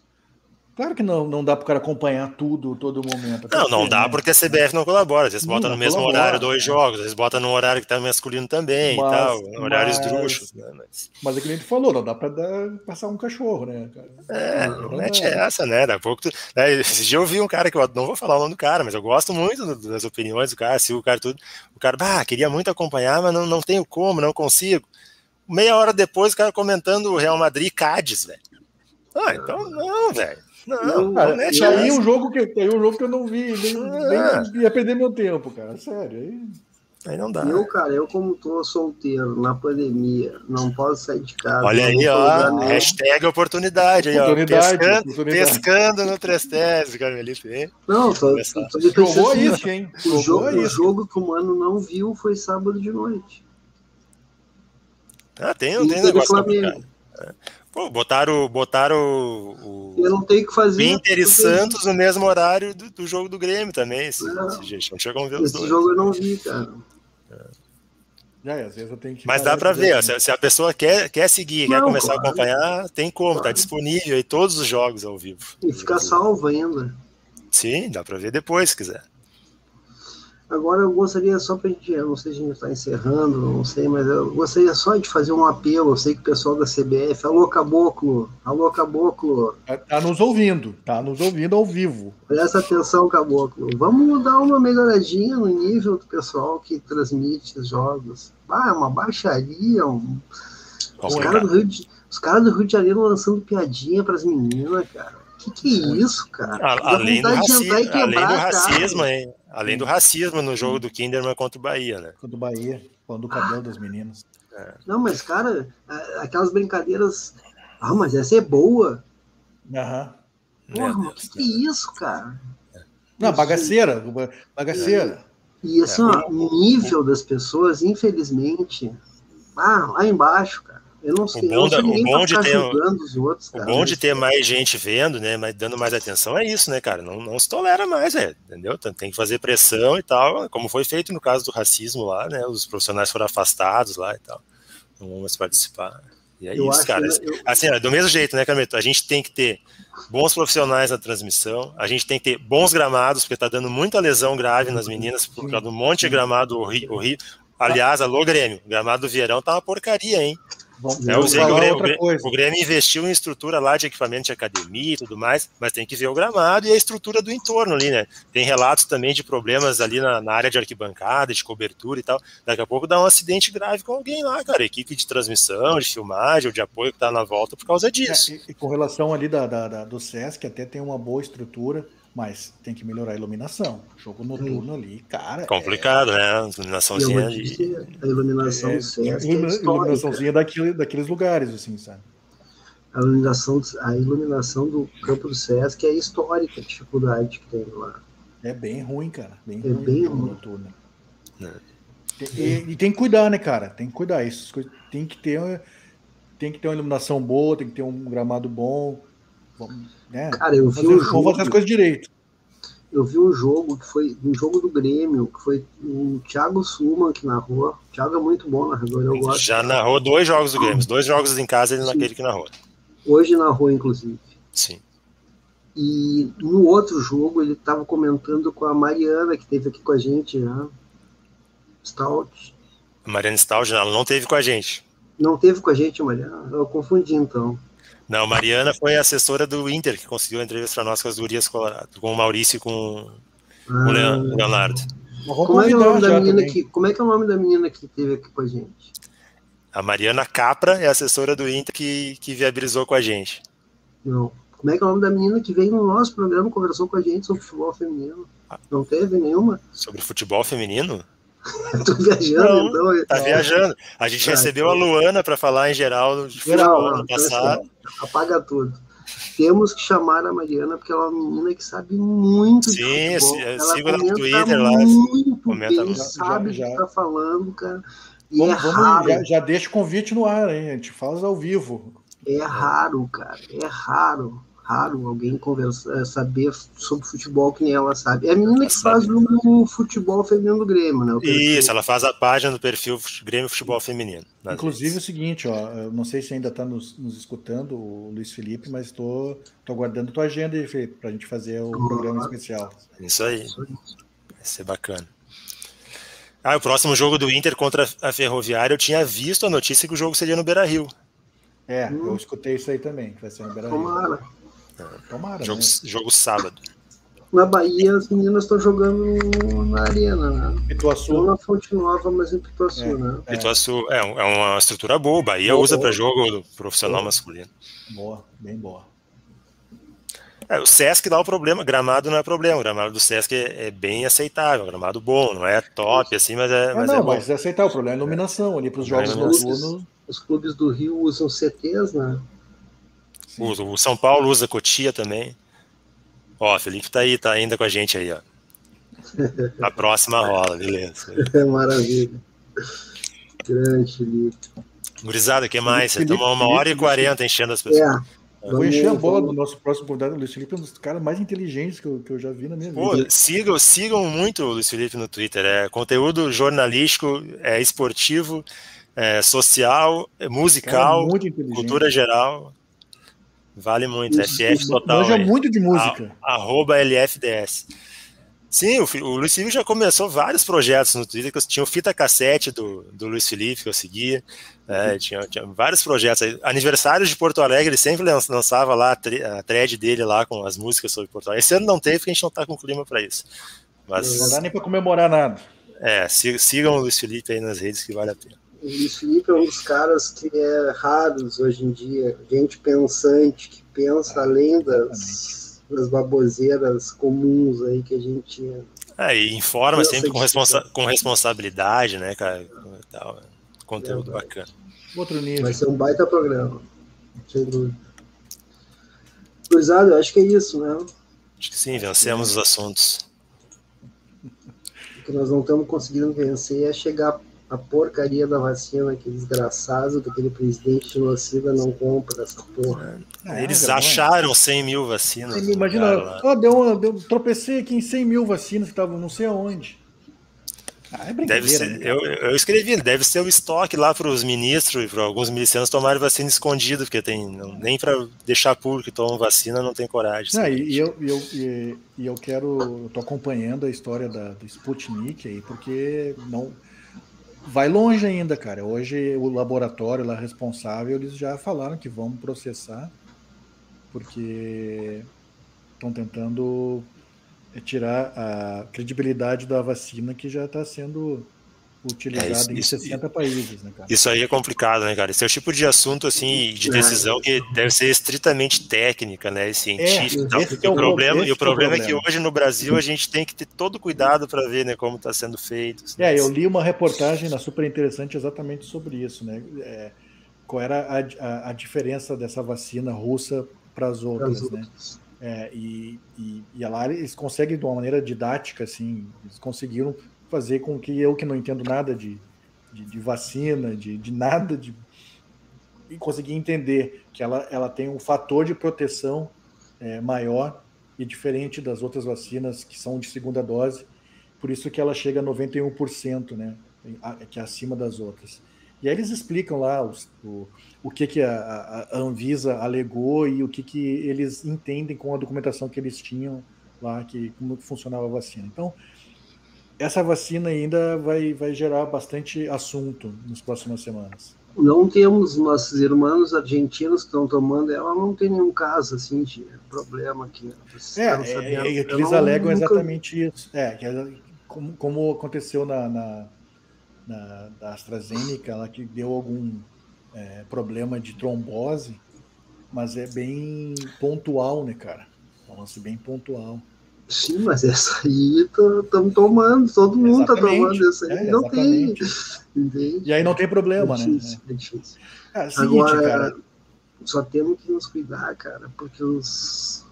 Claro que não, não dá para o cara acompanhar tudo, todo momento. Não, não dá porque a CBF não colabora. Às vezes bota no mesmo colabora. horário dois jogos, às vezes bota no horário que está masculino também mas, e tal, horários drúxulos. Né? Mas... mas é que nem tu falou, não dá para passar um cachorro, né, cara? É, não mete essa, né? Daqui a pouco tu... né? Esse dia eu vi um cara que eu não vou falar o nome do cara, mas eu gosto muito das opiniões do cara, se o cara tudo. O cara, bah, queria muito acompanhar, mas não, não tenho como, não consigo. Meia hora depois, o cara comentando o Real Madrid e Cádiz, velho. Ah, então não, velho. Não, cara, não é e aí um jogo que aí um jogo que eu não vi, nem, ah. nem ia perder meu tempo, cara. Sério. Aí, aí não dá. Eu, cara, eu como tô solteiro na pandemia, não posso sair de casa. Olha aí, ó. Hashtag oportunidade aí, oportunidade, ó. Pescando, oportunidade. pescando no Trestese, Carmelito. Não, tô, tô, tô de Jogou isso, hein? O jogo, o jogo que o mano não viu foi sábado de noite. Ah, tem, tem negócio. Pô, botaram, botaram o, eu não tenho que fazer. Inter e Santos no mesmo horário do, do, jogo do Grêmio também. Esse, não, esse, esse, ver esse dois. jogo eu não vi, cara. É, às vezes eu tenho que Mas dá para ver, se, se, a pessoa quer, quer seguir, não, quer começar claro. a acompanhar, tem como, claro. tá disponível aí todos os jogos ao vivo. E fica salvo ainda. Sim, dá para ver depois se quiser. Agora eu gostaria só para a gente, eu não sei se a gente está encerrando, não sei, mas eu gostaria só de fazer um apelo. Eu sei que o pessoal da CBF, alô Caboclo, alô Caboclo. Tá, tá nos ouvindo, tá nos ouvindo ao vivo. Presta atenção, Caboclo. Vamos dar uma melhoradinha no nível do pessoal que transmite os jogos. Ah, uma baixaria, um... os caras do, Rio de... cara do Rio de Janeiro lançando piadinha para as meninas, cara. Que que é isso, cara? além, do, raci... além do racismo, hein? Além do racismo no jogo do Kinderman contra o Bahia, né? Contra o Bahia, falando do cabelo ah. das meninas. É. Não, mas, cara, aquelas brincadeiras. Ah, mas essa é boa. Aham. Porra, mas que, que é isso, cara? Não, bagaceira. Bagaceira. E assim, é, o nível das pessoas, infelizmente, ah, lá embaixo, cara. Eu não sei, o bom, o bom de ter, os outros, o bom de ter mais gente vendo, né, mas dando mais atenção é isso, né, cara? Não, não se tolera mais, é, entendeu? Tem que fazer pressão e tal, como foi feito no caso do racismo lá, né? Os profissionais foram afastados lá e tal, não vão mais participar. E é eu isso, cara. Eu... Assim, do mesmo jeito, né, Carmeto? A gente tem que ter bons profissionais na transmissão, a gente tem que ter bons gramados, porque tá dando muita lesão grave nas meninas por causa do monte de gramado horrível. Aliás, alô Grêmio, gramado do Vieirão tá uma porcaria, hein? Vamos, é, o, Grêmio, o, Grêmio, investiu em estrutura lá de equipamento de academia e tudo mais, mas tem que ver o gramado e a estrutura do entorno ali, né? Tem relatos também de problemas ali na, na área de arquibancada, de cobertura e tal. Daqui a pouco dá um acidente grave com alguém lá, cara. Equipe de transmissão, de filmagem ou de apoio que tá na volta por causa disso. É, e, e, com relação ali da, da, da, do SESC, até tem uma boa estrutura mas tem que melhorar a iluminação. Jogo noturno ali, cara. Complicado, é... né? A iluminaçãozinha ali. A iluminação é, é iluminaçãozinha daquele, daqueles lugares, assim, sabe? A iluminação, a iluminação do campo do Sesc é histórica, a dificuldade que tem lá. É bem ruim, cara. Bem é ruim bem ruim. Noturno. É. E, e, tem que cuidar, né, cara? Tem que cuidar. Isso tem que ter, tem que ter uma iluminação boa, tem que ter um gramado bom. Né? Cara, eu vi fazer, um jogo. fazer as coisas direito. Eu vi um jogo que foi um jogo do Grêmio, que foi o Thiago Suman que narrou. O Thiago é muito bom narrador, eu gosto. Já narrou dois jogos do Grêmio, dois jogos em casa ele naquele que narrou. Hoje narrou, inclusive. Sim. E no outro jogo ele estava comentando com a Mariana, que esteve aqui com a gente já. Né? Stout. A Mariana Stout, ela não teve com a gente. Não teve com a gente, Mariana? Eu confundi então. Não, Mariana foi assessora do Inter, que conseguiu a entrevista para nós com as Gurias Colorado, com o Maurício e com ah, o Leonardo. Como é, que é o nome da menina que, como é que é o nome da menina que esteve aqui com a gente? A Mariana Capra é assessora do Inter que, que viabilizou com a gente. Não. Como é que é o nome da menina que veio no nosso programa e conversou com a gente sobre futebol feminino? Não teve nenhuma? Sobre futebol feminino? Tô viajando, não, então. Tá viajando. A gente ah, recebeu então... a Luana para falar em geral de geral, futebol passado. Apaga tudo. Temos que chamar a Mariana, porque ela é uma menina que sabe muito Sim, de futebol. Ela siga no Twitter lá. Muito comenta bem, sabe já, o que tá falando, cara. E vamos, é vamos, já, já, deixa o convite no ar, hein? A gente fala ao vivo. É raro, cara. É raro raro alguém conversar, eh, saber sobre futebol que nem ela sabe. É a menina que faz o futebol feminino do Grêmio, né? Isso, ela faz a página do perfil Grêmio Futebol Feminino. Inclusive vezes. é o seguinte, ó, eu não sei se ainda está nos, nos, escutando, o Luiz Felipe, mas estou aguardando tua agenda aí, Felipe, para a gente fazer o programa especial. Isso aí. Vai ser bacana. Ah, o próximo jogo do Inter contra a Ferroviária, eu tinha visto a notícia que o jogo seria no Beira Rio. É, hum. eu escutei isso aí também, que vai ser no Beira Rio. Tomara. Tomara. Jogo, né? jogo sábado. Na Bahia, as meninas estão jogando na arena, né? Pituaçu. Não na Fonte Nova, mas em Pituaçu, é, né? É. Pituaçu é, é uma estrutura boa. Bahia boa, usa para jogo profissional boa. masculino. Boa, bem boa. É, o Sesc dá o problema, gramado não é problema, o gramado do Sesc é, é bem aceitável, gramado bom, não é top assim, mas é. Mas não, é mas é aceitável, o problema é a iluminação ali para os jogos noturnos. Os clubes do Rio usam CTs, né? Usa, o São Paulo usa Cotia também. Ó, Felipe tá aí, tá ainda com a gente aí, ó. A próxima rola, beleza. Maravilha. Grande, Felipe. Gurizada, que mais? Você tomou uma hora e quarenta enchendo as pessoas. É. Eu vou encher a bola do nosso próximo convidado, Luiz Felipe, é um dos caras mais inteligentes que eu, que eu já vi na minha Pô, vida. Sigam, sigam muito o Luiz Felipe no Twitter. É conteúdo jornalístico, é esportivo, é social, é musical, cultura geral. Vale muito. Isso, FF total. Manja muito de música. A, arroba LFDS. Sim, o, o Luiz Felipe já começou vários projetos no Twitter, que eu tinha o fita cassete do, do Luiz Felipe que eu seguia, é, tinha, tinha, vários projetos. Aniversários de Porto Alegre, ele sempre lançava lá a thread dele lá com as músicas sobre Porto Alegre. Esse ano não teve, porque a gente não está com clima para isso. Mas, não dá nem para comemorar nada. É, sigam o Luiz Felipe aí nas redes que vale a pena. O Luiz Felipe é um dos caras que é raros hoje em dia, gente pensante, que pensa além das das baboseiras comuns aí que a gente. É, e informa sempre com, responsa com responsabilidade, né, cara? Tal, conteúdo é, bacana. Outro nível. Vai ser um baita programa, sem dúvida. Cruzado, acho que é isso, né? Acho que sim, vencemos os assuntos. O que nós não estamos conseguindo vencer é chegar a porcaria da vacina, aquele desgraçado daquele presidente genocida não compra essa porra. É, Eles é, acharam 100 mil vacinas. Imagina, oh, deu, uma, deu, tropecei aqui em 100 mil vacinas que estavam não sei aonde. Ah, é deve ser, né, eu, eu, escrevi, deve ser o estoque lá para os ministros e para alguns milicianos tomarem vacina escondido, porque tem não, nem para deixar público que tomam vacina não tem coragem. Não, e, eu, eu, e, e, eu quero, estou acompanhando a história da, do Sputnik aí, porque não vai longe ainda, cara. Hoje o laboratório lá responsável, eles já falaram que vão processar, porque estão tentando é, tirar a credibilidade da vacina que já está sendo utilizado é, isso, em 60 isso, países, né, cara? Isso aí é complicado, né, cara? Esse é o tipo de assunto, assim, de decisão que deve ser estritamente técnica, né, e científica. É, e, é o problema, e o problema é, que hoje no Brasil a gente tem que ter todo cuidado para ver, né, como está sendo feito. Assim, é, eu li uma reportagem na super interessante exatamente sobre isso, né? É, qual era a, a, a, diferença dessa vacina russa para as outras, né? É, e, e, e lá eles conseguem de uma maneira didática, assim, eles conseguiram fazer com que eu, que não entendo nada de, de, de vacina, de, de nada, de, e conseguir entender que ela, ela tem um fator de proteção é, maior e diferente das outras vacinas que são de segunda dose, por isso que ela chega a 91%, né, que é acima das outras. E aí eles explicam lá os, o, o que, que a, a, Anvisa alegou e o que, que eles entendem com a documentação que eles tinham lá, que como funcionava a vacina. Então, essa vacina ainda vai, vai gerar bastante assunto nas próximas semanas. Não temos nossos irmãos argentinos que estão tomando ela, não tem nenhum caso assim de problema aqui. É, é, é, eles não, alegam nunca... exatamente isso. É, é, como, como aconteceu na, na, na AstraZeneca, ela que deu algum é, problema de trombose, mas é bem pontual, né, cara? É um lance bem pontual. Sim, mas essa aí estamos tomando, todo mundo está tomando essa aí, é, não tem. Entende? E aí não tem problema, é né? difícil, né? É difícil. É, seguinte, Agora, cara. só temos que nos cuidar, cara, porque os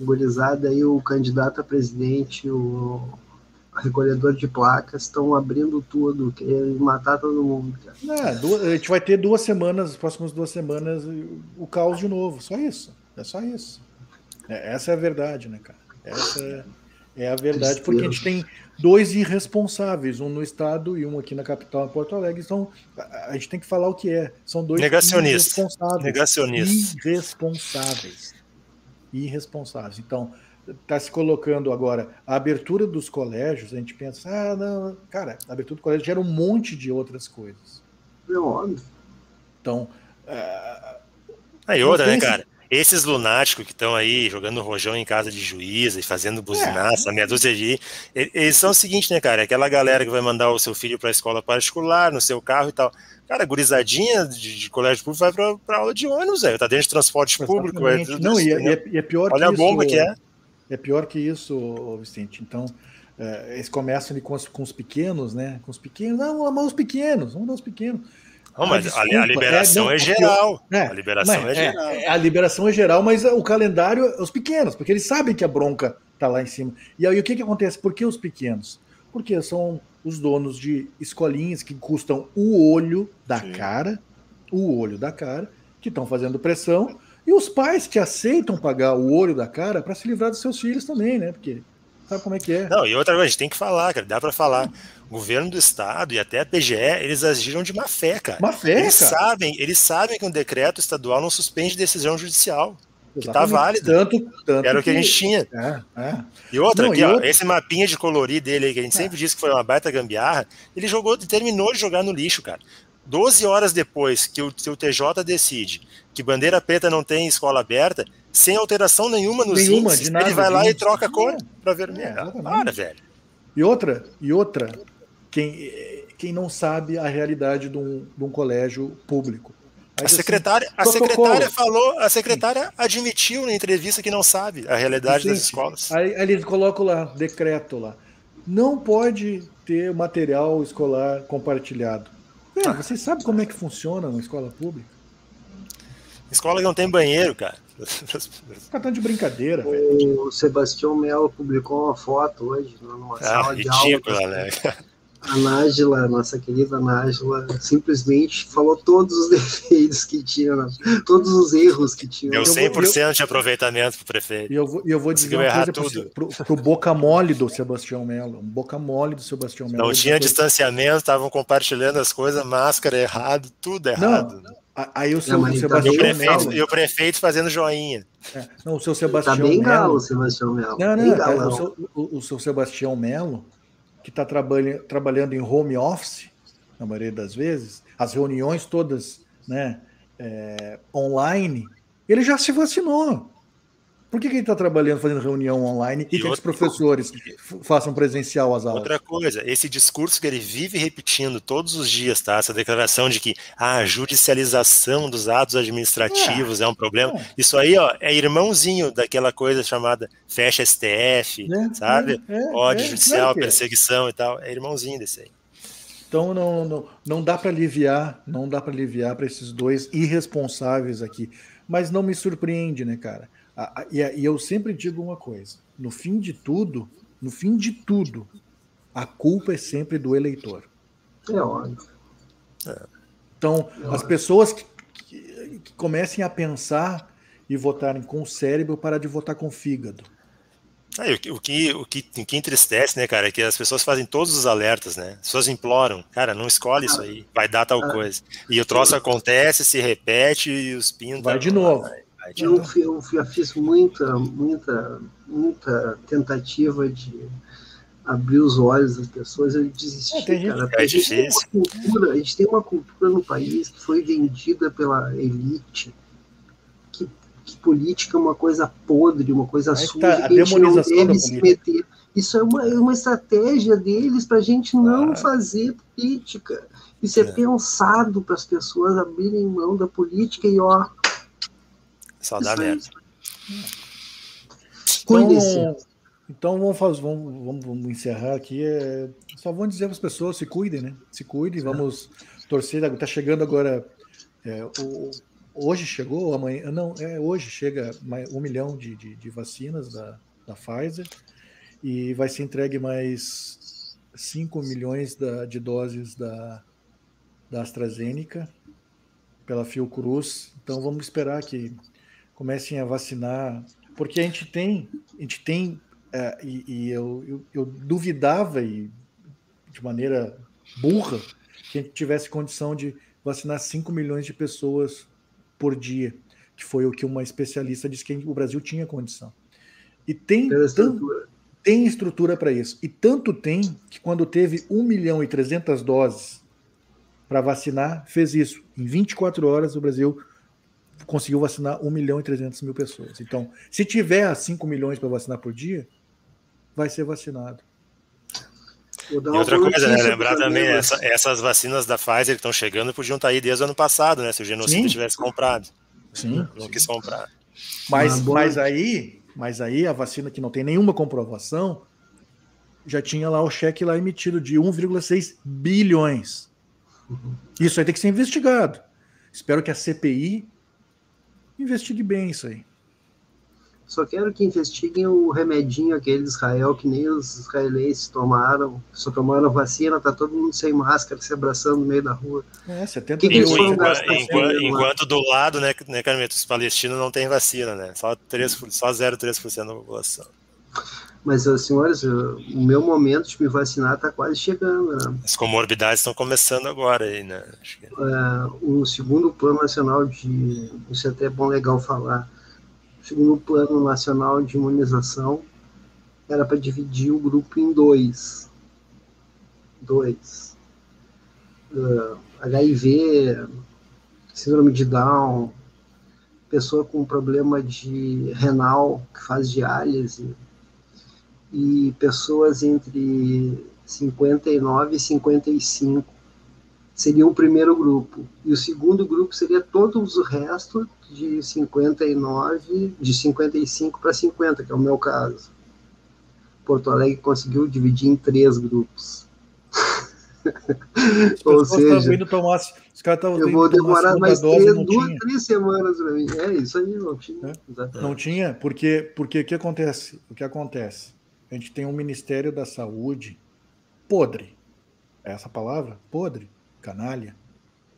gurizada aí, o candidato a presidente, o recolhedor de placas, estão abrindo tudo, querendo matar todo mundo. Cara. É, duas, a gente vai ter duas semanas, as próximas duas semanas, o caos de novo. Só isso. É só isso. É, essa é a verdade, né, cara? Essa é a verdade, porque a gente tem dois irresponsáveis, um no estado e um aqui na capital, em Porto Alegre. Então, a gente tem que falar o que é. São dois Negacionistas. irresponsáveis. Negacionistas. Irresponsáveis. Irresponsáveis. Então, está se colocando agora a abertura dos colégios, a gente pensa, ah, não, cara, a abertura do colégio gera um monte de outras coisas. É óbvio. Então. Uh, aí outra, né, cara? Esses lunáticos que estão aí jogando rojão em casa de juíza e fazendo buzinaça, é. meia dúzia de. Eles são o seguinte, né, cara? Aquela galera que vai mandar o seu filho para a escola particular, no seu carro e tal. Cara, gurizadinha de, de colégio público vai para aula de ônibus, velho. Tá dentro de transporte público. Não, e, é, e, é, pior Olha que a bomba isso, que é. É pior que isso, Vicente. Então, é, eles começam ali com os, com os pequenos, né? Com os pequenos. Não, vamos amar os pequenos, vamos dar os pequenos. Não, mas desculpa, a, liberação é, não, é geral. É, a liberação é, geral. A liberação é geral, mas o calendário é os pequenos, porque eles sabem que a bronca está lá em cima. E aí o que, que acontece? Por que os pequenos? Porque são os donos de escolinhas que custam o olho da Sim. cara, o olho da cara, que estão fazendo pressão, e os pais que aceitam pagar o olho da cara para se livrar dos seus filhos também, né? Porque sabe como é que é. Não, e outra coisa, a gente tem que falar, cara, dá para falar. O governo do estado e até a PGE, eles agiram de má fé, cara. Má fé, eles cara. sabem, eles sabem que um decreto estadual não suspende decisão judicial. Que tá válida. Tanto, tanto Era o que a gente tinha. É, é. E outra, não, aqui, e ó, outra... esse mapinha de colorir dele aí, que a gente é. sempre disse que foi uma baita gambiarra, ele jogou, terminou de jogar no lixo, cara. 12 horas depois que o, que o TJ decide que bandeira preta não tem escola aberta, sem alteração nenhuma nos nenhuma, índices, nada, ele vai lá e troca a cor para vermelho. É, Para, velho. E outra, e outra, quem, quem não sabe a realidade de um, de um colégio público. Mas, a secretária, assim, a secretária falou, a secretária Sim. admitiu na entrevista que não sabe a realidade Sim. das escolas. Aí, aí eles colocam lá, decreto lá. Não pode ter material escolar compartilhado. É, ah. Você sabe como é que funciona uma escola pública? Escola que não tem banheiro, cara. Tá tão de brincadeira, velho. O Sebastião Melo publicou uma foto hoje numa ah, sala ridícula, de aula. Né? A Nájila, nossa querida Nájila, simplesmente falou todos os defeitos que tinha, todos os erros que tinha. Deu 100% eu, de aproveitamento pro prefeito. E eu vou, eu vou dizer uma coisa tudo. Pro, pro, pro boca mole do Sebastião Melo, um boca mole do Sebastião Melo. Não tinha distanciamento, estavam compartilhando as coisas, máscara errado, tudo errado. Não, Aí o seu não, Sebastião e o, prefeito, Melo. e o prefeito fazendo joinha. É, não, o seu Sebastião tá bem Melo. Galo, o Sebastião Melo. Não, não, é, o, seu, o, o, seu, Sebastião Melo, que está trabalha, trabalhando em home office, na maioria das vezes, as reuniões todas né, é, online, ele já se vacinou. Por que, que ele está trabalhando, fazendo reunião online e, e que os professores façam presencial as aulas? Outra coisa, esse discurso que ele vive repetindo todos os dias, tá? Essa declaração de que ah, a judicialização dos atos administrativos é, é um problema. É. Isso aí, ó, é irmãozinho daquela coisa chamada fecha STF, é, sabe? É, é, Ódio judicial, perseguição e tal. É irmãozinho desse aí. Então não, não, não dá para aliviar, não dá para aliviar para esses dois irresponsáveis aqui. Mas não me surpreende, né, cara? E eu sempre digo uma coisa: no fim de tudo, no fim de tudo, a culpa é sempre do eleitor. É óbvio. Então, é as pessoas que, que, que, comecem a pensar e votarem com o cérebro para de votar com o fígado. Ah, o, que, o, que, o, que, entristece, né, cara, é que as pessoas fazem todos os alertas, né? As pessoas imploram, cara, não escolhe isso aí, vai dar tal coisa. E o troço acontece, se repete e os pintos. Vai de novo. Vai. Eu, eu, eu fiz muita, muita, muita tentativa de abrir os olhos das pessoas, eu desisti, é, cara. É a, gente tem uma cultura, a gente tem uma cultura no país que foi vendida pela elite, que, que política é uma coisa podre, uma coisa Aí suja, tá, que a gente não deve se meter. Isso é uma, é uma estratégia deles para a gente não ah. fazer política. Isso é, é pensado para as pessoas abrirem mão da política e, ó, só dá merda. Então, então vamos, fazer, vamos, vamos, vamos encerrar aqui. É, só vamos dizer para as pessoas se cuidem, né? Se cuidem, vamos torcer. Está chegando agora. É, o, hoje chegou, amanhã. Não, é hoje chega um milhão de, de, de vacinas da, da Pfizer e vai ser entregue mais 5 milhões da, de doses da, da AstraZeneca pela Fiocruz. Então vamos esperar que comecem a vacinar, porque a gente tem, a gente tem, é, e, e eu, eu, eu, duvidava e de maneira burra que a gente tivesse condição de vacinar 5 milhões de pessoas por dia, que foi o que uma especialista disse que o Brasil tinha condição. E tem, estrutura. tem estrutura para isso. E tanto tem que quando teve 1 milhão e 300 doses para vacinar, fez isso. Em 24 horas o Brasil conseguiu vacinar 1 milhão e 300 mil pessoas. Então, se tiver 5 milhões para vacinar por dia, vai ser vacinado. E outra coisa, né? Lembrar também, essa, essas vacinas da Pfizer que estão chegando podiam estar aí desde o ano passado, né? Se o genocídio Sim. tivesse comprado. Sim. Não quis comprar. Mas, mas, aí, mas aí a vacina que não tem nenhuma comprovação já tinha lá o cheque lá emitido de 1,6 bilhões. Uhum. Isso aí tem que ser investigado. Espero que a CPI Investigue bem isso aí. Só quero que investiguem o remedinho aquele de Israel, que nem os israelenses tomaram. Só tomaram vacina, tá todo mundo sem máscara, se abraçando no meio da rua. É, 70 que que eles enquanto, enquanto, enquanto, do lado, né, né Carmento, os palestinos não têm vacina, né? Só, 3, só 0,3% da população. Mas, senhores, o meu momento de me vacinar está quase chegando. Né? As comorbidades estão começando agora aí, né? Que... É, o segundo plano nacional de. Isso é até bom legal falar segundo o Plano Nacional de Imunização, era para dividir o grupo em dois. Dois. Uh, HIV, síndrome de Down, pessoa com problema de renal que faz diálise e pessoas entre 59 e 55 seria o primeiro grupo. E o segundo grupo seria todos o resto de 59, de 55 para 50, que é o meu caso. Porto Alegre conseguiu dividir em três grupos. Ou seja, tomar, os caras eu vou demorar mais três, duas, três semanas para mim. É isso aí, não tinha. É? Não tinha, porque porque o que acontece? O que acontece? A gente tem um Ministério da Saúde podre. É essa palavra? Podre canalha.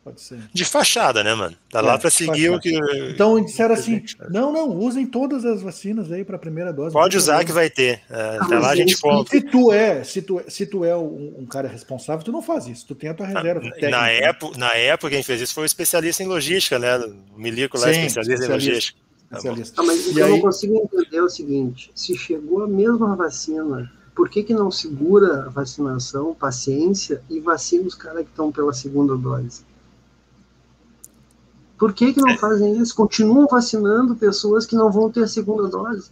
Pode ser. De fachada, né, mano? Tá é, lá para seguir o que. Então disseram assim: não, não, usem todas as vacinas aí para a primeira dose. Pode usar que vai ter. É, até lá a gente compra. Se tu é, se tu, é, se tu é um, um, cara responsável, tu não faz isso. Tu tem a tua reserva. Na, técnica. na, época, na época quem fez isso foi o especialista em logística, né? O Milico lá, Sim, especialista, especialista, em logística. Tá especialista. Ah, mas eu aí... não consigo entender o seguinte: se chegou a mesma vacina por que, que não segura a vacinação, paciência, e vacina os caras que estão pela segunda dose? Por que, que não é. fazem isso? Continuam vacinando pessoas que não vão ter a segunda dose.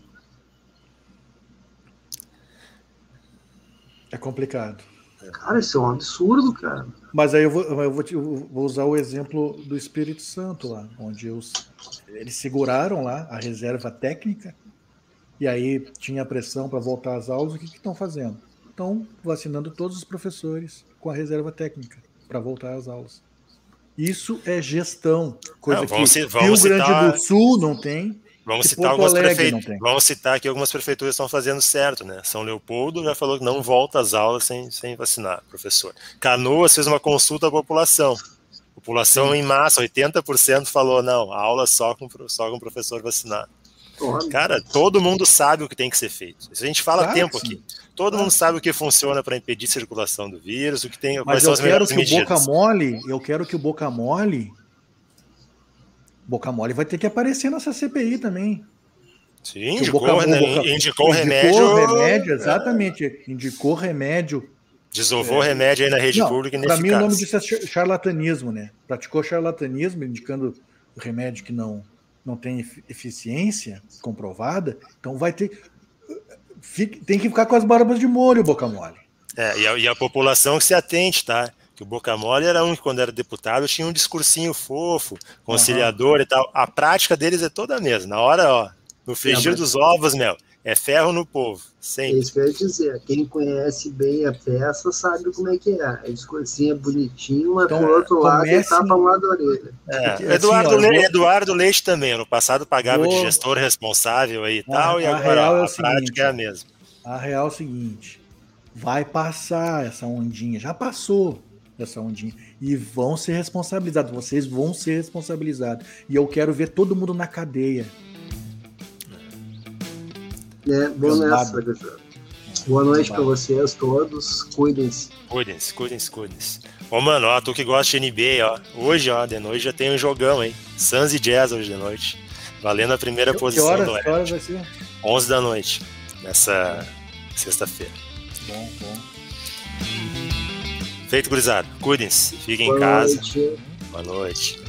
É complicado. Cara, isso é um absurdo, cara. Mas aí eu vou, eu vou, eu vou usar o exemplo do Espírito Santo lá, onde os, eles seguraram lá a reserva técnica e aí tinha pressão para voltar às aulas, o que estão fazendo? Estão vacinando todos os professores com a reserva técnica para voltar às aulas. Isso é gestão, coisa não, que vamos Rio Grande do Sul não tem. Vamos citar, algumas prefeitu... vamos citar que algumas prefeituras estão fazendo certo, né? São Leopoldo já falou que não volta às aulas sem, sem vacinar, professor. Canoas fez uma consulta à população. População Sim. em massa, 80% falou não, aula só com, só com professor vacinado. Cara, todo mundo sabe o que tem que ser feito. Isso a gente fala claro tempo aqui. Todo mundo sabe o que funciona para impedir a circulação do vírus, o que tem. Mas eu quero que medidas. o Boca Mole, eu quero que o Boca Mole. Boca Mole vai ter que aparecer nessa CPI também. Sim, indicou, Boca, né, Boca, indicou, remédio. remédio, exatamente. Indicou remédio. Desovou é, remédio aí na rede não, pública Para mim, o nome disso é charlatanismo, né? Praticou charlatanismo, indicando remédio que não não tem eficiência comprovada, então vai ter. tem que ficar com as barbas de molho, boca mole. É, e a, e a população que se atente, tá? Que o Boca Mole era um que, quando era deputado, tinha um discursinho fofo, conciliador uhum. e tal. A prática deles é toda a mesma. Na hora, ó, no frigir dos ovos, Mel, é ferro no povo, sempre. É isso que eu ia dizer. Quem conhece bem a peça sabe como é que é. A discursinho é bonitinho, mas então, por outro lado ele tapa um lado da orelha. É, assim, Eduardo, Le Eduardo Leite também, no passado pagava de gestor responsável aí e tal, e agora é a, a prática é a mesma. A real é o seguinte, vai passar essa ondinha, já passou essa ondinha, e vão ser responsabilizados, vocês vão ser responsabilizados, e eu quero ver todo mundo na cadeia, é, bom nessa. Boa noite para vocês todos. Cuidem-se. Cuidem-se, cuidem-se, cuidem-se. Ô, mano, ó, tu que gosta de NBA, ó. Hoje, ó, de noite já tem um jogão, hein? Suns e Jazz hoje de noite. Valendo a primeira que, posição horas, do Que horas vai ser? 11 da noite, nessa sexta-feira. Bom, bom. Feito, gurizada. Cuidem-se. Fiquem Boa em casa. Noite. Boa noite.